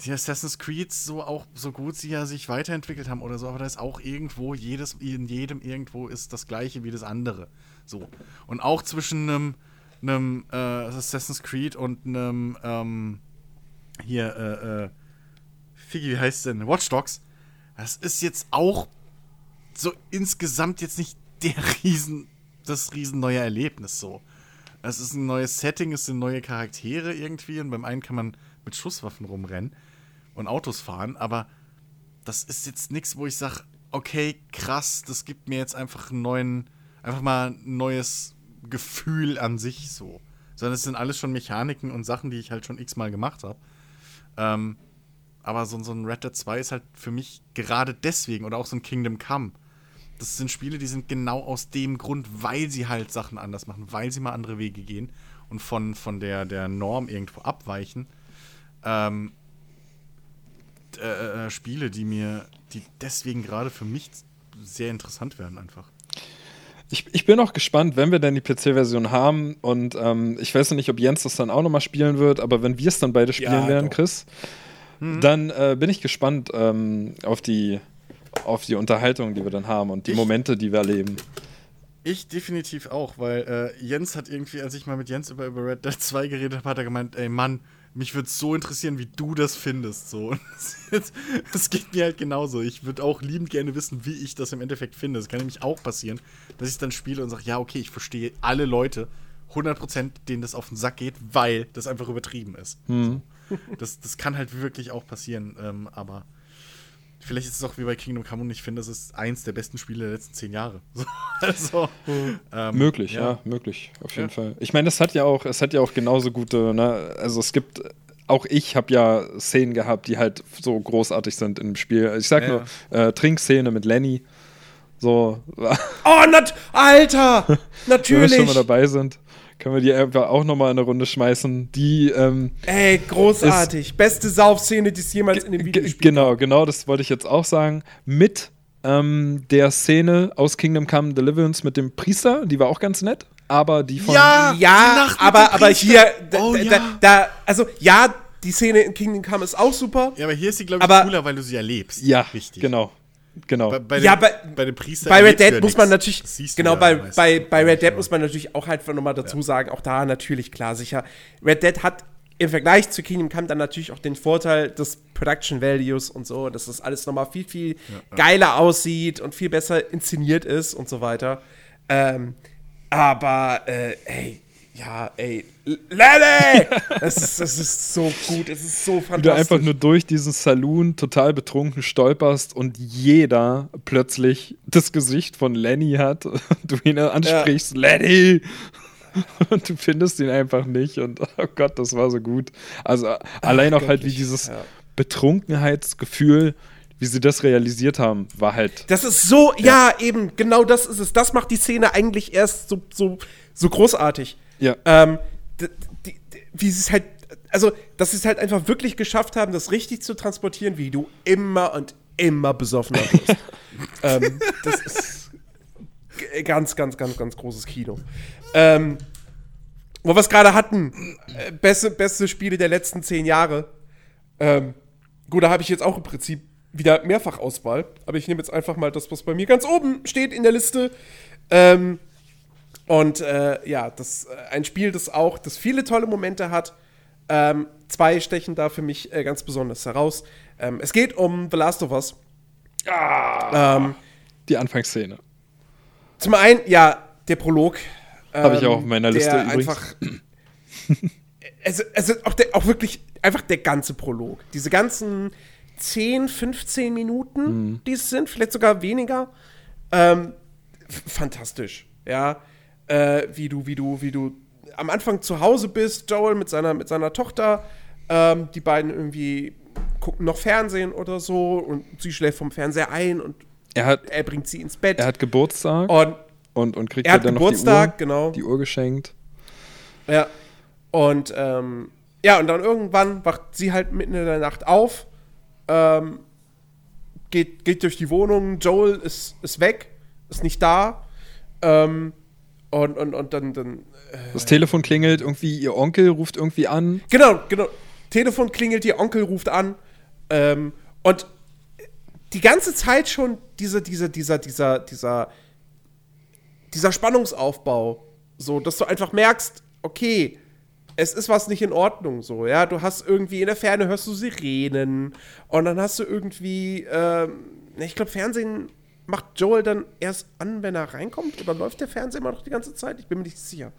die Assassin's Creed so auch so gut sie ja sich weiterentwickelt haben oder so, aber da ist auch irgendwo jedes in jedem irgendwo ist das gleiche wie das andere. So. Und auch zwischen einem einem äh, Assassin's Creed und einem ähm, hier äh, äh, Figi, wie heißt denn? Watch Dogs. Das ist jetzt auch so insgesamt jetzt nicht der [LAUGHS] riesen das riesen neue Erlebnis so. Es ist ein neues Setting, es sind neue Charaktere irgendwie und beim einen kann man mit Schusswaffen rumrennen und Autos fahren, aber das ist jetzt nichts, wo ich sage, okay, krass, das gibt mir jetzt einfach einen neuen, einfach mal ein neues Gefühl an sich so. Sondern es sind alles schon Mechaniken und Sachen, die ich halt schon x-mal gemacht habe. Ähm, aber so, so ein Red Dead 2 ist halt für mich gerade deswegen, oder auch so ein Kingdom Come. Das sind Spiele, die sind genau aus dem Grund, weil sie halt Sachen anders machen, weil sie mal andere Wege gehen und von, von der, der Norm irgendwo abweichen. Ähm, äh, äh, Spiele, die mir, die deswegen gerade für mich sehr interessant werden einfach. Ich, ich bin auch gespannt, wenn wir dann die PC-Version haben und ähm, ich weiß noch nicht, ob Jens das dann auch nochmal spielen wird, aber wenn wir es dann beide spielen Ja, werden, doch. Chris, dann äh, bin ich gespannt ähm, auf, die, auf die Unterhaltung, die wir dann haben und die Ich- Momente, die wir erleben. Ich definitiv auch, weil äh, Jens hat irgendwie, als ich mal mit Jens über, über Red Dead 2 geredet habe, hat er gemeint, ey Mann, mich würde so interessieren, wie du das findest. So. [LAUGHS] Das geht mir halt genauso. Ich würde auch liebend gerne wissen, wie ich das im Endeffekt finde. Es kann nämlich auch passieren, dass ich dann spiele und sage, ja, okay, ich verstehe alle Leute, 100%, denen das auf den Sack geht, weil das einfach übertrieben ist. So. Das, das kann halt wirklich auch passieren, ähm, aber vielleicht ist es auch wie bei Kingdom Come und ich finde, das ist eins der besten Spiele der letzten zehn Jahre. [LAUGHS] So, also, ähm, Möglich, ja, möglich, auf jeden Ja. Fall. Ich meine, es hat ja auch, es hat ja auch genauso gute, ne, also es gibt, auch ich habe ja Szenen gehabt, die halt so großartig sind im Spiel. Ich sag Ja, nur, äh, Trinkszene mit Lenny. So, Oh, nat Alter! [LAUGHS] wenn wir Natürlich! schon mal dabei sind, können wir die einfach auch nochmal in eine Runde schmeißen. Die, ähm, Ey, großartig. Beste Saufszene, die es jemals in dem Ge- Videospiel Genau, genau, das wollte ich jetzt auch sagen. Mit ähm, der Szene aus Kingdom Come Deliverance mit dem Priester, die war auch ganz nett, aber die von. Ja! Die Ja, Nacht mit dem aber, aber hier, da, Oh, da, ja. da, also ja, die Szene in Kingdom Come ist auch super. Ja, aber hier ist sie, glaube ich, Aber- cooler, weil du sie erlebst. Ja, Richtig. genau. Genau. Bei, bei, Ja, dem, bei- bei dem Priester. Bei Red Dead ja muss man natürlich, genau, ja bei, bei, bei Red Dead Ja. muss man natürlich auch halt nochmal dazu sagen, auch da natürlich klar sicher. Red Dead hat im Vergleich zu Kingdom Come dann natürlich auch den Vorteil des Production Values und so, dass das alles nochmal viel, viel geiler aussieht und viel besser inszeniert ist und so weiter. Ähm, Aber, äh, ey, ja, ey, Lenny! Das ist, das ist so gut, es ist so fantastisch. Wie du einfach nur durch diesen Saloon total betrunken stolperst und jeder plötzlich das Gesicht von Lenny hat und du ihn ansprichst, ja. Lenny! Und du findest ihn einfach nicht und oh Gott, das war so gut. Also allein auch halt wie dieses ja. Betrunkenheitsgefühl, wie sie das realisiert haben, war halt. Das ist so, ja. ja, eben, genau das ist es. Das macht die Szene eigentlich erst so, so, so großartig. Ja. Ähm, die, die, wie sie es halt, also, dass sie es halt einfach wirklich geschafft haben, das richtig zu transportieren, wie du immer und immer besoffener wirst. [LAUGHS] ähm, das ist ganz, ganz, ganz, ganz großes Kino. Ähm, wo wir es gerade hatten, äh, beste, beste Spiele der letzten zehn Jahre. Ähm, gut, da habe ich jetzt auch im Prinzip wieder mehrfach Auswahl, aber ich nehme jetzt einfach mal das, was bei mir ganz oben steht in der Liste. Ähm, und äh, ja, das äh, ein Spiel, das auch, das viele tolle Momente hat. Ähm, zwei stechen da für mich äh, ganz besonders heraus. Ähm, es geht um The Last of Us. Ah, ähm, die Anfangsszene. Zum einen, ja, der Prolog. Habe ich auch auf meiner Liste der übrigens. Einfach, [CLEARS THROAT] also, also auch, der, auch wirklich einfach der ganze Prolog. Diese ganzen 10, 15 Minuten, mhm. die es sind, vielleicht sogar weniger. Ähm, fantastisch, ja äh, wie du, wie du, wie du am Anfang zu Hause bist, Joel mit seiner, mit seiner Tochter, ähm, die beiden irgendwie gucken noch Fernsehen oder so und sie schläft vom Fernseher ein und er, hat, er bringt sie ins Bett. Er hat Geburtstag und, und, und kriegt er hat dann Geburtstag, noch die Uhr, genau. die Uhr geschenkt. Ja. Und ähm, ja, und dann irgendwann wacht sie halt mitten in der Nacht auf, ähm, geht, geht durch die Wohnung, Joel ist, ist weg, ist nicht da. Ähm, und, und, und dann. dann äh das Telefon klingelt, irgendwie ihr Onkel ruft irgendwie an. Genau, genau. Telefon klingelt, ihr Onkel ruft an. Ähm, und die ganze Zeit schon diese, diese, dieser, dieser, dieser, dieser Spannungsaufbau. So, dass du einfach merkst, okay, es ist was nicht in Ordnung, so, ja. Du hast irgendwie in der Ferne hörst du Sirenen und dann hast du irgendwie, ähm, ich glaube, Fernsehen macht Joel dann erst an, wenn er reinkommt? Oder läuft der Fernseher immer noch die ganze Zeit? Ich bin mir nicht sicher.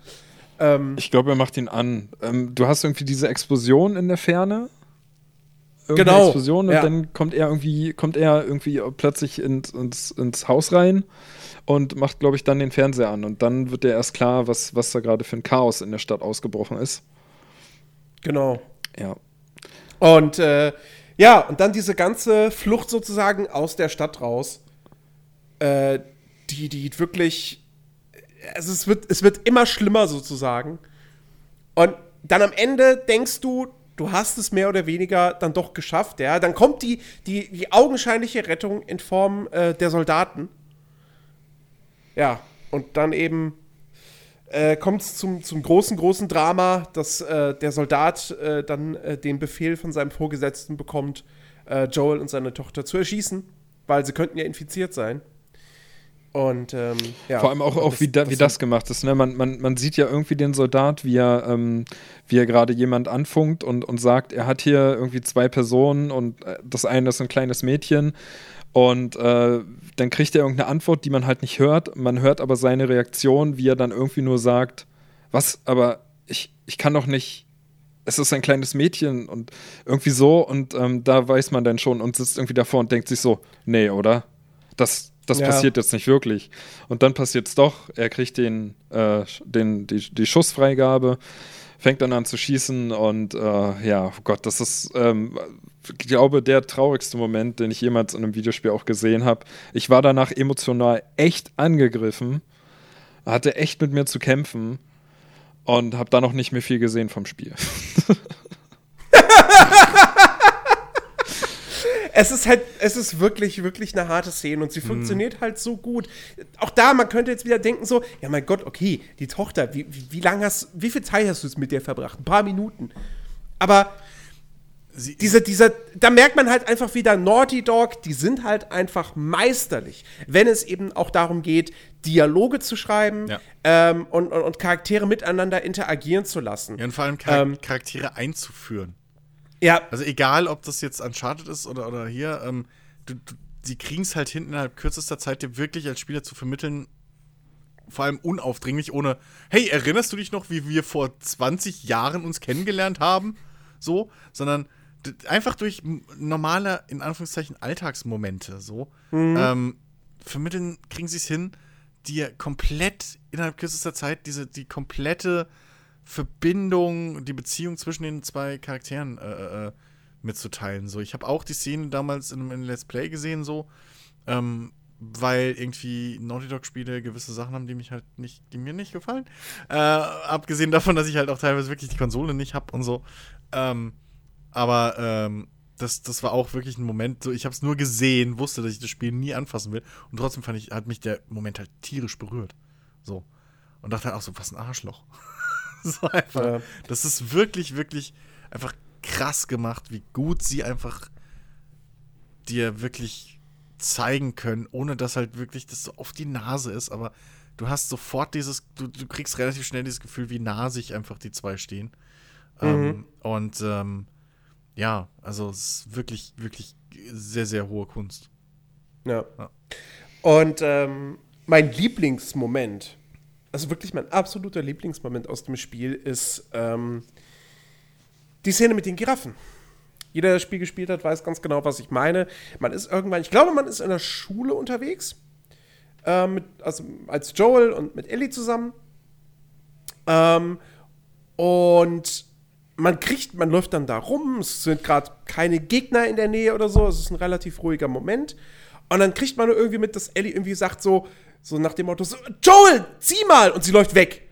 Ähm, ich glaube, er macht ihn an. Ähm, du hast irgendwie diese Explosion in der Ferne. Irgendeine genau. Explosion und ja. dann kommt er irgendwie, kommt er irgendwie plötzlich ins, ins, ins Haus rein und macht, glaube ich, dann den Fernseher an. Und dann wird dir erst klar, was, was da gerade für ein Chaos in der Stadt ausgebrochen ist. Genau. Ja. Und äh, ja, und dann diese ganze Flucht sozusagen aus der Stadt raus äh, die, die wirklich. Also es wird, es wird immer schlimmer sozusagen. Und dann am Ende denkst du, du hast es mehr oder weniger dann doch geschafft, ja. Dann kommt die, die, die augenscheinliche Rettung in Form äh, der Soldaten. Ja, und dann eben äh, kommt es zum, zum großen, großen Drama, dass äh, der Soldat äh, dann äh, den Befehl von seinem Vorgesetzten bekommt, Joel und seine Tochter zu erschießen, weil sie könnten ja infiziert sein. Und ähm, ja. Vor allem auch, auch das, wie, da, das, wie das gemacht ist. Ne? Man, man, man sieht ja irgendwie den Soldat, wie er, ähm, wie er gerade jemand anfunkt und, und sagt, er hat hier irgendwie zwei Personen und äh, das eine ist ein kleines Mädchen. Und äh, dann kriegt er irgendeine Antwort, die man halt nicht hört. Man hört aber seine Reaktion, wie er dann irgendwie nur sagt, was, aber ich, ich kann doch nicht, es ist ein kleines Mädchen und irgendwie so. Und ähm, da weiß man dann schon und sitzt irgendwie davor und denkt sich so, nee, oder? Das, das ja. passiert jetzt nicht wirklich. Und dann passiert es doch. Er kriegt den, äh, den, die, die Schussfreigabe, fängt dann an zu schießen und äh, ja, oh Gott, das ist, ähm, ich glaube, der traurigste Moment, den ich jemals in einem Videospiel auch gesehen habe. Ich war danach emotional echt angegriffen, hatte echt mit mir zu kämpfen und habe da noch nicht mehr viel gesehen vom Spiel. [LAUGHS] [LAUGHS] es ist halt, es ist wirklich, wirklich eine harte Szene und sie mhm. funktioniert halt so gut. Auch da, man könnte jetzt wieder denken so, ja mein Gott, okay, die Tochter, wie, wie, wie lange hast, wie viel Zeit hast du es mit dir verbracht? Ein paar Minuten. Aber Sie, dieser, dieser, da merkt man halt einfach wieder Naughty Dog, die sind halt einfach meisterlich, wenn es eben auch darum geht, Dialoge zu schreiben ja. ähm, und, und, und, Charaktere miteinander interagieren zu lassen. Ja, und vor allem Char ähm, Charaktere einzuführen. Ja. Also egal, ob das jetzt Uncharted ist oder, oder hier, ähm, du, du, sie kriegen es halt hin, innerhalb kürzester Zeit dir wirklich als Spieler zu vermitteln, vor allem unaufdringlich, ohne, hey, erinnerst du dich noch, wie wir vor 20 Jahren uns kennengelernt haben? So, sondern einfach durch normale, in Anführungszeichen, Alltagsmomente so mhm. ähm, vermitteln, kriegen sie es hin, dir komplett innerhalb kürzester Zeit diese, die komplette Verbindung, die Beziehung zwischen den zwei Charakteren äh, äh, äh mitzuteilen. So, ich habe auch die Szene damals in einem Let's Play gesehen, so, ähm, weil irgendwie Naughty Dog-Spiele gewisse Sachen haben, die mich halt nicht, die mir nicht gefallen. Äh, abgesehen davon, dass ich halt auch teilweise wirklich die Konsole nicht habe und so. Ähm, aber ähm, das, das war auch wirklich ein Moment, so ich habe es nur gesehen, wusste, dass ich das Spiel nie anfassen will und trotzdem fand ich, hat mich der Moment halt tierisch berührt. So. Und dachte halt auch so, was ein Arschloch. [LAUGHS] [LAUGHS] so einfach. Ja. Das ist wirklich, wirklich einfach krass gemacht, wie gut sie einfach dir wirklich zeigen können, ohne dass halt wirklich das so auf die Nase ist, aber du hast sofort dieses, du, du kriegst relativ schnell dieses Gefühl, wie nah sich einfach die zwei stehen. Mhm. Ähm, und ähm, ja, also es ist wirklich, wirklich sehr, sehr hohe Kunst. Ja. ja. Und ähm, mein Lieblingsmoment, also wirklich mein absoluter Lieblingsmoment aus dem Spiel ist ähm, die Szene mit den Giraffen. Jeder, der das Spiel gespielt hat, weiß ganz genau, was ich meine. Man ist irgendwann, ich glaube, man ist in der Schule unterwegs. Äh, mit, also als Joel und mit Ellie zusammen. Ähm, und man kriegt, man läuft dann da rum, es sind gerade keine Gegner in der Nähe oder so, es ist ein relativ ruhiger Moment. Und dann kriegt man irgendwie mit, dass Ellie irgendwie sagt so, so nach dem Motto, so, Joel, zieh mal! Und sie läuft weg.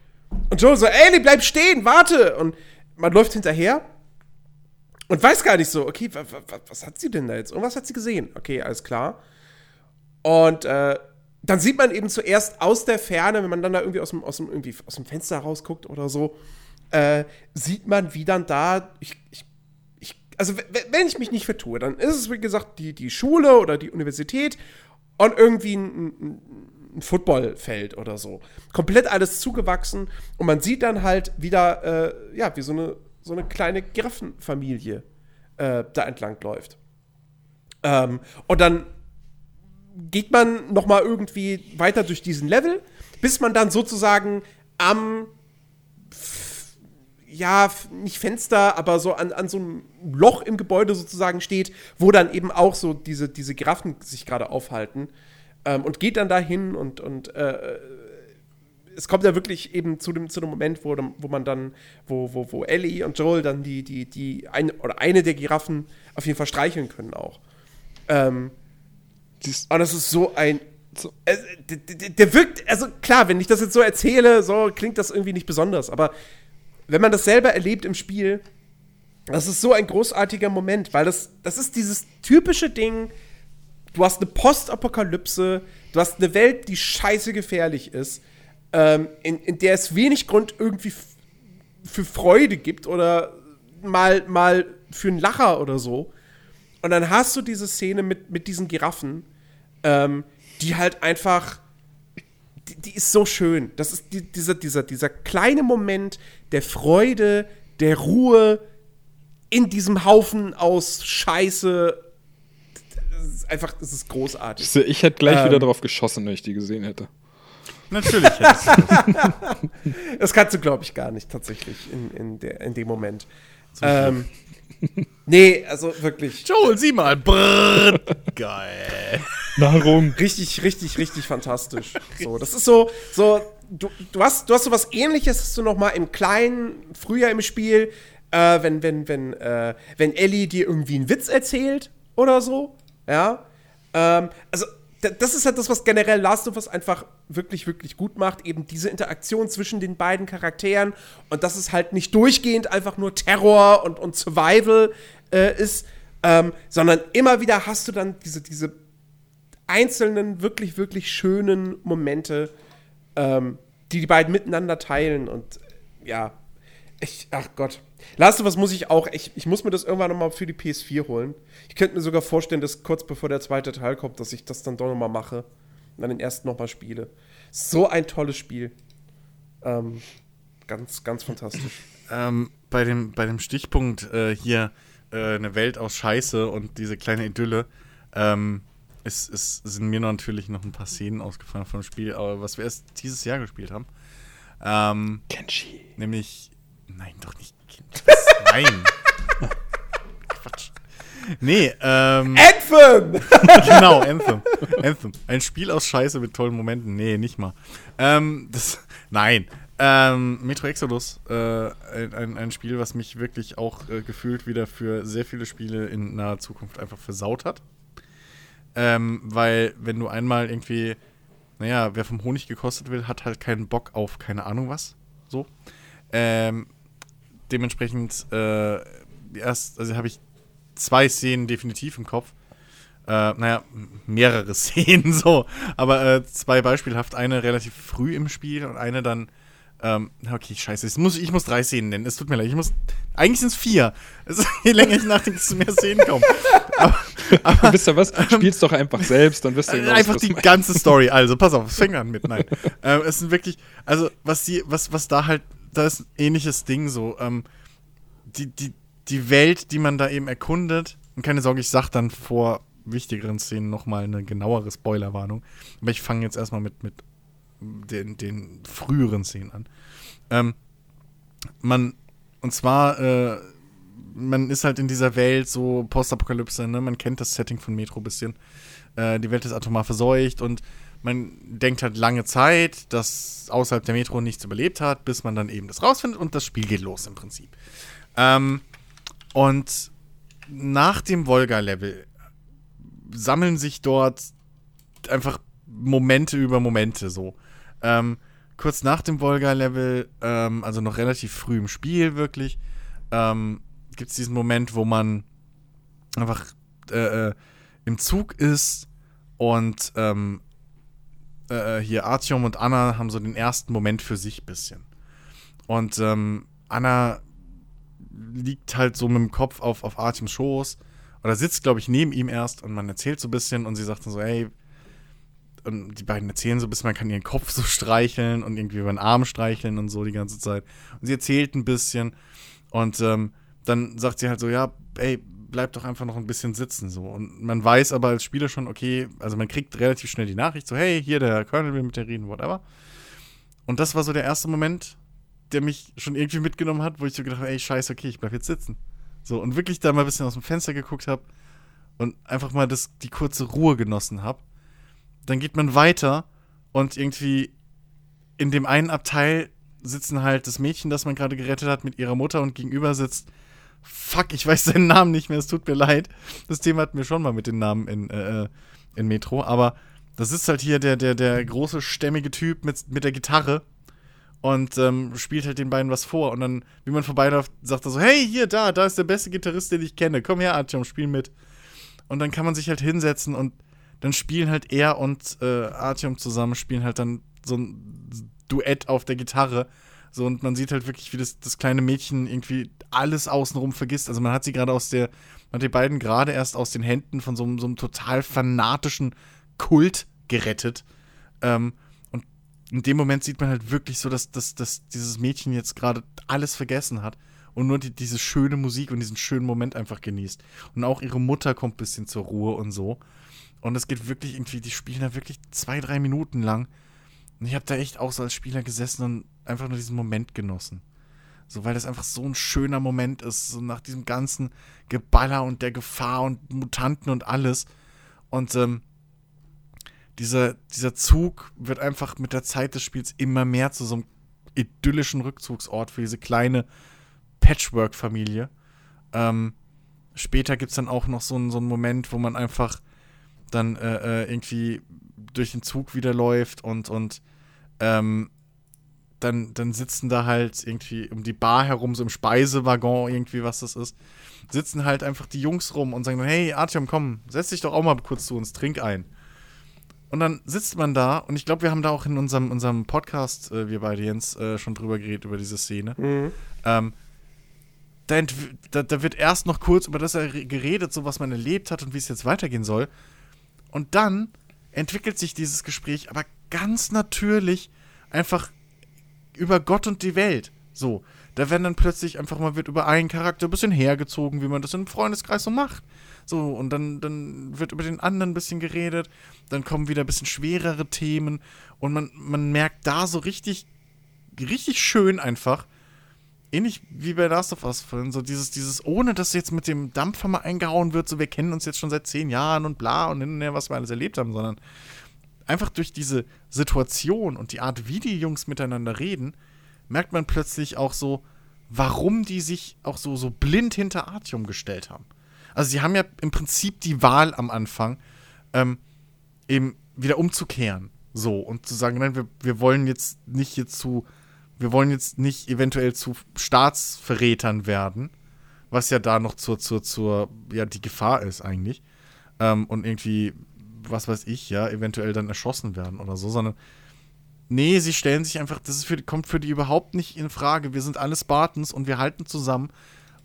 Und Joel so, Ellie, bleib stehen, warte! Und man läuft hinterher und weiß gar nicht so, okay, was hat sie denn da jetzt? Und was hat sie gesehen? Okay, alles klar. Und äh, dann sieht man eben zuerst aus der Ferne, wenn man dann da irgendwie aus dem, aus dem, irgendwie aus dem Fenster rausguckt oder so, äh, sieht man, wie dann da, ich, ich, ich, also wenn ich mich nicht vertue, dann ist es, wie gesagt, die, die Schule oder die Universität und irgendwie ein, ein, ein Footballfeld oder so. Komplett alles zugewachsen und man sieht dann halt wieder, äh, ja, wie so eine, so eine kleine Giraffenfamilie äh, da entlang läuft. Ähm, und dann geht man noch mal irgendwie weiter durch diesen Level, bis man dann sozusagen am ja, nicht Fenster, aber so an, an so einem Loch im Gebäude sozusagen steht, wo dann eben auch so diese, diese Giraffen sich gerade aufhalten. Ähm, und geht dann dahin und, und äh, es kommt ja wirklich eben zu dem, zu dem Moment, wo, wo man dann, wo, wo, wo Ellie und Joel dann die, die, die eine, oder eine der Giraffen auf jeden Fall streicheln können auch. Ähm, und das ist so ein. So. Äh, der, der, wirkt, also klar, wenn ich das jetzt so erzähle, so klingt das irgendwie nicht besonders, aber wenn man das selber erlebt im Spiel, das ist so ein großartiger Moment, weil das, das ist dieses typische Ding, du hast eine Postapokalypse, du hast eine Welt, die scheiße gefährlich ist, ähm, in, in der es wenig Grund irgendwie für Freude gibt oder mal, mal für einen Lacher oder so. Und dann hast du diese Szene mit, mit diesen Giraffen, ähm, die halt einfach die, die, ist so schön. Das ist die, dieser, dieser, dieser kleine Moment der Freude, der Ruhe in diesem Haufen aus Scheiße. Ist einfach, das ist großartig. Ich hätte gleich ähm, wieder drauf geschossen, wenn ich die gesehen hätte. Natürlich hättest du das. das kannst du, glaube ich, gar nicht tatsächlich in, in, der, in dem Moment. Ähm, nee, also wirklich. Joel, sieh mal. Brrr, geil. Warum? Richtig, richtig, richtig fantastisch. So, das ist so, so du, du hast, du hast so was Ähnliches, hast du noch mal im kleinen früher im Spiel, äh, wenn, wenn, wenn, äh, wenn Ellie dir irgendwie einen Witz erzählt oder so, ja. Ähm, also das ist halt das, was generell Last of Us einfach wirklich, wirklich gut macht. Eben diese Interaktion zwischen den beiden Charakteren und dass es halt nicht durchgehend einfach nur Terror und, und Survival äh, ist, ähm, sondern immer wieder hast du dann diese, diese einzelnen, wirklich, wirklich schönen Momente, ähm, die die beiden miteinander teilen und ja, ich, ach Gott. Last of Us muss ich auch, ich, ich muss mir das irgendwann nochmal für die PS4 holen. Ich könnte mir sogar vorstellen, dass kurz bevor der zweite Teil kommt, dass ich das dann doch nochmal mache und dann den ersten nochmal spiele. So ein tolles Spiel. Ähm, ganz, ganz fantastisch. Ähm, bei, dem, bei dem Stichpunkt äh, hier, äh, eine Welt aus Scheiße und diese kleine Idylle, ähm, es, es sind mir natürlich noch ein paar Szenen ausgefallen vom Spiel, aber was wir erst dieses Jahr gespielt haben. Ähm, Kenshi. nämlich. Nein, doch nicht. Kind. [LAUGHS] Nein. [LAUGHS] Quatsch. Nee, ähm. Anthem! [LAUGHS] genau, Anthem. Anthem. Ein Spiel aus Scheiße mit tollen Momenten. Nee, nicht mal. Ähm, das, nein. Ähm, Metro Exodus, äh, ein, ein- Spiel, was mich wirklich auch äh, gefühlt wieder für sehr viele Spiele in naher Zukunft einfach versaut hat. Ähm, weil, wenn du einmal irgendwie, naja, wer vom Honig gekostet will, hat halt keinen Bock auf keine Ahnung was. So. Ähm, dementsprechend, äh, erst, also habe ich zwei Szenen definitiv im Kopf. Äh, naja, mehrere [LAUGHS] Szenen so. Aber äh, zwei beispielhaft. Eine relativ früh im Spiel und eine dann. Ähm, na, okay, scheiße. Ich muss, ich muss drei Szenen nennen. Es tut mir leid. Ich muss. Eigentlich sind [LAUGHS] es vier. Es, je länger ich nachdenke, desto mehr Szenen kommen. [LAUGHS] Und wisst ihr was? Spiel's doch einfach selbst, dann wisst ihr genau, Einfach die meine. ganze Story. Also, pass auf, es fängt an mit. Nein. ähm, es sind wirklich, also, was die, was, was da halt, da ist ein ähnliches Ding so. Ähm, die, die, die Welt, die man da eben erkundet, und keine Sorge, ich sag dann vor wichtigeren Szenen nochmal eine genauere Spoilerwarnung. Aber ich fange jetzt erstmal mit, mit den, den früheren Szenen an. Ähm, man, und zwar, äh, man ist halt in dieser Welt so Postapokalypse, ne? Man kennt das Setting von Metro ein bisschen. Äh, die Welt ist atomar verseucht und man denkt halt lange Zeit, dass außerhalb der Metro nichts überlebt hat, bis man dann eben das rausfindet und das Spiel geht los im Prinzip. Ähm, und nach dem Volga-Level sammeln sich dort einfach Momente über Momente so. Ähm, kurz nach dem Volga-Level, ähm, also noch relativ früh im Spiel wirklich, ähm, gibt es diesen Moment, wo man einfach äh, äh, im Zug ist und ähm, äh, hier Artyom und Anna haben so den ersten Moment für sich bisschen. Und ähm, Anna liegt halt so mit dem Kopf auf, auf Artyoms Schoß oder sitzt, glaube ich, neben ihm erst und man erzählt so ein bisschen und sie sagt dann so, hey, und die beiden erzählen so ein bisschen, man kann ihren Kopf so streicheln und irgendwie über den Arm streicheln und so die ganze Zeit. Und sie erzählt ein bisschen und ähm, dann sagt sie halt so, ja, ey, bleib doch einfach noch ein bisschen sitzen so. Und man weiß aber als Spieler schon, okay, also man kriegt relativ schnell die Nachricht so, hey, hier der Colonel will mit dir reden, whatever. Und das war so der erste Moment, der mich schon irgendwie mitgenommen hat, wo ich so gedacht habe, ey, scheiße, okay, ich bleib jetzt sitzen. So, und wirklich da mal ein bisschen aus dem Fenster geguckt habe und einfach mal das, die kurze Ruhe genossen habe. Dann geht man weiter und irgendwie in dem einen Abteil sitzen halt das Mädchen, das man gerade gerettet hat, mit ihrer Mutter und gegenüber sitzt. Fuck, ich weiß seinen Namen nicht mehr, es tut mir leid. Das Thema hatten wir schon mal mit den Namen in, äh, in Metro, aber das ist halt hier der, der, der große, stämmige Typ mit, mit der Gitarre und ähm, spielt halt den beiden was vor. Und dann, wie man vorbeiläuft, sagt er so: Hey, hier, da, da ist der beste Gitarrist, den ich kenne. Komm her, Artyom, spiel mit. Und dann kann man sich halt hinsetzen und dann spielen halt er und äh, Artyom zusammen, spielen halt dann so ein Duett auf der Gitarre. So, und man sieht halt wirklich, wie das, das kleine Mädchen irgendwie alles außenrum vergisst. Also man hat sie gerade aus der, man hat die beiden gerade erst aus den Händen von so, einem- so einem total fanatischen Kult gerettet. Ähm, und in dem Moment sieht man halt wirklich so, dass, dass, dass dieses Mädchen jetzt gerade alles vergessen hat und nur die, diese schöne Musik und diesen schönen Moment einfach genießt. Und auch ihre Mutter kommt ein bisschen zur Ruhe und so. Und es geht wirklich irgendwie, die spielen da wirklich zwei, drei Minuten lang. Und ich habe da echt auch so als Spieler gesessen und einfach nur diesen Moment genossen. So, weil das einfach so ein schöner Moment ist, so nach diesem ganzen Geballer und der Gefahr und Mutanten und alles. Und ähm, dieser, dieser Zug wird einfach mit der Zeit des Spiels immer mehr zu so einem idyllischen Rückzugsort für diese kleine Patchwork-Familie. Ähm, später gibt es dann auch noch so, einen- so einen Moment, wo man einfach dann äh, äh, irgendwie durch den Zug wieder läuft und, und ähm, dann, dann sitzen da halt irgendwie um die Bar herum, so im Speisewaggon, irgendwie, was das ist, sitzen halt einfach die Jungs rum und sagen, dann, hey, Artyom, komm, setz dich doch auch mal kurz zu uns, trink ein. Und dann sitzt man da und ich glaube, wir haben da auch in unserem, unserem Podcast, äh, wir beide, Jens, äh, schon drüber geredet, über diese Szene. Ähm, da, da, da wird erst noch kurz über das er- geredet, so was man erlebt hat und wie es jetzt weitergehen soll. Und dann entwickelt sich dieses Gespräch aber ganz natürlich einfach über Gott und die Welt. So. Da werden dann plötzlich einfach mal wird über einen Charakter ein bisschen hergezogen, wie man das im Freundeskreis so macht. So, und dann, dann wird über den anderen ein bisschen geredet. Dann kommen wieder ein bisschen schwerere Themen. Und man, man merkt da so richtig, richtig schön einfach, ähnlich wie bei Last of Us vorhin, so dieses, dieses, ohne dass jetzt mit dem Dampfer mal eingehauen wird, so wir kennen uns jetzt schon seit zehn Jahren und bla und hin und her, was wir alles erlebt haben, sondern einfach durch diese Situation und die Art, wie die Jungs miteinander reden, merkt man plötzlich auch so, warum die sich auch so, so blind hinter Artium gestellt haben. Also sie haben ja im Prinzip die Wahl am Anfang, ähm, eben wieder umzukehren. So, und zu sagen, nein, wir, wir wollen jetzt nicht jetzt zu, wir wollen jetzt nicht eventuell zu Staatsverrätern werden, was ja da noch zur, zur, zur, ja, die Gefahr ist eigentlich. Ähm, und irgendwie, was weiß ich, ja, eventuell dann erschossen werden oder so, sondern nee, sie stellen sich einfach, das für, kommt für die überhaupt nicht in Frage. Wir sind alle Spartans und wir halten zusammen.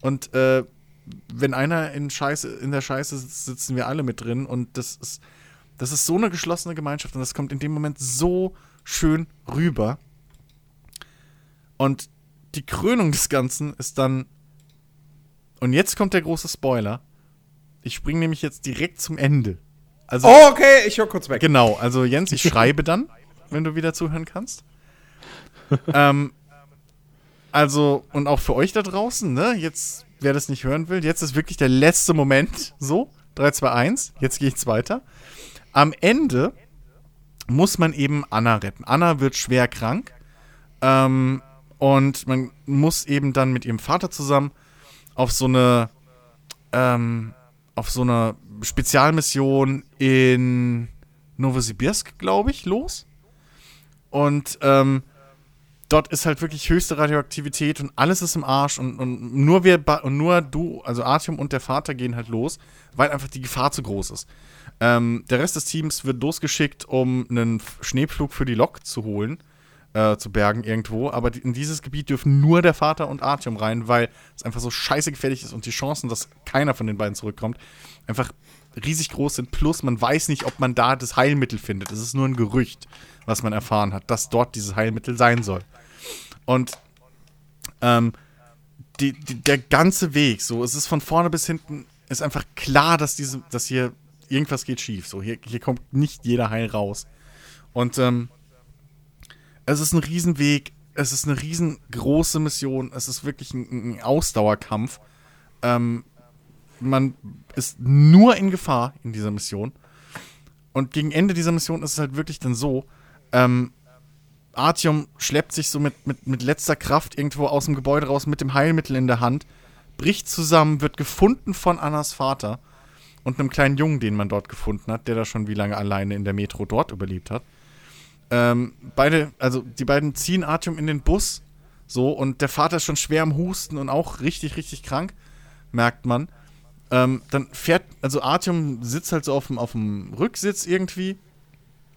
Und äh, wenn einer in, Scheiße, in der Scheiße sitzt, sitzen wir alle mit drin. Und das ist, das ist so eine geschlossene Gemeinschaft und das kommt in dem Moment so schön rüber. Und die Krönung des Ganzen ist dann. Und jetzt kommt der große Spoiler. Ich springe nämlich jetzt direkt zum Ende. Also, Oh, okay, ich höre kurz weg. Genau, also Jens, ich [LAUGHS] schreibe dann, wenn du wieder zuhören kannst. ähm, also, und auch für euch da draußen, ne, jetzt, wer das nicht hören will, jetzt ist wirklich der letzte Moment, so, 3, 2, 1, jetzt gehe ich weiter. Am Ende muss man eben Anna retten. Anna wird schwer krank ähm, und man muss eben dann mit ihrem Vater zusammen auf so eine, ähm, auf so eine Spezialmission in Novosibirsk, glaube ich, los. Und ähm, dort ist halt wirklich höchste Radioaktivität und alles ist im Arsch und, und nur wir und nur du, also Artyom und der Vater gehen halt los, weil einfach die Gefahr zu groß ist. Ähm, der Rest des Teams wird losgeschickt, um einen Schneepflug für die Lok zu holen, äh, zu bergen irgendwo. Aber in dieses Gebiet dürfen nur der Vater und Artyom rein, weil es einfach so scheiße gefährlich ist und die Chancen, dass keiner von den beiden zurückkommt, einfach riesig groß sind. Plus, man weiß nicht, ob man da das Heilmittel findet. Es ist nur ein Gerücht, was man erfahren hat, dass dort dieses Heilmittel sein soll. Und ähm, die, die, der ganze Weg, so, es ist von vorne bis hinten, ist einfach klar, dass diese, dass hier irgendwas geht schief. So, hier, hier kommt nicht jeder heil raus. Und ähm, es ist ein Riesenweg, es ist eine riesengroße Mission, es ist wirklich ein, ein Ausdauerkampf. Ähm, man ist nur in Gefahr in dieser Mission. Und gegen Ende dieser Mission ist es halt wirklich dann so, ähm, Artyom schleppt sich so mit, mit, mit letzter Kraft irgendwo aus dem Gebäude raus mit dem Heilmittel in der Hand, bricht zusammen, wird gefunden von Annas Vater und einem kleinen Jungen, den man dort gefunden hat, der da schon wie lange alleine in der Metro dort überlebt hat. Ähm, beide, also die beiden ziehen Artyom in den Bus, so, und der Vater ist schon schwer am Husten und auch richtig, richtig krank, merkt man. Ähm, dann fährt, also Artyom sitzt halt so auf dem, auf dem Rücksitz irgendwie,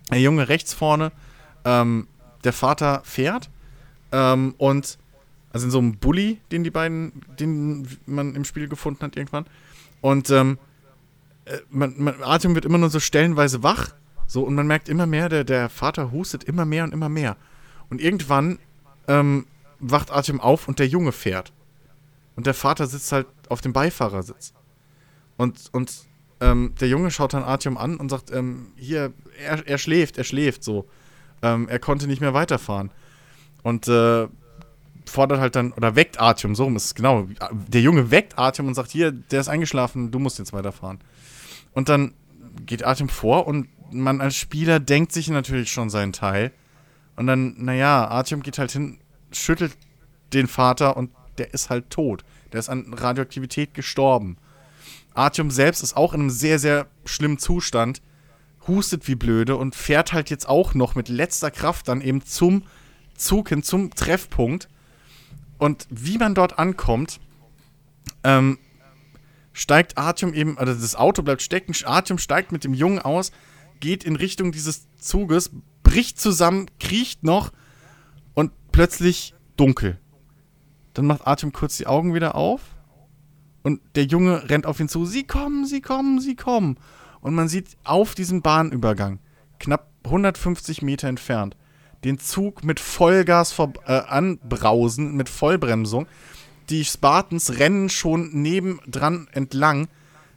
der Junge rechts vorne, ähm, der Vater fährt ähm, und also in so einem Bulli, den die beiden, den man im Spiel gefunden hat irgendwann. Und ähm, äh, man, man, Artyom wird immer nur so stellenweise wach, so und man merkt immer mehr, der, der Vater hustet immer mehr und immer mehr. Und irgendwann ähm, wacht Artyom auf und der Junge fährt. Und der Vater sitzt halt auf dem Beifahrersitz. Und, und ähm, der Junge schaut dann Artyom an und sagt, ähm, hier, er, er schläft, er schläft so. Ähm, er konnte nicht mehr weiterfahren. Und äh, fordert halt dann, oder weckt Artyom, so rum ist es genau. Der Junge weckt Artyom und sagt, hier, der ist eingeschlafen, du musst jetzt weiterfahren. Und dann geht Artyom vor und man als Spieler denkt sich natürlich schon seinen Teil. Und dann, naja, Artyom geht halt hin, schüttelt den Vater und der ist halt tot. Der ist an Radioaktivität gestorben. Artyom selbst ist auch in einem sehr, sehr schlimmen Zustand, hustet wie blöde und fährt halt jetzt auch noch mit letzter Kraft dann eben zum Zug hin, zum Treffpunkt. Und wie man dort ankommt, ähm, steigt Artyom eben, also das Auto bleibt stecken, Artyom steigt mit dem Jungen aus, geht in Richtung dieses Zuges, bricht zusammen, kriecht noch und plötzlich dunkel. Dann macht Artyom kurz die Augen wieder auf und der Junge rennt auf ihn zu. Sie kommen, sie kommen, sie kommen. Und man sieht auf diesem Bahnübergang, knapp 150 Meter entfernt, den Zug mit Vollgas vor, äh, anbrausen, mit Vollbremsung. Die Spartans rennen schon nebendran entlang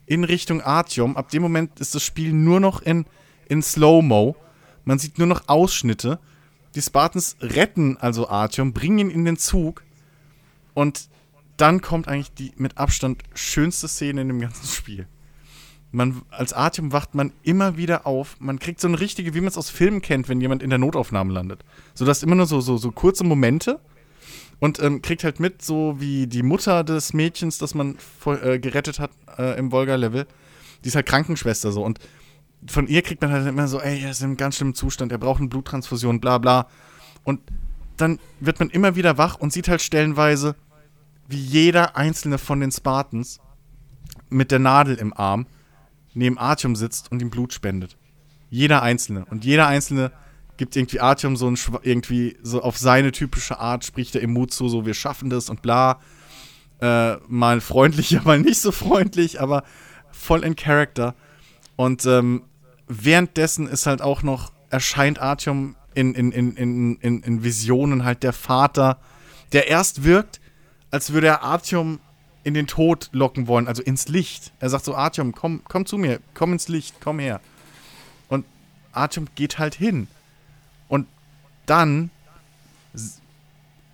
in Richtung Artyom. Ab dem Moment ist das Spiel nur noch in, in Slow-Mo. Man sieht nur noch Ausschnitte. Die Spartans retten also Artyom, bringen ihn in den Zug. Und dann kommt eigentlich die mit Abstand schönste Szene in dem ganzen Spiel. Man, als Artyom wacht man immer wieder auf. Man kriegt so eine richtige, wie man es aus Filmen kennt, wenn jemand in der Notaufnahme landet. So, das immer nur so, so, so kurze Momente und ähm, kriegt halt mit, so wie die Mutter des Mädchens, das man äh, gerettet hat äh, im Volga-Level. Die ist halt Krankenschwester so und von ihr kriegt man halt immer so, ey, er ist in einem ganz schlimmen Zustand, er braucht eine Bluttransfusion, bla bla. Und dann wird man immer wieder wach und sieht halt stellenweise, wie jeder einzelne von den Spartans mit der Nadel im Arm neben Artyom sitzt und ihm Blut spendet. Jeder einzelne. Und jeder einzelne gibt irgendwie Artyom so ein irgendwie so auf seine typische Art, spricht er ihm Mut zu, so wir schaffen das und bla. Äh, mal freundlicher, [LAUGHS] mal nicht so freundlich, aber voll in Character. Und ähm, währenddessen ist halt auch noch, erscheint Artyom in, in, in, in, in, in Visionen halt der Vater, der erst wirkt, als würde er Artyom in den Tod locken wollen, also ins Licht. Er sagt so, Artyom, komm, komm zu mir, komm ins Licht, komm her. Und Artyom geht halt hin. Und dann,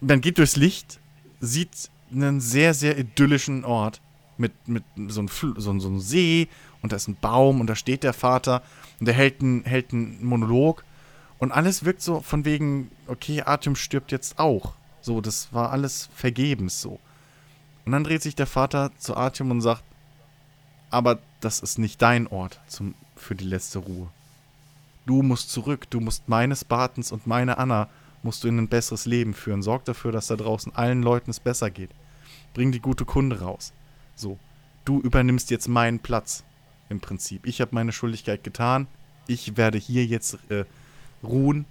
man geht durchs Licht, sieht einen sehr, sehr idyllischen Ort mit, mit so einem, so, so einem See und da ist ein Baum und da steht der Vater und der hält einen, hält einen Monolog und alles wirkt so von wegen, okay, Artyom stirbt jetzt auch. So, das war alles vergebens so. Und dann dreht sich der Vater zu Artyom und sagt, aber das ist nicht dein Ort zum, für die letzte Ruhe. Du musst zurück, du musst meine Spartans und meine Anna musst du in ein besseres Leben führen. Sorg dafür, dass da draußen allen Leuten es besser geht. Bring die gute Kunde raus. So, du übernimmst jetzt meinen Platz im Prinzip. Ich habe meine Schuldigkeit getan. Ich werde hier jetzt äh, ruhen,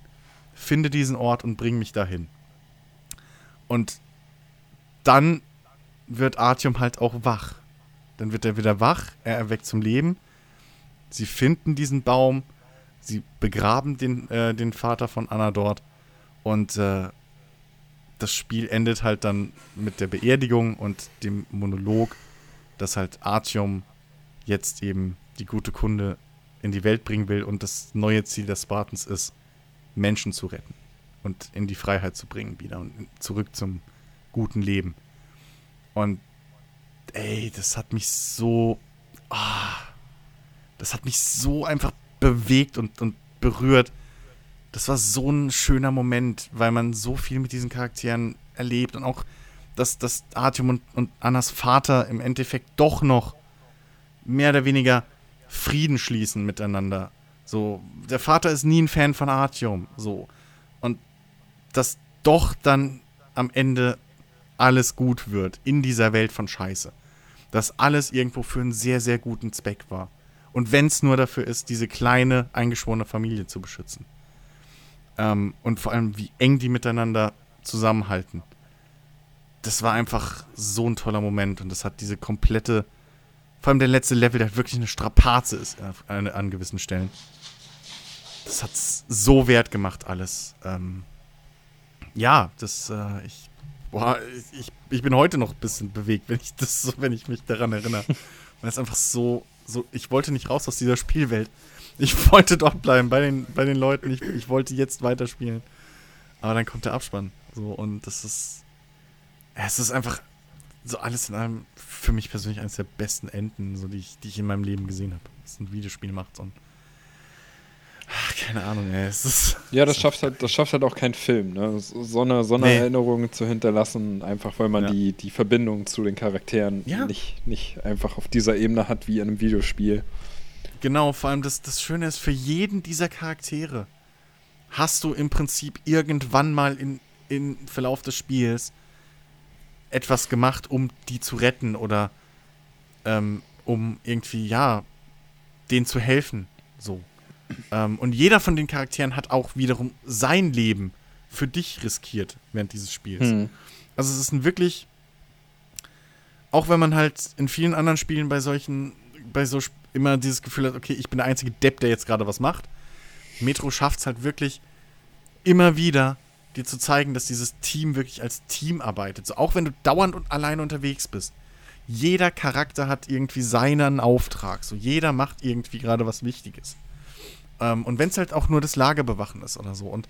finde diesen Ort und bring mich dahin. Und dann wird Artyom halt auch wach. Dann wird er wieder wach, er erweckt zum Leben. Sie finden diesen Baum, sie begraben den, äh, den Vater von Anna dort und äh, das Spiel endet halt dann mit der Beerdigung und dem Monolog, dass halt Artyom jetzt eben die gute Kunde in die Welt bringen will und das neue Ziel des Spartans ist, Menschen zu retten und in die Freiheit zu bringen wieder und zurück zum guten Leben. Und ey, das hat mich so. Ah, das hat mich so einfach bewegt und, und berührt. Das war so ein schöner Moment, weil man so viel mit diesen Charakteren erlebt und auch, dass, dass Artyom und, und Annas Vater im Endeffekt doch noch mehr oder weniger Frieden schließen miteinander. So, der Vater ist nie ein Fan von Artyom, so. Und dass doch dann am Ende alles gut wird in dieser Welt von Scheiße. Dass alles irgendwo für einen sehr, sehr guten Zweck war. Und wenn es nur dafür ist, diese kleine, eingeschworene Familie zu beschützen. Ähm, und vor allem, wie eng die miteinander zusammenhalten. Das war einfach so ein toller Moment und das hat diese komplette, vor allem der letzte Level, der wirklich eine Strapaze ist an, an gewissen Stellen. Das hat so wert gemacht, alles. Ähm, ja, das, äh, ich Boah, ich, ich bin heute noch ein bisschen bewegt, wenn ich das wenn ich mich daran erinnere. Weil es einfach so, so, ich wollte nicht raus aus dieser Spielwelt. Ich [LAUGHS] wollte dort bleiben bei den, bei den Leuten. Ich, ich wollte jetzt weiterspielen. Aber dann kommt der Abspann. So, und das ist. Es ist einfach so alles in allem für mich persönlich eines der besten Enden, so die ich, die ich in meinem Leben gesehen habe. Das ein Videospiel macht. Und Ach, keine Ahnung, ey. Es ist, [LAUGHS] ja, das schafft halt, das schafft halt auch kein Film, ne? So eine, so eine nee. Erinnerung zu hinterlassen, einfach weil man ja. die, die Verbindung zu den Charakteren ja. nicht, nicht einfach auf dieser Ebene hat wie in einem Videospiel. Genau, vor allem das, das Schöne ist, für jeden dieser Charaktere hast du im Prinzip irgendwann mal in, im Verlauf des Spiels etwas gemacht, um die zu retten oder ähm, um irgendwie, ja, denen zu helfen. So. Ähm, und jeder von den Charakteren hat auch wiederum sein Leben für dich riskiert während dieses Spiels. Hm. Also es ist ein wirklich, auch wenn man halt in vielen anderen Spielen bei solchen, bei so immer dieses Gefühl hat, okay, ich bin der einzige Depp, der jetzt gerade was macht. Metro schafft es halt wirklich, immer wieder dir zu zeigen, dass dieses Team wirklich als Team arbeitet. So, auch wenn du dauernd und allein unterwegs bist. Jeder Charakter hat irgendwie seinen Auftrag. So, jeder macht irgendwie gerade was Wichtiges. Ähm, und wenn es halt auch nur das Lagerbewachen ist oder so. Und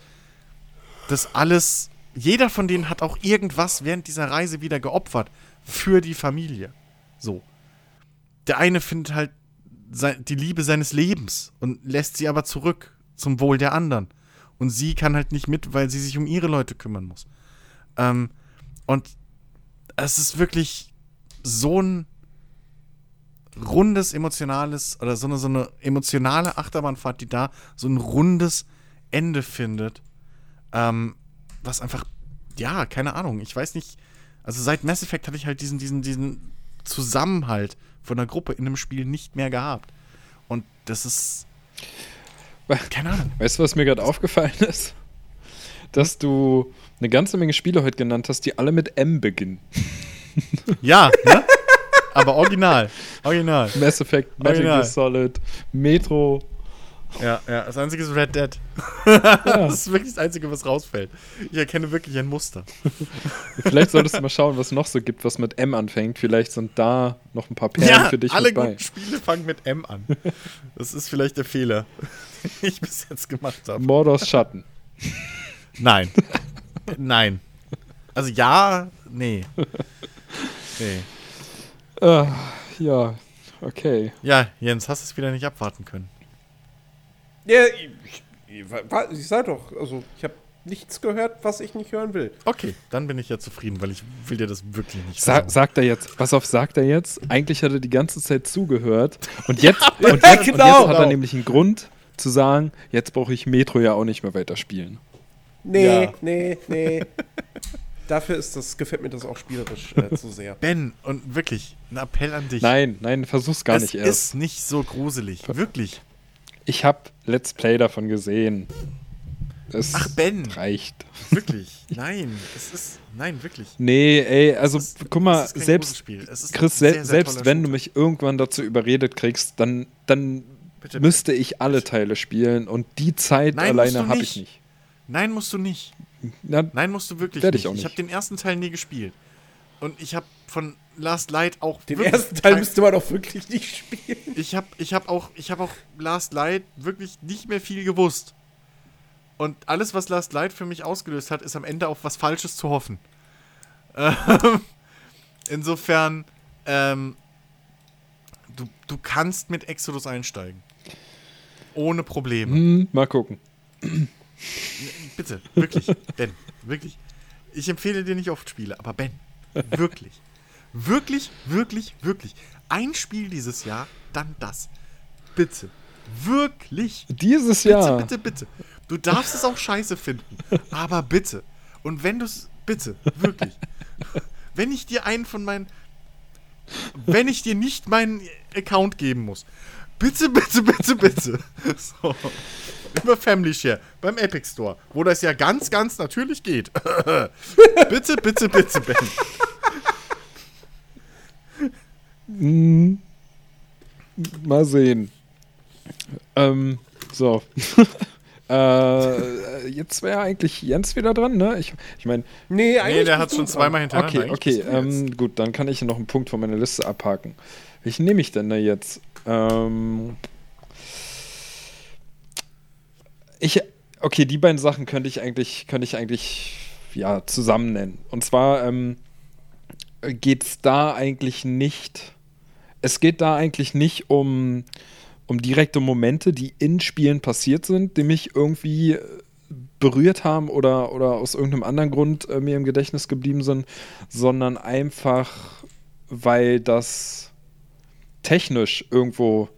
das alles, jeder von denen hat auch irgendwas während dieser Reise wieder geopfert für die Familie. So. Der eine findet halt die Liebe seines Lebens und lässt sie aber zurück zum Wohl der anderen. Und sie kann halt nicht mit, weil sie sich um ihre Leute kümmern muss. Ähm, und es ist wirklich so ein rundes, emotionales oder so eine, so eine emotionale Achterbahnfahrt, die da so ein rundes Ende findet. Ähm, was einfach, ja, keine Ahnung, ich weiß nicht. Also seit Mass Effect hatte ich halt diesen, diesen, diesen Zusammenhalt von der Gruppe in einem Spiel nicht mehr gehabt. Und das ist. Keine Ahnung. Weißt du, was mir gerade aufgefallen ist? Dass du eine ganze Menge Spiele heute genannt hast, die alle mit M beginnen. Ja, ne? Aber original. Original. Mass Effect, Metal Gear Solid, Metro. Ja, ja, das einzige ist Red Dead. Ja. [LAUGHS] Das ist wirklich das Einzige, was rausfällt. Ich erkenne wirklich ein Muster. [LAUGHS] Vielleicht solltest du mal schauen, was noch so gibt, was mit M anfängt. Vielleicht sind da noch ein paar Perlen ja, für dich alle guten Spiele fangen mit M an. Das ist vielleicht der Fehler, [LAUGHS] den ich bis jetzt gemacht habe. Mordors Schatten. Nein. Nein. Also ja, nee. Nee. Uh, ja, okay. Ja, Jens, hast du es wieder nicht abwarten können. Ja, ich, ich, ich sag doch, also ich habe nichts gehört, was ich nicht hören will. Okay, dann bin ich ja zufrieden, weil ich will dir das wirklich nicht sagen. Sa sagt er jetzt, pass auf, sagt er jetzt, eigentlich hat er die ganze Zeit zugehört und jetzt, [LAUGHS] ja, und jetzt, genau, und jetzt hat er genau. nämlich einen Grund zu sagen, jetzt brauche ich Metro ja auch nicht mehr weiterspielen. Nee, ja. nee, nee. [LAUGHS] Dafür ist das, gefällt mir das auch spielerisch äh, zu sehr. [LAUGHS] Ben, und wirklich, ein Appell an dich. Nein, nein, versuch's gar es nicht erst. Es ist nicht so gruselig, wirklich. Ich habe Let's Play davon gesehen. Es Ach, Ben. Reicht. Wirklich. [LAUGHS] Nein, es ist. Nein, wirklich. Nee, ey, also ist, guck mal, selbst. Chris, sehr, sehr selbst wenn Shooter. du mich irgendwann dazu überredet kriegst, dann, dann bitte, müsste ich alle Teile spielen und die Zeit Nein, alleine habe ich nicht. Nein, musst du nicht. Na, Nein, musst du wirklich nicht. Ich, nicht. ich habe den ersten Teil nie gespielt. Und ich habe von Last Light auch. Den ersten Teil müsste man auch wirklich nicht spielen. Ich habe ich hab auch, hab auch Last Light wirklich nicht mehr viel gewusst. Und alles, was Last Light für mich ausgelöst hat, ist am Ende auf was Falsches zu hoffen. Ähm, [LAUGHS] insofern, ähm, du, du kannst mit Exodus einsteigen. Ohne Probleme. Hm, mal gucken. Bitte, wirklich, Ben, wirklich. Ich empfehle dir nicht oft Spiele, aber Ben, wirklich. Wirklich, wirklich, wirklich. Ein Spiel dieses Jahr, dann das. Bitte. Wirklich. Dieses bitte, Jahr. Bitte, bitte, bitte. Du darfst es auch scheiße finden. Aber bitte. Und wenn du es. Bitte, wirklich. Wenn ich dir einen von meinen. Wenn ich dir nicht meinen Account geben muss. Bitte, bitte, bitte, bitte. [LAUGHS] So. Über Family Share beim Epic Store, wo das ja ganz, ganz natürlich geht. [LAUGHS] bitte, bitte, bitte, Ben. Mm, mal sehen. Ähm, so. [LAUGHS] äh, jetzt wäre eigentlich Jens wieder dran, ne? Ich, ich meine. Nee, eigentlich nee, der hat schon zweimal hintereinander. Okay, okay. Ähm, gut, dann kann ich noch einen Punkt von meiner Liste abhaken. Welchen nehme ich denn da jetzt? Ähm. Ich, okay, die beiden Sachen könnte ich eigentlich, könnte ich eigentlich, ja, zusammen nennen. Und zwar ähm, geht es da eigentlich nicht es geht da eigentlich nicht um, um direkte Momente, die in Spielen passiert sind, die mich irgendwie berührt haben oder, oder aus irgendeinem anderen Grund äh, mir im Gedächtnis geblieben sind, sondern einfach, weil das technisch irgendwo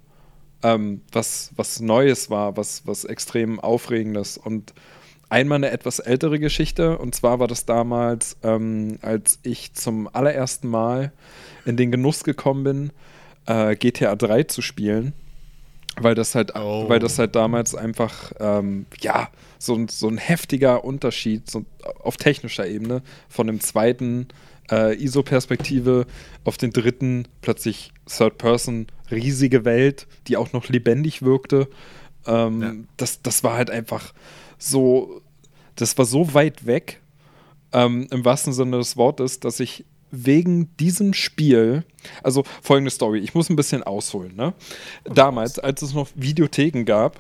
ähm, was, was Neues war, was, was extrem Aufregendes. Und einmal eine etwas ältere Geschichte, und zwar war das damals, ähm, als ich zum allerersten Mal in den Genuss gekommen bin, äh, GTA 3 zu spielen. Weil das halt, oh. weil das halt damals einfach, ähm, ja, so, so ein heftiger Unterschied so, auf technischer Ebene von dem zweiten äh, ISO-Perspektive auf den dritten plötzlich Third Person, riesige Welt, die auch noch lebendig wirkte. Ähm, ja. das, das war halt einfach so, das war so weit weg, ähm, im wahrsten Sinne des Wortes, dass ich wegen diesem Spiel, also folgende Story, ich muss ein bisschen ausholen. Ne? Damals, als es noch Videotheken gab,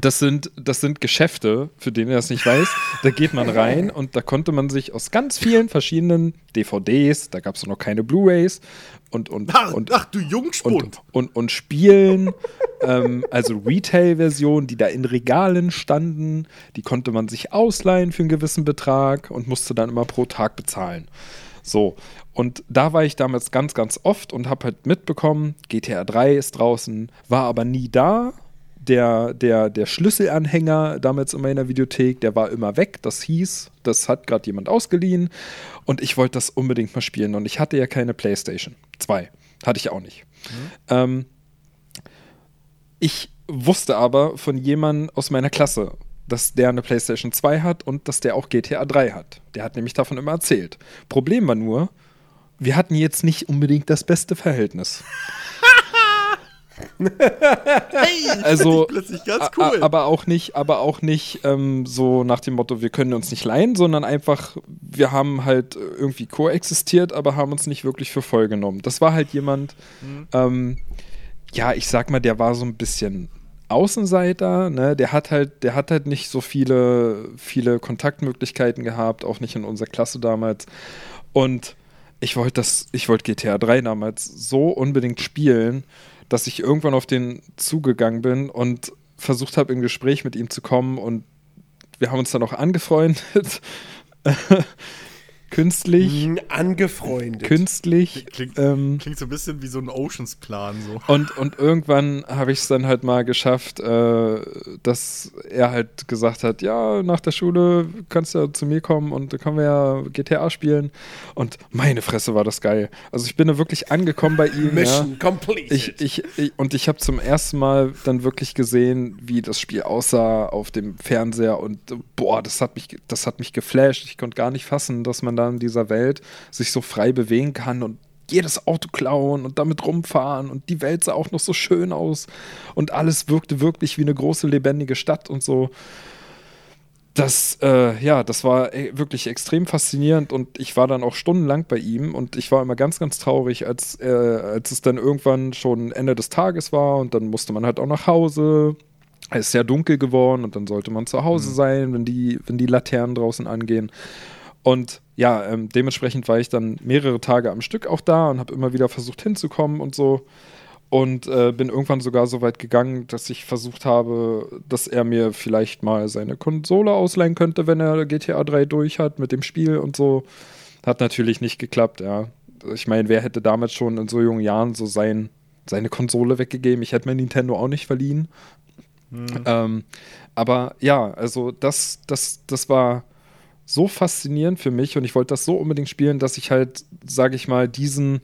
das sind, das sind Geschäfte, für den ihr das nicht weiß. Da geht man rein und da konnte man sich aus ganz vielen verschiedenen DVDs, da gab es noch keine Blu-Rays und, und, Ach, und, ach du Jungspund. und, und, und Spielen, ähm, also Retail-Versionen, die da in Regalen standen, die konnte man sich ausleihen für einen gewissen Betrag und musste dann immer pro Tag bezahlen. So, und da war ich damals ganz, ganz oft und habe halt mitbekommen, GTA 3 ist draußen, war aber nie da. Der, der, der Schlüsselanhänger damals in meiner Videothek, der war immer weg. Das hieß, das hat gerade jemand ausgeliehen und ich wollte das unbedingt mal spielen. Und ich hatte ja keine PlayStation 2. Hatte ich auch nicht. Ähm, ich wusste aber von jemandem aus meiner Klasse, dass der eine PlayStation 2 hat und dass der auch GTA 3 hat. Der hat nämlich davon immer erzählt. Problem war nur, wir hatten jetzt nicht unbedingt das beste Verhältnis. [LAUGHS] Hey, Also, plötzlich ganz cool. Aber auch nicht, aber auch nicht ähm, so nach dem Motto, wir können uns nicht leihen, sondern einfach, wir haben halt irgendwie koexistiert, aber haben uns nicht wirklich für voll genommen. Das war halt jemand, Mhm. ähm, ja, ich sag mal, der war so ein bisschen Außenseiter, ne? Der hat halt, der hat halt nicht so viele, viele Kontaktmöglichkeiten gehabt, auch nicht in unserer Klasse damals. Und ich wollte das, ich wollte GTA 3 damals so unbedingt spielen, dass ich irgendwann auf den zugegangen bin und versucht habe, in Gespräch mit ihm zu kommen und wir haben uns dann auch angefreundet. [LAUGHS] Künstlich, Angefreundet. künstlich. Klingt, ähm, klingt so ein bisschen wie so ein Oceans-Plan. So. und, und irgendwann habe ich es dann halt mal geschafft, äh, dass er halt gesagt hat, ja, nach der Schule kannst du ja zu mir kommen und dann können wir ja GTA spielen. Und meine Fresse war das geil. Also ich bin da wirklich angekommen bei ihm. ja. Mission complete. Ich, ich, ich, und ich habe zum ersten Mal dann wirklich gesehen, wie das Spiel aussah auf dem Fernseher und boah, das hat mich, das hat mich geflasht. Ich konnte gar nicht fassen, dass man da in dieser Welt sich so frei bewegen kann und jedes Auto klauen und damit rumfahren und die Welt sah auch noch so schön aus und alles wirkte wirklich wie eine große lebendige Stadt und so. Das, äh, ja, das war äh, wirklich extrem faszinierend und ich war dann auch stundenlang bei ihm und ich war immer ganz, ganz traurig, als, äh, als es dann irgendwann schon Ende des Tages war und dann musste man halt auch nach Hause. Es ist sehr dunkel geworden und dann sollte man zu Hause sein, wenn die, wenn die Laternen draußen angehen. Und ja, ähm, dementsprechend war ich dann mehrere Tage am Stück auch da und habe immer wieder versucht hinzukommen und so. Und äh, bin irgendwann sogar so weit gegangen, dass ich versucht habe, dass er mir vielleicht mal seine Konsole ausleihen könnte, wenn er GTA 3 durch hat mit dem Spiel und so. Hat natürlich nicht geklappt, ja. Ich meine, wer hätte damals schon in so jungen Jahren so sein, seine Konsole weggegeben? Ich hätte mir Nintendo auch nicht verliehen. Ähm, aber ja, also das, das, das war so faszinierend für mich und ich wollte das so unbedingt spielen, dass ich halt, sage ich mal, diesen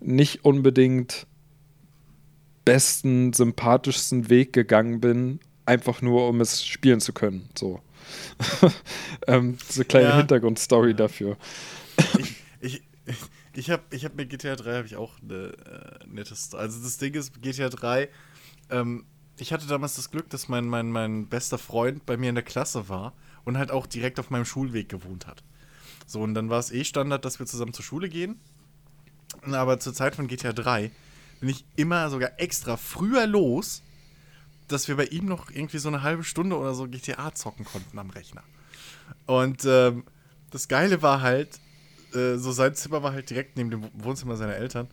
nicht unbedingt besten, sympathischsten Weg gegangen bin, einfach nur um es spielen zu können. So. [LAUGHS] ähm, so eine kleine Ja. Hintergrundstory dafür. ich ich, ich habe ich hab mit GTA 3 habe ich auch eine äh, nettes. Also das Ding ist, GTA 3, ähm, ich hatte damals das Glück, dass mein, mein, mein bester Freund bei mir in der Klasse war und halt auch direkt auf meinem Schulweg gewohnt hat. So, und dann war es eh Standard, dass wir zusammen zur Schule gehen. Aber zur Zeit von GTA 3 bin ich immer sogar extra früher los, dass wir bei ihm noch irgendwie so eine halbe Stunde oder so GTA zocken konnten am Rechner. Und ähm, das Geile war halt, äh, so sein Zimmer war halt direkt neben dem Wohnzimmer seiner Eltern.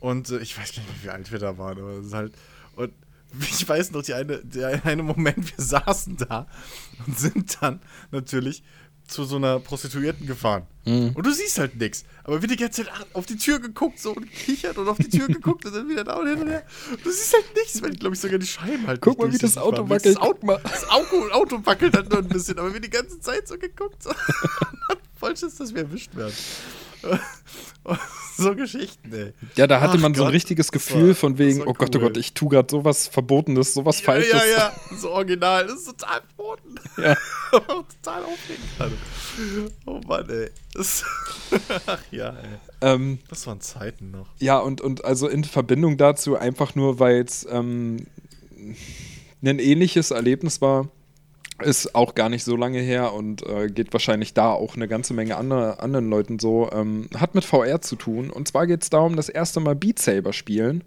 Und äh, ich weiß gar nicht wie alt wir da waren, aber es ist halt. Und [LAUGHS] ich weiß noch, die eine, der eine Moment, wir saßen da und sind dann natürlich zu so einer Prostituierten gefahren. Und du siehst halt nichts. Aber wird die ganze Zeit auf die Tür geguckt so und kichert und auf die Tür geguckt und dann wieder da und hin und her. Du siehst halt nichts, weil, glaube ich, sogar die Scheiben halt Guck mal, wie das Auto wackelt. Das Auto, das Auto, Auto wackelt halt nur ein bisschen, aber wir die ganze Zeit so geguckt. So. [LAUGHS] Voll Schiss, dass wir erwischt werden. [LAUGHS] so Geschichten, ey. Ja, da hatte Ach man so ein Gott, richtiges Gefühl war- von das wegen, oh Gott, oh cool. Gott, ich tue gerade sowas Verbotenes, sowas Falsches. Ja, ja, [LAUGHS] ja, so original. Das ist total verboten. Ja. [LAUGHS] total aufregend gerade. Oh Mann, ey. Das Ach ja, ey. Ähm, Das waren Zeiten noch. Ja, und, und also in Verbindung dazu, einfach nur, weil es ähm, ein ähnliches Erlebnis war, Ist auch gar nicht so lange her und äh, geht wahrscheinlich da auch eine ganze Menge andere, anderen Leuten so. Ähm, hat mit VR zu tun. Und zwar geht es darum, das erste Mal Beat Saber spielen.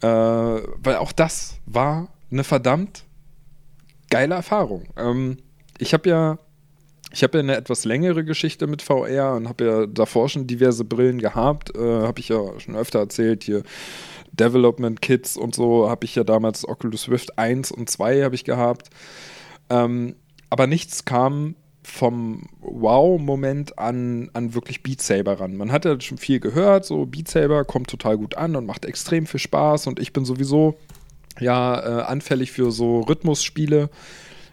Äh, weil auch das war eine verdammt geile Erfahrung. Ähm, ich habe ja, ich ja eine etwas längere Geschichte mit VR und habe ja davor schon diverse Brillen gehabt. Äh, habe ich ja schon öfter erzählt hier. Development Kits und so habe ich ja damals Oculus Rift 1 und 2 habe ich gehabt. Ähm, aber nichts kam vom Wow-Moment an, an wirklich Beat Saber ran. Man hat ja schon viel gehört, so Beat Saber kommt total gut an und macht extrem viel Spaß und ich bin sowieso ja äh, anfällig für so Rhythmusspiele,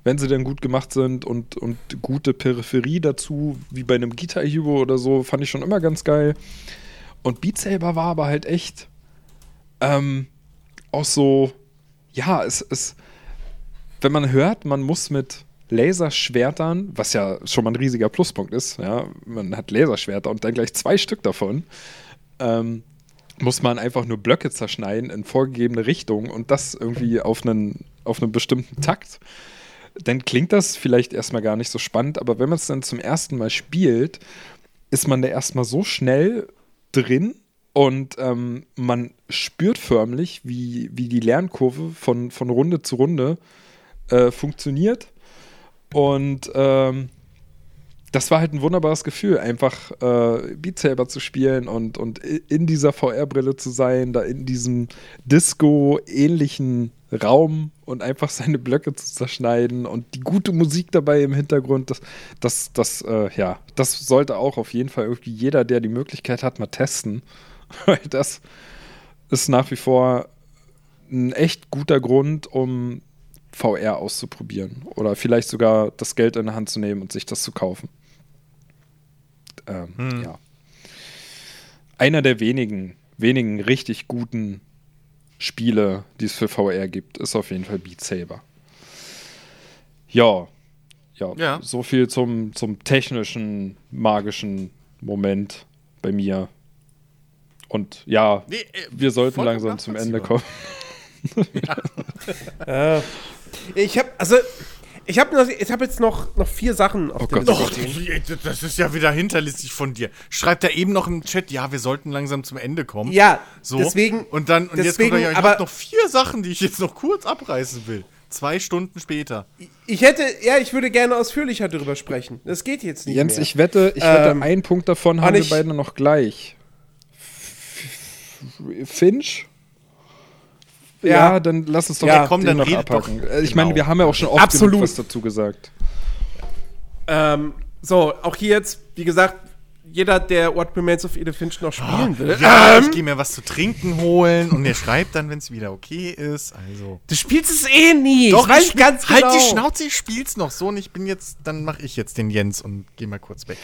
wenn sie denn gut gemacht sind und, und gute Peripherie dazu, wie bei einem Guitar Hero oder so, fand ich schon immer ganz geil. Und Beat Saber war aber halt echt ähm, auch so, ja, es ist, wenn man hört, man muss mit Laserschwertern, was ja schon mal ein riesiger Pluspunkt ist, ja, man hat Laserschwerter und dann gleich zwei Stück davon, ähm, muss man einfach nur Blöcke zerschneiden in vorgegebene Richtungen und das irgendwie auf einen, auf einen bestimmten Takt. Dann klingt das vielleicht erstmal gar nicht so spannend, aber wenn man es dann zum ersten Mal spielt, ist man da erstmal so schnell drin und ähm, man spürt förmlich, wie, wie die Lernkurve von, von Runde zu Runde äh, funktioniert. Und ähm, das war halt ein wunderbares Gefühl, einfach äh, Beat Saber zu spielen und, und in dieser VR-Brille zu sein, da in diesem Disco-ähnlichen Raum und einfach seine Blöcke zu zerschneiden und die gute Musik dabei im Hintergrund, das, das, das, äh, ja, das sollte auch auf jeden Fall irgendwie jeder, der die Möglichkeit hat, mal testen. [LAUGHS] Weil das ist nach wie vor ein echt guter Grund, um VR auszuprobieren. Oder vielleicht sogar das Geld in die Hand zu nehmen und sich das zu kaufen. Ähm, hm. Ja. Einer der wenigen, wenigen richtig guten Spiele, die es für VR gibt, ist auf jeden Fall Beat Saber. Ja, ja, ja. so viel zum, zum technischen, magischen Moment bei mir. Und ja, nee, äh, wir sollten langsam zum Ende kommen. [LAUGHS] Ja. äh, ich habe also ich habe hab jetzt noch, noch vier Sachen auf oh der Doch, das ist ja wieder hinterlistig von dir. Schreibt er eben noch im Chat, ja, wir sollten langsam zum Ende kommen. Ja, so. deswegen. Und dann, und deswegen, jetzt kommt er, ja, ich aber noch vier Sachen, die ich jetzt noch kurz abreißen will. Zwei Stunden später. Ich hätte, ja, ich würde gerne ausführlicher darüber sprechen. Das geht jetzt nicht. Jens, mehr. ich wette, ich wette, ähm, einen Punkt davon haben wir beide noch gleich. Finch? Ja, dann lass uns doch ja, komm, dann noch abhaken. Doch, äh, ich genau. meine, wir haben ja auch schon oft Absolut. was dazu gesagt. Ähm, so, auch hier jetzt, wie gesagt, jeder, der What Remains of Edith Finch noch spielen oh, will. Ja, ähm, ich gehe mir was zu trinken holen und er schreibt dann, wenn es wieder okay ist. Also. Du spielst es eh nie. Doch, ich weiß ich ganz genau. Halt die genau. Schnauze, ich spiel's noch so und ich bin jetzt, dann mache ich jetzt den Jens und gehe mal kurz weg.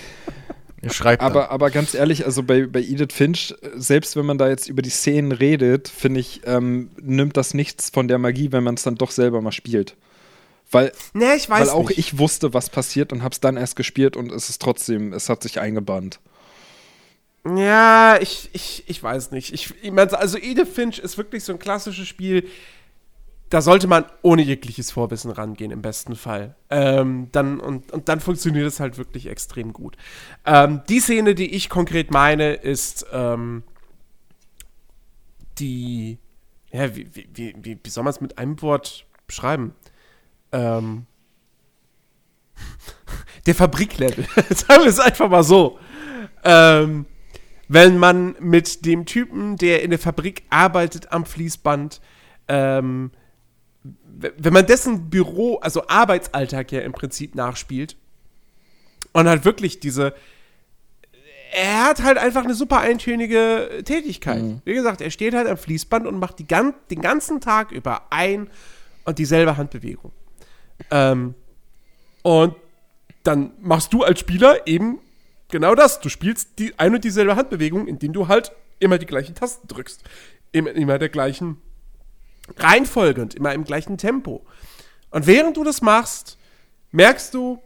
Schreibt aber, aber ganz ehrlich, also bei, bei Edith Finch, selbst wenn man da jetzt über die Szenen redet, finde ich, ähm, nimmt das nichts von der Magie, wenn man es dann doch selber mal spielt. Weil, nee, ich weiß weil auch nicht. ich wusste, was passiert und habe es dann erst gespielt und es ist trotzdem, es hat sich eingebannt. Ja, ich, ich, ich weiß nicht. Ich, ich mein, also Edith Finch ist wirklich so ein klassisches Spiel, da sollte man ohne jegliches Vorwissen rangehen, im besten Fall. Ähm, dann, und, und dann funktioniert es halt wirklich extrem gut. Ähm, die Szene, die ich konkret meine, ist ähm, die. Ja, wie, wie, wie, wie soll man es mit einem Wort beschreiben? Ähm, [LAUGHS] der Fabriklevel. [LAUGHS] Sagen wir es einfach mal so. Ähm, wenn man mit dem Typen, der in der Fabrik arbeitet am Fließband, ähm, wenn man dessen Büro, also Arbeitsalltag ja im Prinzip nachspielt und halt wirklich diese, er hat halt einfach eine super eintönige Tätigkeit. Mhm. Wie gesagt, er steht halt am Fließband und macht die, den ganzen Tag über ein und dieselbe Handbewegung. Ähm, und dann machst du als Spieler eben genau das. Du spielst die ein und dieselbe Handbewegung, indem du halt immer die gleichen Tasten drückst. Immer, immer der gleichen Reihenfolge und immer im gleichen Tempo. Und während du das machst, merkst du,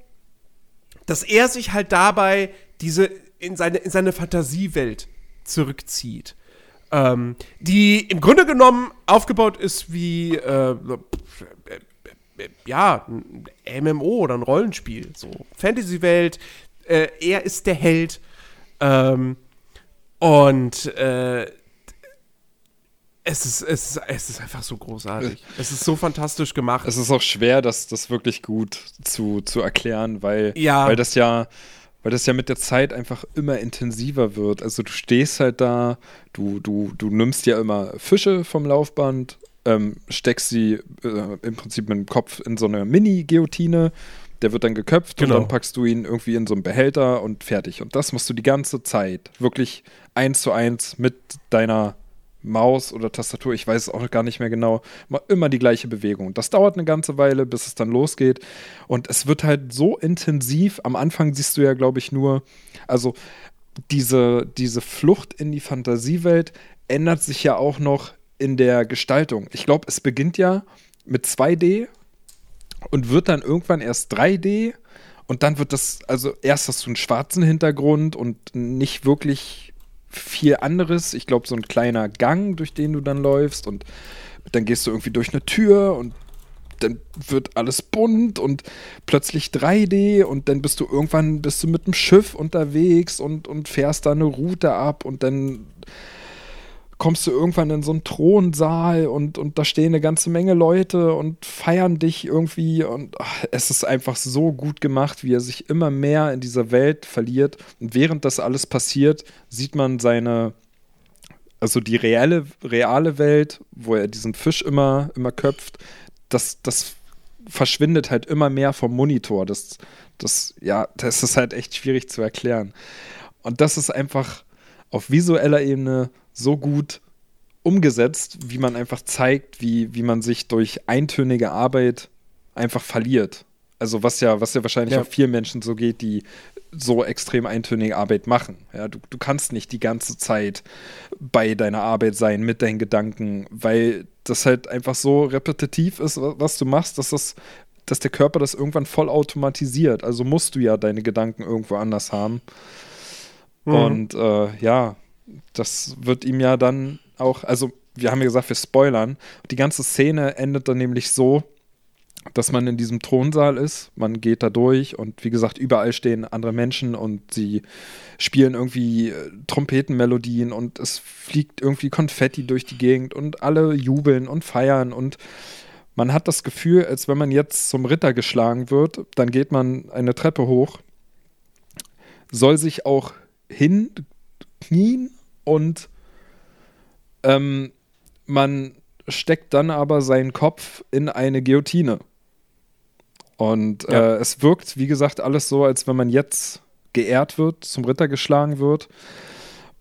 dass er sich halt dabei diese in seine, in seine Fantasiewelt zurückzieht. Ähm, die im Grunde genommen aufgebaut ist wie, äh, ja, ein MMO oder ein Rollenspiel. So, Fantasy-Welt, äh, er ist der Held. Ähm, und äh, es ist, es, ist, es ist einfach so großartig. [LAUGHS] Es ist so fantastisch gemacht. Es ist auch schwer, das, das wirklich gut zu, zu erklären, weil, Ja. weil das ja, weil das ja mit der Zeit einfach immer intensiver wird. Also du stehst halt da, du, du, du nimmst ja immer Fische vom Laufband, ähm, steckst sie äh, im Prinzip mit dem Kopf in so eine Mini-Guillotine, der wird dann geköpft Genau. und dann packst du ihn irgendwie in so einen Behälter und fertig. Und das machst du die ganze Zeit. Wirklich eins zu eins mit deiner Maus oder Tastatur, ich weiß es auch gar nicht mehr genau, immer die gleiche Bewegung. Das dauert eine ganze Weile, bis es dann losgeht. Und es wird halt so intensiv. Am Anfang siehst du ja, glaube ich, nur, also diese, diese Flucht in die Fantasiewelt ändert sich ja auch noch in der Gestaltung. Ich glaube, es beginnt ja mit 2D und wird dann irgendwann erst 3D. Und dann wird das, also erst hast du einen schwarzen Hintergrund und nicht wirklich viel anderes. Ich glaube, so ein kleiner Gang, durch den du dann läufst und dann gehst du irgendwie durch eine Tür und dann wird alles bunt und plötzlich 3D und dann bist du irgendwann bist du mit dem Schiff unterwegs und, und fährst da eine Route ab und dann kommst du irgendwann in so einen Thronsaal und, und da stehen eine ganze Menge Leute und feiern dich irgendwie und ach, es ist einfach so gut gemacht, wie er sich immer mehr in dieser Welt verliert und während das alles passiert, sieht man seine also die reelle, reale Welt, wo er diesen Fisch immer, immer köpft, das, das verschwindet halt immer mehr vom Monitor. Das, das, ja, das ist halt echt schwierig zu erklären. Und das ist einfach auf visueller Ebene so gut umgesetzt, wie man einfach zeigt, wie, wie man sich durch eintönige Arbeit einfach verliert. Also was ja, was ja wahrscheinlich Ja. auch vielen Menschen so geht, die so extrem eintönige Arbeit machen. Ja, du, du kannst nicht die ganze Zeit bei deiner Arbeit sein mit deinen Gedanken, weil das halt einfach so repetitiv ist, wa- was du machst, dass das, dass der Körper das irgendwann voll automatisiert. Also musst du ja deine Gedanken irgendwo anders haben. Mhm. Und äh, ja, das wird ihm ja dann auch, also wir haben ja gesagt, wir spoilern. Die ganze Szene endet dann nämlich so, dass man in diesem Thronsaal ist, man geht da durch und wie gesagt, überall stehen andere Menschen und sie spielen irgendwie äh, Trompetenmelodien und es fliegt irgendwie Konfetti durch die Gegend und alle jubeln und feiern und man hat das Gefühl, als wenn man jetzt zum Ritter geschlagen wird, dann geht man eine Treppe hoch, soll sich auch hinknien und ähm, man steckt dann aber seinen Kopf in eine Guillotine. Und Ja. äh, es wirkt, wie gesagt, alles so, als wenn man jetzt geehrt wird, zum Ritter geschlagen wird.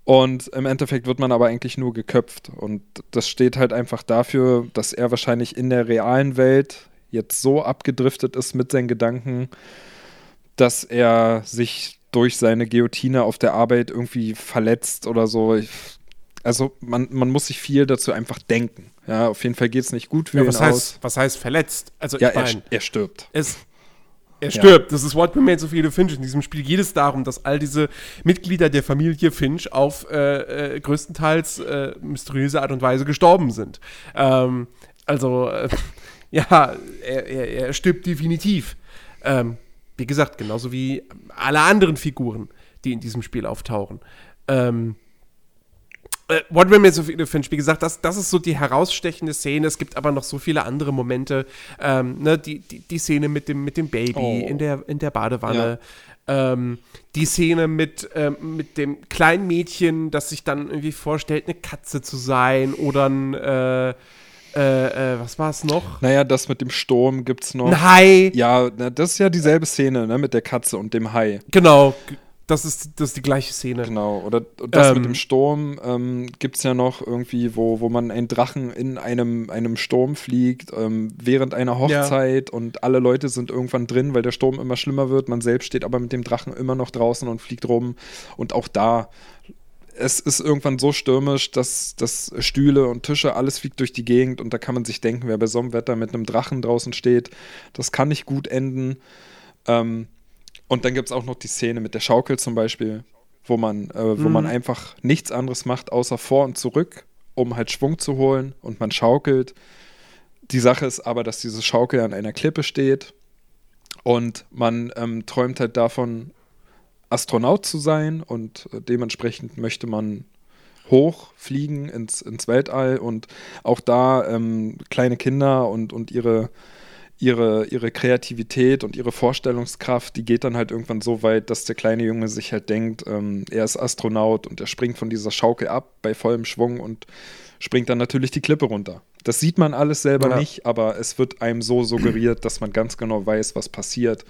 Und im Endeffekt wird man aber eigentlich nur geköpft. Und das steht halt einfach dafür, dass er wahrscheinlich in der realen Welt jetzt so abgedriftet ist mit seinen Gedanken, dass er sich durch seine Guillotine auf der Arbeit irgendwie verletzt oder so. Ich, also man, man muss sich viel dazu einfach denken. Ja, auf jeden Fall geht es nicht gut für Ja, ihn was, aus. heißt, was heißt verletzt? Also, Ja, ich er, meine, er stirbt. es, er stirbt. Das ist What Remains of Edith Finch. In diesem Spiel geht es darum, dass all diese Mitglieder der Familie Finch auf äh, äh, größtenteils äh, mysteriöse Art und Weise gestorben sind. Ähm, also, äh, [LAUGHS] ja, er, er, er stirbt definitiv. Ähm, wie gesagt, genauso wie alle anderen Figuren, die in diesem Spiel auftauchen. Ähm, äh, What Remains of Edith Finch, wie gesagt, das, das ist so die herausstechende Szene. Es gibt aber noch so viele andere Momente. Ähm, ne, die, die, die Szene mit dem, mit dem Baby Oh. in, der, in der Badewanne. Ähm, die Szene mit, ähm, mit dem kleinen Mädchen, das sich dann irgendwie vorstellt, eine Katze zu sein oder ein, äh, äh, äh, was war es noch? Naja, das mit dem Sturm gibt's noch. Ein Hai. Ja, das ist ja dieselbe Szene, ne, mit der Katze und dem Hai. Genau. Das ist, das ist die gleiche Szene. Genau. Oder das Ähm. mit dem Sturm ähm, gibt es ja noch irgendwie, wo, wo man einen Drachen in einem, einem Sturm fliegt, ähm, während einer Hochzeit und alle Leute sind irgendwann drin, weil der Sturm immer schlimmer wird. Man selbst steht aber mit dem Drachen immer noch draußen und fliegt rum. Und auch da, es ist irgendwann so stürmisch, dass, dass Stühle und Tische, alles fliegt durch die Gegend und da kann man sich denken, wer bei so einem Wetter mit einem Drachen draußen steht, das kann nicht gut enden. Ähm, und dann gibt es auch noch die Szene mit der Schaukel zum Beispiel, wo man, äh, wo man einfach nichts anderes macht, außer vor und zurück, um halt Schwung zu holen und man schaukelt. die Sache ist aber, dass diese Schaukel an einer Klippe steht und man ähm, träumt halt davon, Astronaut zu sein und äh, dementsprechend möchte man hochfliegen ins, ins Weltall und auch da ähm, kleine Kinder und, und ihre, ihre, ihre Kreativität und ihre Vorstellungskraft, die geht dann halt irgendwann so weit, dass der kleine Junge sich halt denkt, ähm, er ist Astronaut und er springt von dieser Schaukel ab bei vollem Schwung und springt dann natürlich die Klippe runter. Das sieht man alles selber Ja. nicht, aber es wird einem so suggeriert, dass man ganz genau weiß, was passiert.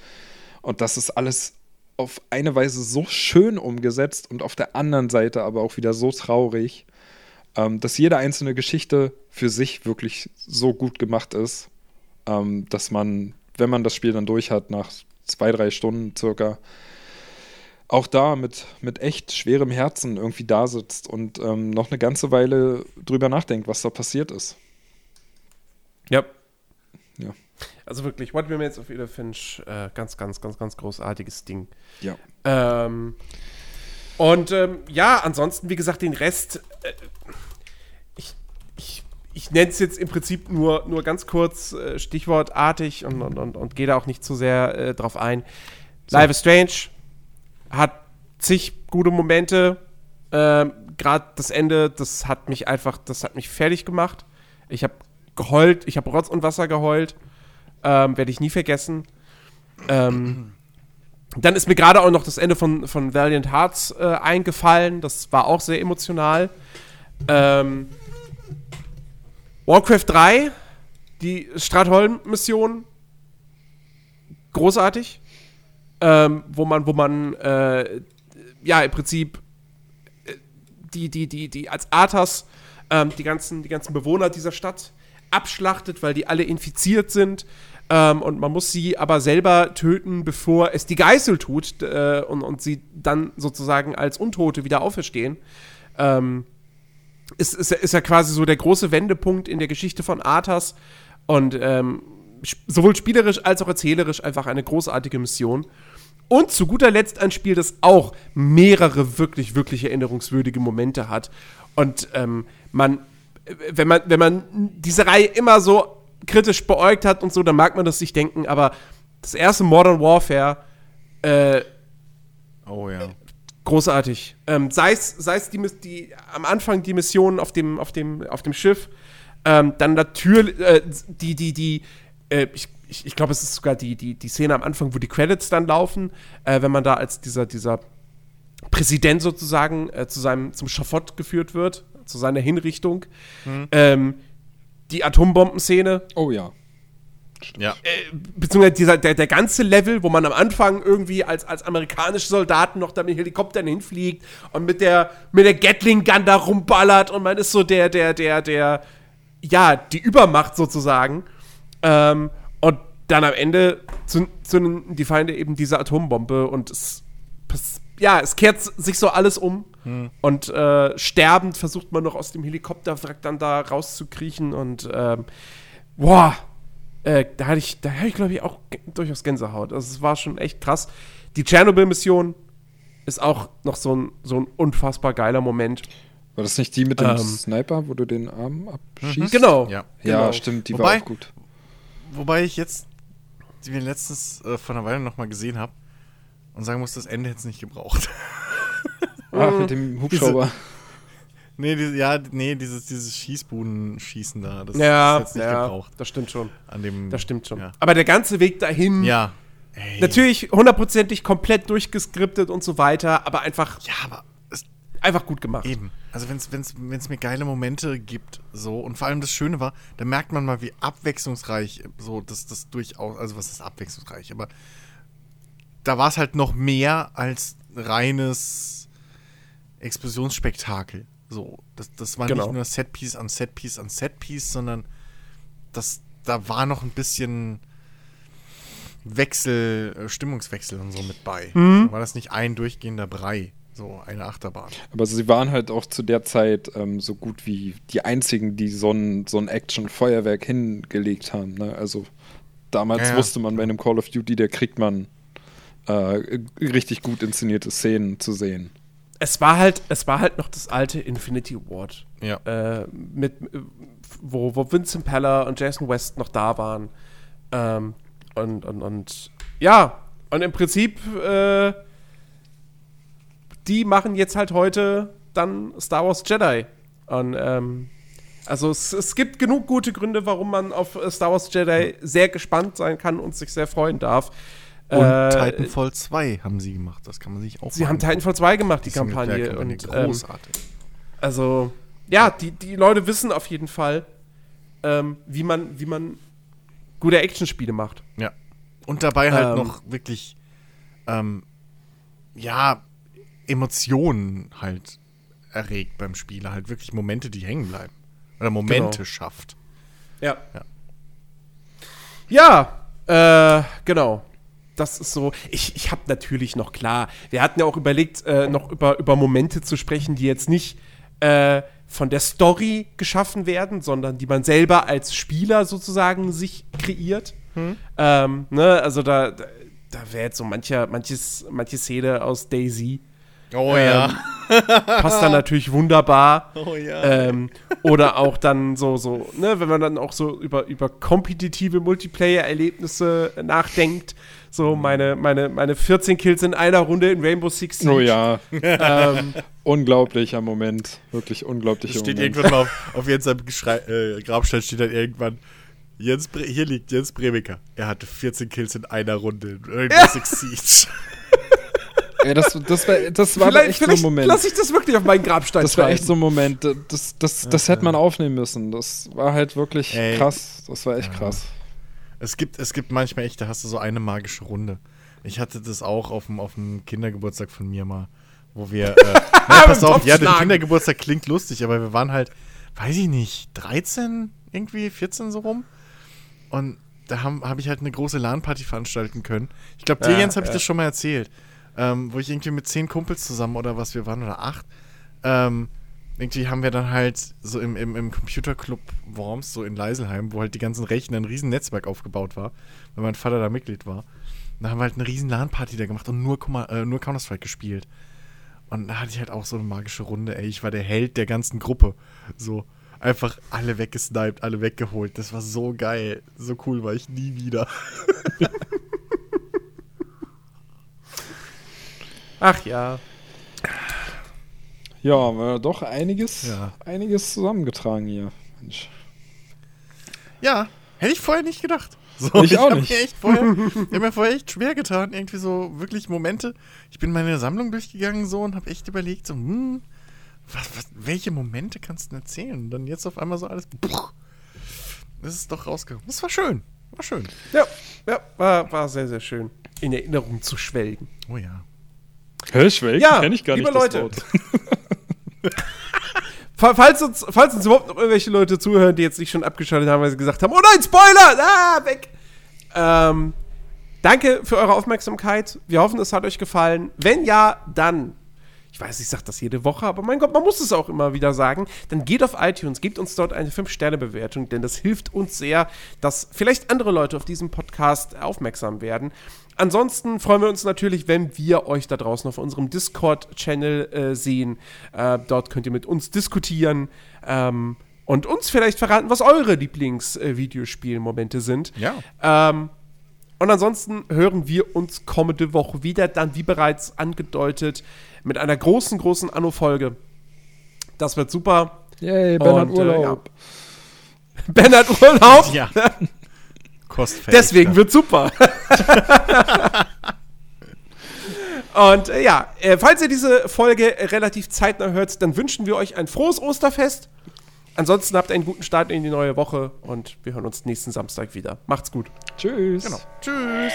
Und das ist alles auf eine Weise so schön umgesetzt und auf der anderen Seite aber auch wieder so traurig, ähm, dass jede einzelne Geschichte für sich wirklich so gut gemacht ist, ähm, dass man, wenn man das Spiel dann durch hat, nach zwei, drei Stunden circa, auch da mit, mit echt schwerem Herzen irgendwie da sitzt und ähm, noch eine ganze Weile drüber nachdenkt, was da passiert ist. Ja. Also wirklich, What Remains of Edith Finch, äh, ganz, ganz, ganz, ganz großartiges Ding. Ja. Ähm, und ähm, ja, ansonsten, wie gesagt, den Rest, äh, ich, ich, ich nenne es jetzt im Prinzip nur, nur ganz kurz äh, stichwortartig und, und, und, und gehe da auch nicht zu sehr äh, drauf ein. Life is Strange hat zig gute Momente. Ähm, Gerade das Ende, das hat mich einfach, das hat mich fertig gemacht. Ich habe geheult, ich habe Rotz und Wasser geheult. Ähm, Werde ich nie vergessen. Ähm, dann ist mir gerade auch noch das Ende von, von Valiant Hearts äh, eingefallen. Das war auch sehr emotional. Ähm, Warcraft 3, die Stratholm-Mission, großartig. Ähm, wo man, wo man, äh, ja, im Prinzip äh, die, die, die, die als Arthas ähm, die, ganzen, die ganzen Bewohner dieser Stadt abschlachtet, weil die alle infiziert sind. Ähm, und man muss sie aber selber töten, bevor es die Geißel tut äh, und, und sie dann sozusagen als Untote wieder auferstehen. Ähm, ist, ist, ist ja quasi so der große Wendepunkt in der Geschichte von Arthas. Und ähm, sowohl spielerisch als auch erzählerisch einfach eine großartige Mission. Und zu guter Letzt ein Spiel, das auch mehrere wirklich, wirklich erinnerungswürdige Momente hat. Und ähm, man, wenn man, wenn man diese Reihe immer so kritisch beäugt hat und so, dann mag man das sich denken, aber das erste Modern Warfare, äh, Oh ja. großartig. Ähm, sei es sei es die, die am Anfang die Mission auf dem auf dem auf dem Schiff, ähm, dann natürlich äh, die die die äh, ich, ich, ich glaube es ist sogar die die die Szene am Anfang, wo die Credits dann laufen, äh, wenn man da als dieser dieser Präsident sozusagen äh, zu seinem zum Schafott geführt wird, zu seiner Hinrichtung. Ähm, die Atombombenszene, Oh ja. Ja. äh, beziehungsweise dieser, der, der ganze Level, wo man am Anfang irgendwie als, als amerikanische Soldaten noch da mit Helikoptern hinfliegt und mit der, mit der Gatling-Gun da rumballert und man ist so der, der, der, der, ja, die Übermacht sozusagen. Ähm, und dann am Ende zünden die Feinde eben diese Atombombe und es, ja, es kehrt sich so alles um. Und äh, sterbend versucht man noch aus dem Helikopterwrack dann da rauszukriechen und ähm, boah, äh, da hatte ich, da hatte ich glaube ich auch durchaus Gänsehaut. Also es war schon echt krass. Die Tschernobyl-Mission ist auch noch so ein, so ein unfassbar geiler Moment. War das nicht die mit dem Ähm. Sniper, wo du den Arm abschießt? Genau. Ja. Ja, genau. stimmt, die Wobei- war auch gut. Wobei ich jetzt die wir letztens äh, vor einer Weile nochmal gesehen habe und sagen muss, das Ende hätte es nicht gebraucht. [LAUGHS] Ah, mit dem Hubschrauber. nee, die, ja, nee, dieses, dieses Schießbuden-Schießen da, das Ja, ist jetzt nicht ja gebraucht. das stimmt schon. An dem, Das stimmt schon. Ja. Aber der ganze Weg dahin, ja. Ey. natürlich hundertprozentig komplett durchgeskriptet und so weiter, aber einfach, Ja, aber einfach gut gemacht. eben. Also wenn es mir geile Momente gibt, so, und vor allem das Schöne war, da merkt man mal, wie abwechslungsreich so das, das durchaus, also was ist abwechslungsreich, aber da war es halt noch mehr als reines Explosionsspektakel. So, das, das war Genau. nicht nur Setpiece an Setpiece an Setpiece, sondern das, da war noch ein bisschen Wechsel, äh, Stimmungswechsel und so mit bei. Da war das nicht ein durchgehender Brei, so eine Achterbahn. Aber sie waren halt auch zu der Zeit ähm, so gut wie die einzigen, die so ein, so ein Action-Feuerwerk hingelegt haben. Ne? Also damals Ja, ja. wusste man bei einem Call of Duty, da kriegt man äh, richtig gut inszenierte Szenen zu sehen. es war halt, es war halt noch das alte Infinity Ward. Ja. Äh, mit, wo, wo Vincent Peller und Jason West noch da waren. Ähm, und, und, und ja, und im Prinzip, äh, die machen jetzt halt heute dann Star Wars Jedi. Und ähm, also es, es gibt genug gute Gründe, warum man auf Star Wars Jedi sehr gespannt sein kann und sich sehr freuen darf. Und Äh, Titanfall 2 haben sie gemacht. Das kann man sich auch Sie haben. Titanfall 2 gemacht, die, Die Kampagne. Und, ähm, großartig. also, ja, die, die Leute wissen auf jeden Fall, ähm, wie, man, wie man gute Actionspiele macht. Ja. Und dabei halt Ähm. noch wirklich, ähm, ja, Emotionen halt erregt beim Spieler. Halt wirklich Momente, die hängen bleiben. Oder Momente Genau. schafft. Ja. Ja. Ja, äh, genau. Das ist so. Ich, ich habe natürlich noch klar, wir hatten ja auch überlegt, äh, noch über, über Momente zu sprechen, die jetzt nicht äh, von der Story geschaffen werden, sondern die man selber als Spieler sozusagen sich kreiert. Ähm, ne, also da, da, da wäre jetzt so mancher, manches, manche Szene aus Daisy. Oh Ähm, passt dann natürlich wunderbar. [LAUGHS] Oh ja. Ähm, oder auch dann so, so, ne, wenn man dann auch so über, über kompetitive Multiplayer-Erlebnisse nachdenkt. So meine, meine, meine 14 Kills in einer Runde in Rainbow Six Siege. Oh ja, [LAUGHS] Ähm, unglaublicher Moment. Wirklich unglaublicher steht Moment. irgendwann mal auf, [LAUGHS] auf Jens äh, Grabstein steht dann irgendwann. Jens Bre hier liegt Jens Bremeker. Er hatte 14 Kills in einer Runde in Rainbow Six Siege. [LAUGHS] Ey, das, das war, das war vielleicht echt so ein vielleicht Moment. lasse ich das wirklich auf meinen Grabstein Das war echt so ein Moment. Das, das, das hätte man aufnehmen müssen. Das war halt wirklich Ey. krass. Das war echt krass. Es gibt, es gibt manchmal echt, da hast du so eine magische Runde. Ich hatte das auch auf dem, auf dem Kindergeburtstag von mir mal, wo wir. Äh, [LAUGHS] nein, pass auf, ja, der. Kindergeburtstag klingt lustig, aber wir waren halt, weiß ich nicht, 13, irgendwie 14 so rum. Und da habe hab ich halt eine große LAN-Party veranstalten können. Ich glaube, dir, Ja, Jens, habe ich ja. das schon mal erzählt. Ähm, wo ich irgendwie mit zehn Kumpels zusammen oder was wir waren, oder acht, ähm, irgendwie haben wir dann halt so im, im, im Computerclub Worms, so in Leiselheim, wo halt die ganzen Rechner ein riesen Netzwerk aufgebaut war, weil mein Vater da Mitglied war. Da haben wir halt eine riesen LAN-Party da gemacht und nur, äh, nur Counter-Strike gespielt. Und da hatte ich halt auch so eine magische Runde, ey. Ich war der Held der ganzen Gruppe. So, einfach alle weggesniped, alle weggeholt. Das war so geil. So cool war ich nie wieder. [LAUGHS] Ach ja. Ja, war doch einiges, Ja. einiges zusammengetragen hier. Mensch. Ja, hätte ich vorher nicht gedacht. So, Ich auch hab nicht. Mir echt vorher, [LAUGHS] ich habe mir vorher echt schwer getan, irgendwie so wirklich Momente. Ich bin meine Sammlung durchgegangen so und habe echt überlegt, so, hm, was, was, welche Momente kannst du denn erzählen? Und dann jetzt auf einmal so alles, puch, das ist doch rausgekommen. Das war schön, war schön. Ja, ja war, war sehr, sehr schön. In Erinnerung zu schwelgen. Oh ja. Hä, Schwelgen? Ja, Kenn ich gar liebe nicht das Leute. [LAUGHS] Falls uns, falls uns überhaupt noch irgendwelche Leute zuhören, die jetzt nicht schon abgeschaltet haben, weil sie gesagt haben, oh nein, Spoiler! Ah, weg! Ähm, danke für eure Aufmerksamkeit. Wir hoffen, es hat euch gefallen. Wenn ja, dann, ich weiß, ich sage das jede Woche, aber mein Gott, man muss es auch immer wieder sagen, dann geht auf iTunes, gebt uns dort eine 5-Sterne-Bewertung, denn das hilft uns sehr, dass vielleicht andere Leute auf diesen Podcast aufmerksam werden. Ansonsten freuen wir uns natürlich, wenn wir euch da draußen auf unserem Discord-Channel äh, sehen. Äh, dort könnt ihr mit uns diskutieren ähm, und uns vielleicht verraten, was eure Lieblings-Videospielmomente sind. Ja. Ähm, und ansonsten hören wir uns kommende Woche wieder, dann wie bereits angedeutet, mit einer großen, großen Anno-Folge. Das wird super. Yay, Bernhard Und, äh, Urlaub. Bernhard Urlaub. Ja. [LAUGHS] Kostfähig. Deswegen wird super. [LAUGHS] Und äh, ja, äh, falls ihr diese Folge relativ zeitnah hört, dann wünschen wir euch ein frohes Osterfest. Ansonsten habt einen guten Start in die neue Woche und wir hören uns nächsten Samstag wieder. Macht's gut. Tschüss. Genau. Tschüss.